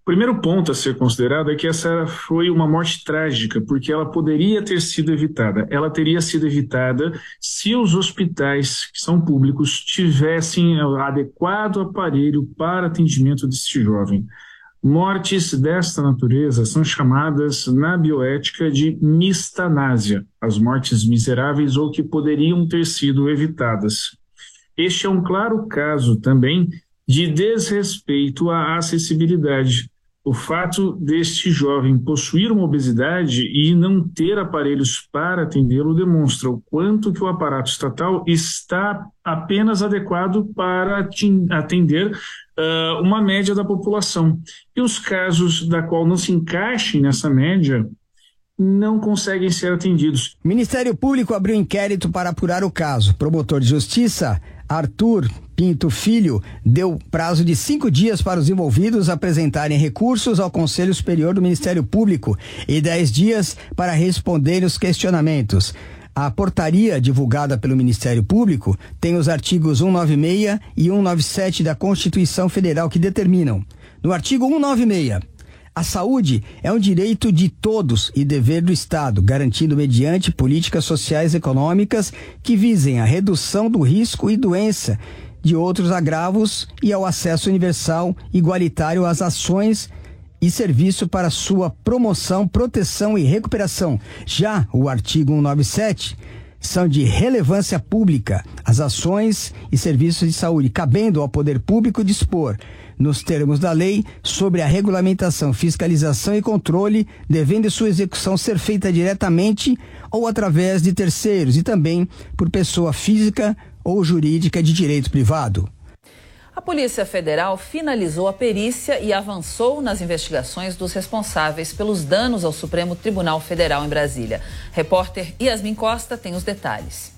O primeiro ponto a ser considerado é que essa foi uma morte trágica, porque ela poderia ter sido evitada. Ela teria sido evitada se os hospitais, que são públicos, tivessem adequado aparelho para atendimento deste jovem. Mortes desta natureza são chamadas na bioética de mistanásia, as mortes miseráveis ou que poderiam ter sido evitadas. Este é um claro caso também de desrespeito à acessibilidade, o fato deste jovem possuir uma obesidade e não ter aparelhos para atendê-lo demonstra o quanto que o aparato estatal está apenas adequado para atender uh, uma média da população. E os casos da qual não se encaixem nessa média não conseguem ser atendidos. Ministério Público abriu inquérito para apurar o caso. Promotor de Justiça Arthur Pinto Filho deu prazo de cinco dias para os envolvidos apresentarem recursos ao Conselho Superior do Ministério Público e dez dias para responderem os questionamentos. A portaria divulgada pelo Ministério Público tem os artigos 196 e 197 da Constituição Federal que determinam. No artigo 196, a saúde é um direito de todos e dever do Estado, garantido mediante políticas sociais e econômicas que visem a redução do risco e doença de outros agravos e ao acesso universal igualitário às ações e serviço para sua promoção, proteção e recuperação. Já o artigo 197 são de relevância pública as ações e serviços de saúde, cabendo ao poder público dispor nos termos da lei, sobre a regulamentação, fiscalização e controle, devendo sua execução ser feita diretamente ou através de terceiros e também por pessoa física ou jurídica de direito privado. A Polícia Federal finalizou a perícia e avançou nas investigações dos responsáveis pelos danos ao Supremo Tribunal Federal em Brasília. Repórter Yasmin Costa tem os detalhes.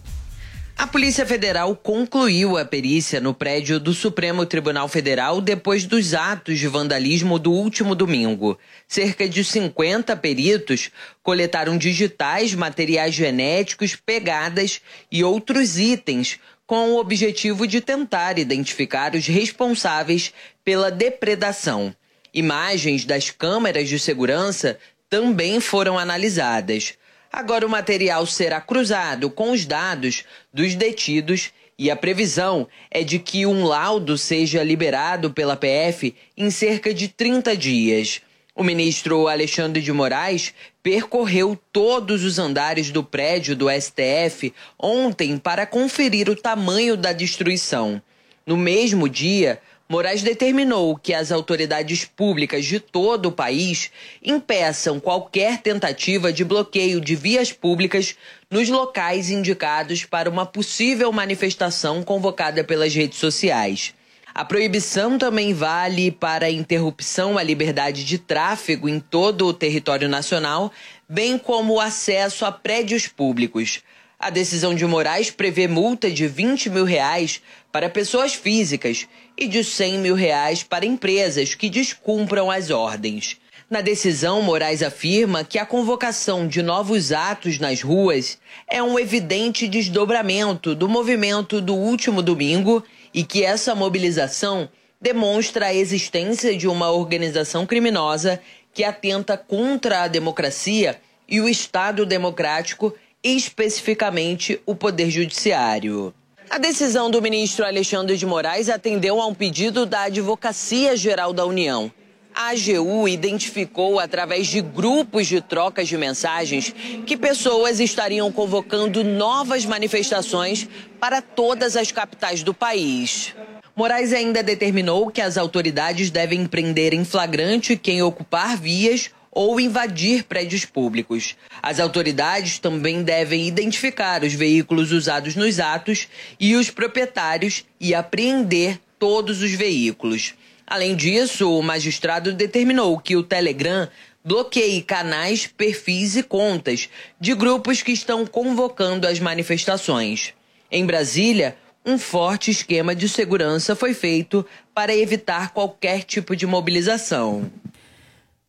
A Polícia Federal concluiu a perícia no prédio do Supremo Tribunal Federal depois dos atos de vandalismo do último domingo. Cerca de 50 peritos coletaram digitais, materiais genéticos, pegadas e outros itens com o objetivo de tentar identificar os responsáveis pela depredação. Imagens das câmeras de segurança também foram analisadas. Agora o material será cruzado com os dados dos detidos E a previsão é de que um laudo seja liberado pela PF em cerca de 30 dias. O ministro Alexandre de Moraes percorreu todos os andares do prédio do STF ontem para conferir o tamanho da destruição. No mesmo dia, Moraes determinou que as autoridades públicas de todo o país impeçam qualquer tentativa de bloqueio de vias públicas nos locais indicados para uma possível manifestação convocada pelas redes sociais. A proibição também vale para a interrupção à liberdade de tráfego em todo o território nacional, bem como o acesso a prédios públicos. A decisão de Moraes prevê multa de 20 mil reais para pessoas físicas e de 100 mil reais para empresas que descumpram as ordens. Na decisão, Moraes afirma que a convocação de novos atos nas ruas é um evidente desdobramento do movimento do último domingo e que essa mobilização demonstra a existência de uma organização criminosa que atenta contra a democracia e o Estado democrático especificamente o Poder Judiciário. A decisão do ministro Alexandre de Moraes atendeu a um pedido da Advocacia Geral da União. A AGU identificou, através de grupos de trocas de mensagens, que pessoas estariam convocando novas manifestações para todas as capitais do país. Moraes ainda determinou que as autoridades devem prender em flagrante quem ocupar vias ou invadir prédios públicos. As autoridades também devem identificar os veículos usados nos atos e os proprietários e apreender todos os veículos. Além disso, o magistrado determinou que o Telegram bloqueie canais, perfis e contas de grupos que estão convocando as manifestações. Em Brasília, um forte esquema de segurança foi feito para evitar qualquer tipo de mobilização.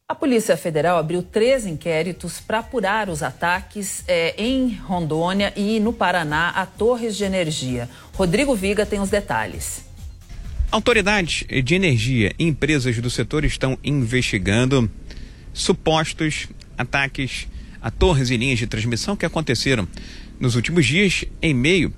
A Polícia Federal abriu três inquéritos para apurar os ataques é, em Rondônia e no Paraná a torres de energia. Rodrigo Viga tem os detalhes. Autoridades de energia e empresas do setor estão investigando supostos ataques a torres e linhas de transmissão que aconteceram nos últimos dias em meio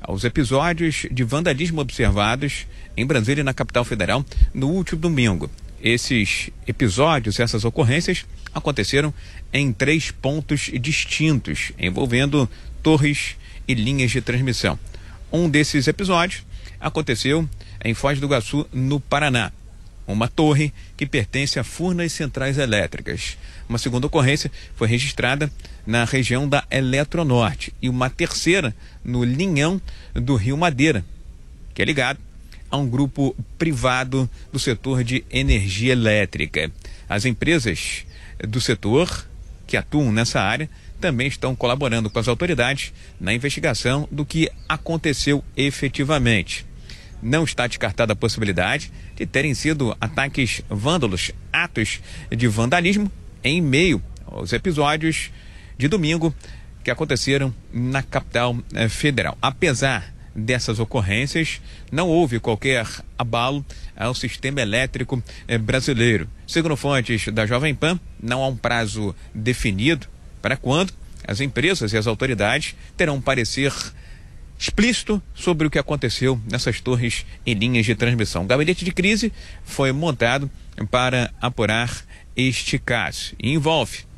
aos episódios de vandalismo observados em Brasília, na capital federal, no último domingo. Esses episódios, essas ocorrências aconteceram em três pontos distintos, envolvendo torres e linhas de transmissão. Um desses episódios aconteceu em Foz do Iguaçu, no Paraná. Uma torre que pertence a Furnas Centrais Elétricas. Uma segunda ocorrência foi registrada na região da Eletronorte e uma terceira no Linhão do Rio Madeira, que é ligado a um grupo privado do setor de energia elétrica. As empresas do setor que atuam nessa área também estão colaborando com as autoridades na investigação do que aconteceu efetivamente. Não está descartada a possibilidade de terem sido ataques vândalos, atos de vandalismo em meio aos episódios de domingo que aconteceram na capital eh, federal. Apesar dessas ocorrências, não houve qualquer abalo ao sistema elétrico eh, brasileiro. Segundo fontes da Jovem Pan, não há um prazo definido para quando as empresas e as autoridades terão um parecer explícito sobre o que aconteceu nessas torres e linhas de transmissão. O gabinete de crise foi montado para apurar este caso e envolve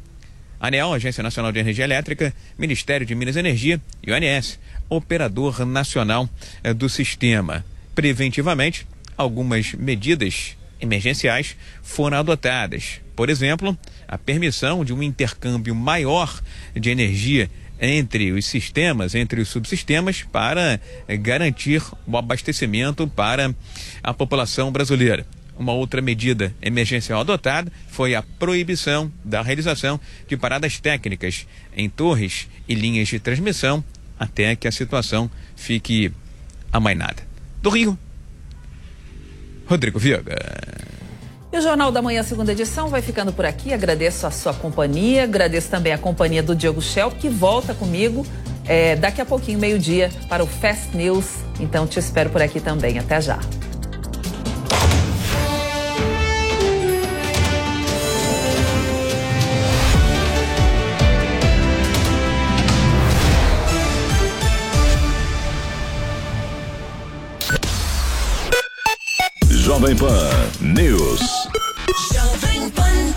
ANEL, Agência Nacional de Energia Elétrica, Ministério de Minas e Energia e o ANS, operador nacional eh, do sistema. Preventivamente, algumas medidas emergenciais foram adotadas. Por exemplo, a permissão de um intercâmbio maior de energia entre os sistemas, entre os subsistemas, para eh, garantir o abastecimento para a população brasileira. Uma outra medida emergencial adotada foi a proibição da realização de paradas técnicas em torres e linhas de transmissão até que a situação fique amainada. Do Rio, Rodrigo Viega. E o Jornal da Manhã, segunda edição, vai ficando por aqui. Agradeço a sua companhia, agradeço também a companhia do Diogo Shell, que volta comigo é, daqui a pouquinho, meio-dia, para o Fast News. Então te espero por aqui também. Até já. Jovem Pan News. Jovem Pan.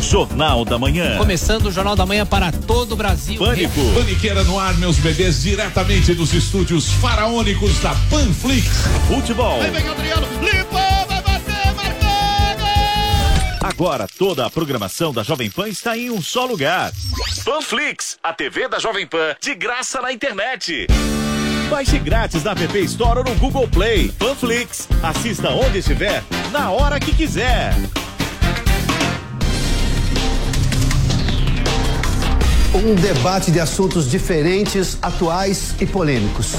Jornal da Manhã. Começando o Jornal da Manhã para todo o Brasil. Pânico. Paniqueira no ar, meus bebês, diretamente dos estúdios faraônicos da Panflix. Futebol. Vem vem Adriano, limpa! Agora toda a programação da Jovem Pan está em um só lugar. Panflix, a TV da Jovem Pan, de graça na internet. Baixe grátis na App Store ou no Google Play. Panflix, assista onde estiver, na hora que quiser. Um debate de assuntos diferentes, atuais e polêmicos.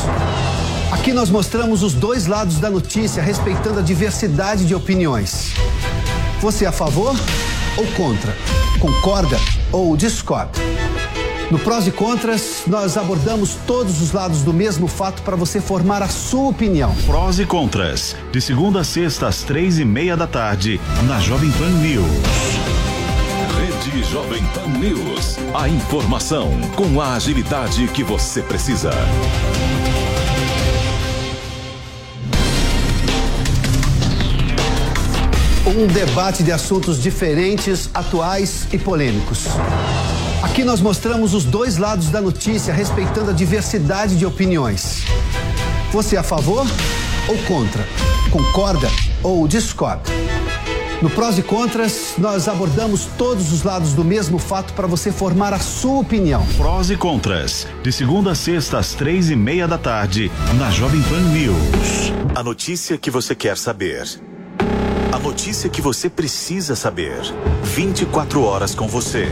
Aqui nós mostramos os dois lados da notícia, respeitando a diversidade de opiniões. Você é a favor ou contra? Concorda ou discorda? No Prós e Contras, nós abordamos todos os lados do mesmo fato para você formar a sua opinião. Prós e contras, de segunda a sexta às três e meia da tarde, na Jovem Pan News. Rede Jovem Pan News. A informação com a agilidade que você precisa. Um debate de assuntos diferentes, atuais e polêmicos. Aqui nós mostramos os dois lados da notícia, respeitando a diversidade de opiniões. Você é a favor ou contra? Concorda ou discorda? No Prós e Contras, nós abordamos todos os lados do mesmo fato para você formar a sua opinião. Prós e contras, de segunda a sexta às três e meia da tarde, na Jovem Pan News. A notícia que você quer saber. A notícia que você precisa saber. 24 horas com você.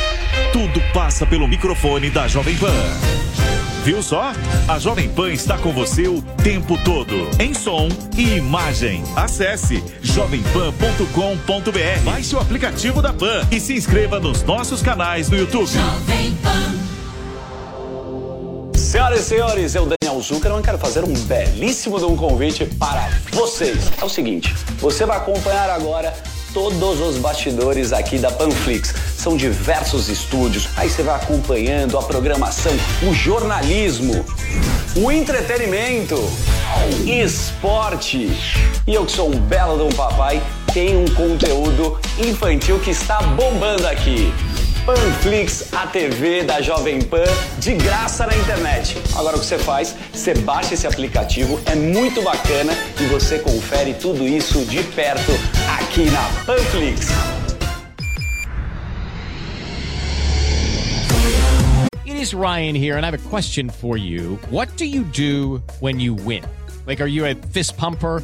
Tudo passa pelo microfone da Jovem Pan. Viu só? A Jovem Pan está com você o tempo todo, em som e imagem. Acesse jovempan.com.br. Baixe o aplicativo da Pan e se inscreva nos nossos canais no YouTube. Senhoras e senhores, eu, Daniel Zuckerman, quero fazer um belíssimo de um convite para vocês. É o seguinte, você vai acompanhar agora todos os bastidores aqui da Panflix. São diversos estúdios, aí você vai acompanhando a programação, o jornalismo, o entretenimento, esporte. E eu que sou um belo um papai, tenho um conteúdo infantil que está bombando aqui. Panflix, a TV da Jovem Pan, de graça na internet. Agora o que você faz? Você baixa esse aplicativo, é muito bacana e você confere tudo isso de perto aqui na Panflix. It is Ryan here, and I have a question for you. What do you do when you win? Like, are you a fist pumper?